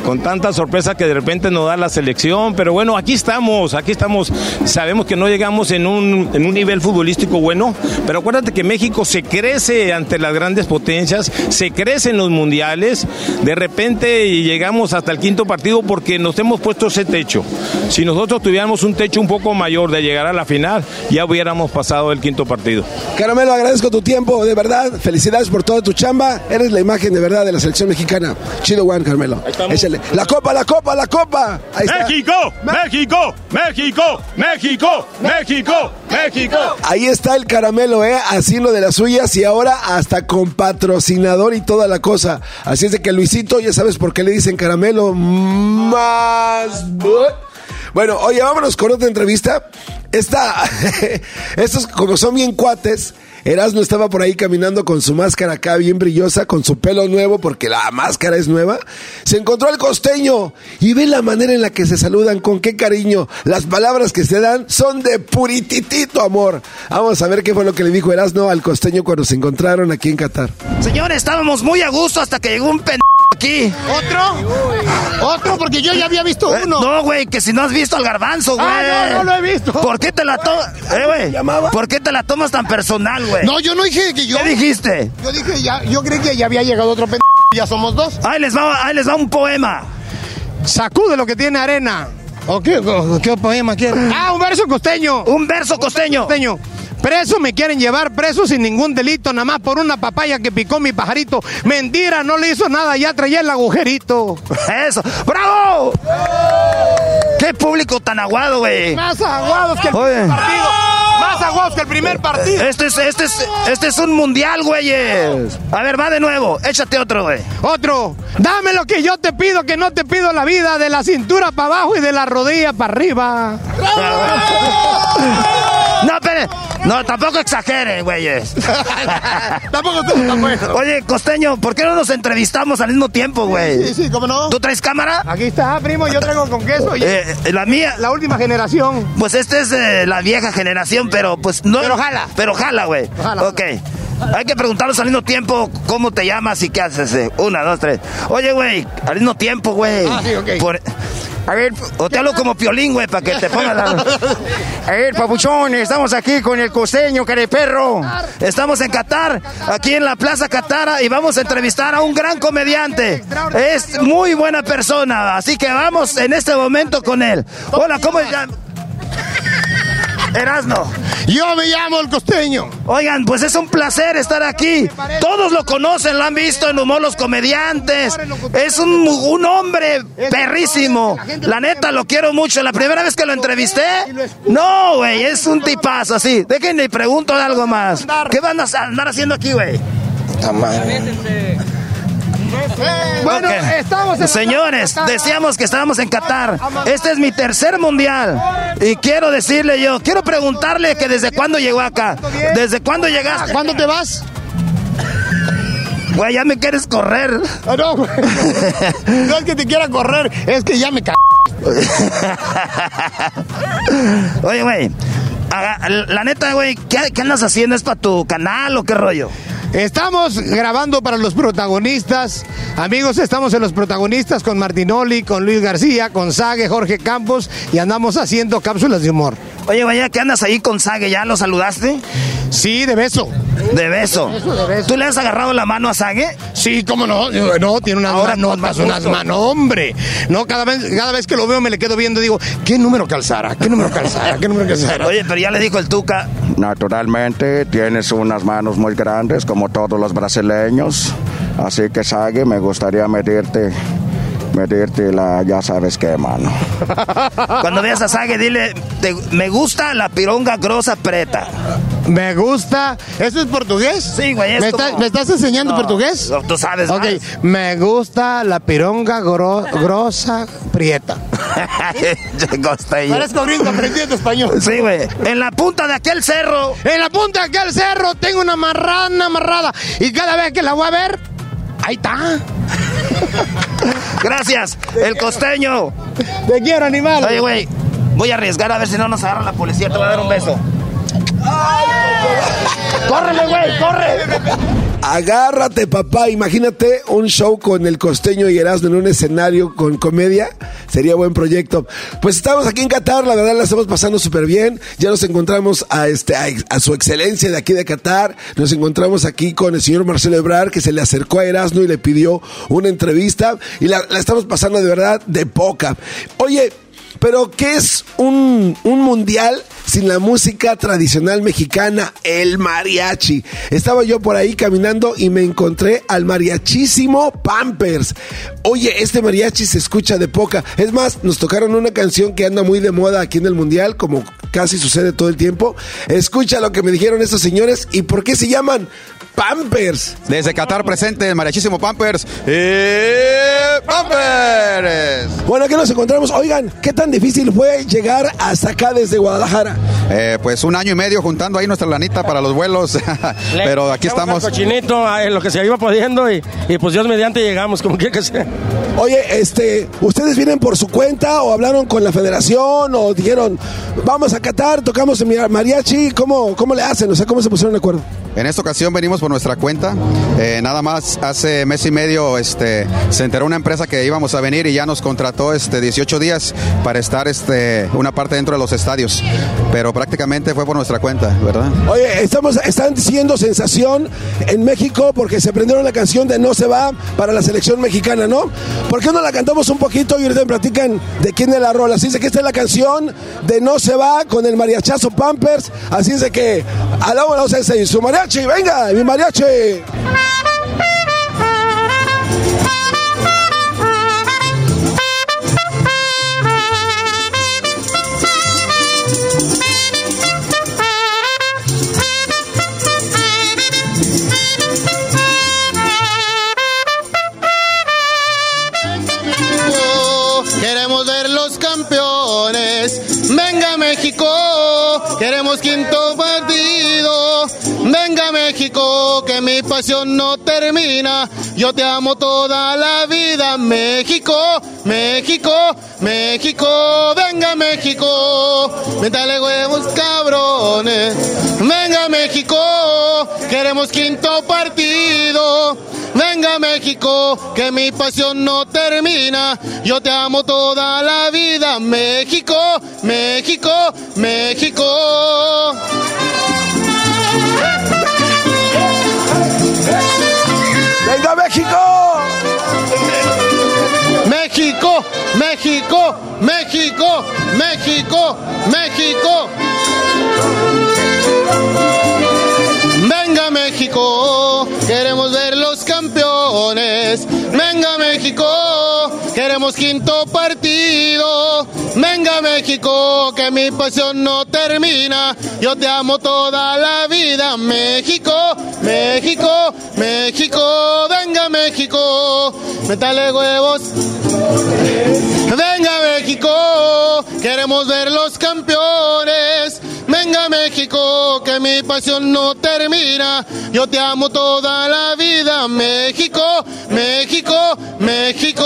con tanta sorpresa que de repente nos da la selección, pero bueno, aquí estamos, aquí estamos. Sabemos que no llegamos en un, en un nivel futbolístico bueno, pero acuérdate que México se crece ante las grandes potencias, se crece en los mundiales, de repente llegamos hasta el quinto partido porque nos hemos puesto ese techo. Si nosotros tuviéramos un techo un poco mayor de llegar a la final, ya hubiéramos pasado el quinto partido. Caramelo, agradezco tu tiempo, de verdad. Felicidades por toda tu chamba. Eres la imagen de verdad de la selección mexicana. Chido Juan, Carmelo. Échale. La copa, la copa, la copa. Ahí está. México, México, México, México, México, México. Ahí está el caramelo, ¿eh? Haciendo de las suyas y ahora hasta con patrocinador y toda la cosa. Así es de que Luisito, ya sabes por qué le dicen caramelo. Más. Bueno, oye, vámonos con otra entrevista. Esta, [LAUGHS] estos como son bien cuates, Erasmo estaba por ahí caminando con su máscara acá bien brillosa, con su pelo nuevo, porque la máscara es nueva. Se encontró al costeño y ve la manera en la que se saludan, con qué cariño. Las palabras que se dan son de purititito amor. Vamos a ver qué fue lo que le dijo Erasmo al costeño cuando se encontraron aquí en Qatar. Señores, estábamos muy a gusto hasta que llegó un pen aquí. ¿Otro? ¿Otro? Porque yo ya había visto Eh, uno. No, güey, que si no has visto al garbanzo, güey. Ah, no, no lo he visto. ¿Por qué te la tomas? Eh, güey. ¿Por qué te la tomas tan personal, güey? No, yo no dije que yo. ¿Qué dijiste? Yo dije ya, yo creí que ya había llegado otro pendejo. Ya somos dos. Ahí les va, ahí les va un poema. Sacude lo que tiene arena. ¿O qué, o qué poema quiere? Ah, un verso costeño. Un verso costeño. costeño. Preso me quieren llevar preso sin ningún delito, nada más por una papaya que picó mi pajarito. Mentira, no le hizo nada, ya traía el agujerito. [LAUGHS] Eso. ¡Bravo! ¡Qué público tan aguado, güey! Más aguados que el Oye. primer partido. Más aguados que el primer partido. Este es, este es, este es un mundial, güeyes. A ver, va de nuevo. Échate otro, güey. Otro, dame lo que yo te pido, que no te pido la vida, de la cintura para abajo y de la rodilla para arriba. [LAUGHS] No, espere. No, tampoco exageren, güeyes. [LAUGHS] Tampoco bueno. Oye, costeño, ¿por qué no nos entrevistamos al mismo tiempo, güey? Sí, sí, ¿cómo no? ¿Tú traes cámara? Aquí está, primo, yo traigo con queso. y- Eh, la mía. La última generación. Pues esta es eh, la vieja generación, pero pues no. Pero jala. Pero jala, güey. Jala, Ok. Hay que preguntarnos al mismo tiempo cómo te llamas y qué haces. eh. Una, dos, tres. Oye, güey, al mismo tiempo, güey. Ah, sí, ok. Por- A ver, o te hablo como piolín, güey, para que te pongas la... [LAUGHS] A ver, papuchón, estamos aquí con el costeño, perro. Estamos en Qatar, aquí en la Plaza Qatar, y vamos a entrevistar a un gran comediante. Es muy buena persona, así que vamos en este momento con él. Hola, ¿cómo se llama? Erasno. Yo me llamo el costeño. Oigan, pues es un placer estar aquí. Todos lo conocen, lo han visto en Humor los Comediantes. Es un, un hombre perrísimo. La neta, lo quiero mucho. La primera vez que lo entrevisté, no, güey, es un tipazo así. Déjenme y pregunto algo más. ¿Qué van a andar haciendo aquí, güey? Bueno, estamos en Señores, decíamos que estábamos en Qatar. Este es mi tercer mundial. Y quiero decirle yo, quiero preguntarle que desde cuándo llegó acá. ¿Desde cuándo llegaste? ¿Cuándo te vas? Güey, ya me quieres correr. Ah, no, güey. [LAUGHS] No es que te quiera correr, es que ya me ca... Oye, güey. La neta, güey, ¿qué, qué andas haciendo? ¿Es para tu canal o qué rollo? Estamos grabando para los protagonistas. Amigos, estamos en los protagonistas con Martinoli, con Luis García, con Sague, Jorge Campos y andamos haciendo cápsulas de humor. Oye, güey, ¿qué andas ahí con Sague? ¿Ya lo saludaste? Sí, de beso. De beso. de beso. ¿Tú le has agarrado la mano a Sague? Sí, cómo no, no, tiene unas Ahora manos, no, más unas manos, hombre. No, cada vez, cada vez que lo veo me le quedo viendo y digo, ¿qué número calzara? ¿Qué número calzara? ¿Qué número calzara? Oye, pero ya le dijo el Tuca. Naturalmente tienes unas manos muy grandes como todos los brasileños, así que Sague me gustaría medirte medirte la, ya sabes qué, mano. [LAUGHS] Cuando veas a Sage, dile, "Te- me gusta la pironga grosa preta. Me gusta. ¿Eso es portugués? Sí, güey. es ¿Me, como- está- me estás enseñando No, portugués? no, Tú sabes. Ok, más. me gusta la pironga gro- grosa prieta. [LAUGHS] Parezco gringo aprendiendo español. Sí, güey. En la punta de aquel cerro. En la punta de aquel cerro tengo una marrana amarrada y cada vez que la voy a ver, ahí está. [LAUGHS] Gracias, el costeño. Te quiero, animal. Oye, güey, voy a arriesgar a ver si no nos agarra la policía. Te voy a dar un beso. ¡Córrele, güey! ¡Corre! Agárrate, papá. Imagínate un show con el costeño y Erasmo en un escenario con comedia. Sería buen proyecto. Pues estamos aquí en Qatar, la verdad la estamos pasando súper bien. Ya nos encontramos a, este, a, su excelencia de aquí de Qatar. Nos encontramos aquí con el señor Marcelo Ebrard, que se le acercó a Erasmo y le pidió una entrevista. Y la, la estamos pasando de verdad de poca. Oye, pero ¿qué es un, un mundial sin la música tradicional mexicana? El mariachi. Estaba yo por ahí caminando y me encontré al mariachísimo Pampers. Oye, este mariachi se escucha de poca. Es más, nos tocaron una canción que anda muy de moda aquí en el mundial, como casi sucede todo el tiempo. Escucha lo que me dijeron estos señores y por qué se llaman Pampers. Desde Qatar presente el mariachísimo Pampers. ¡Eh, Pampers! Bueno, aquí nos encontramos. Oigan, ¿qué tan difícil fue llegar hasta acá desde Guadalajara? Eh, pues un año y medio juntando ahí nuestra lanita para los vuelos. [LAUGHS] Pero aquí estamos. Cochinito, en lo que se iba pudiendo y, y pues Dios mediante llegamos, como quiera que sea. Oye, este, ¿ustedes vienen por su cuenta o hablaron con la federación o dijeron, vamos a Qatar, tocamos en mariachi? ¿Cómo, ¿Cómo le hacen? O sea, ¿cómo se pusieron de acuerdo? En esta ocasión venimos por nuestra cuenta. Eh, nada más hace mes y medio este, se enteró una empresa que íbamos a venir y ya nos contrató este, 18 días para estar este, una parte dentro de los estadios. Pero prácticamente fue por nuestra cuenta, ¿verdad? Oye, estamos, están siendo sensación en México porque se prendieron la canción de No se va para la selección mexicana, ¿no? ¿Por qué no la cantamos un poquito y ahorita me platican de quién es la rola? Así es que esta es la canción de No se va con el mariachazo Pampers. Así es de que, alá, vamos a decir, su mariachi, venga, mi mariachi. Queremos ver los campeones. Venga México, queremos quinto Pasión no termina. Yo te amo toda la vida. México, México, México. Venga México, métale huevos cabrones. Venga México, queremos quinto partido. Venga México, que mi pasión no termina. Yo te amo toda la vida. México, México, México. México, México, México, México. Venga México, queremos ver los campeones. Venga México, queremos quinto partido. Venga México, que mi pasión no termina. Yo te amo toda la vida. México, México, México. Venga México, métale huevos. Venga México, queremos ver los campeones. Venga México, que mi pasión no termina. Yo te amo toda la vida. México, México, México.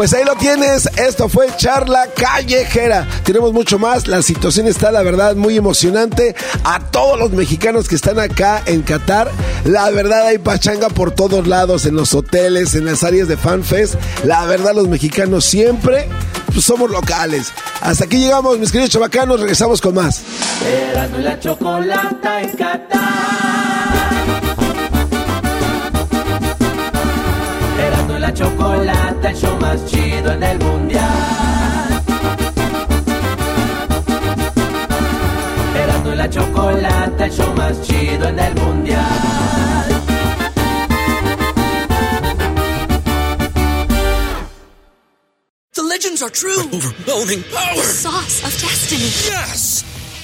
Pues ahí lo tienes, esto fue charla callejera. Tenemos mucho más, la situación está la verdad muy emocionante. A todos los mexicanos que están acá en Qatar, la verdad hay pachanga por todos lados, en los hoteles, en las áreas de FanFest. La verdad los mexicanos siempre pues, somos locales. Hasta aquí llegamos, mis queridos chavacanos, regresamos con más. Chocolata, el show más chido en el mundial. Erasmo y la chocolata, el show más chido en el mundial. The legends are true. Overwhelming power! The sauce of destiny. Yes!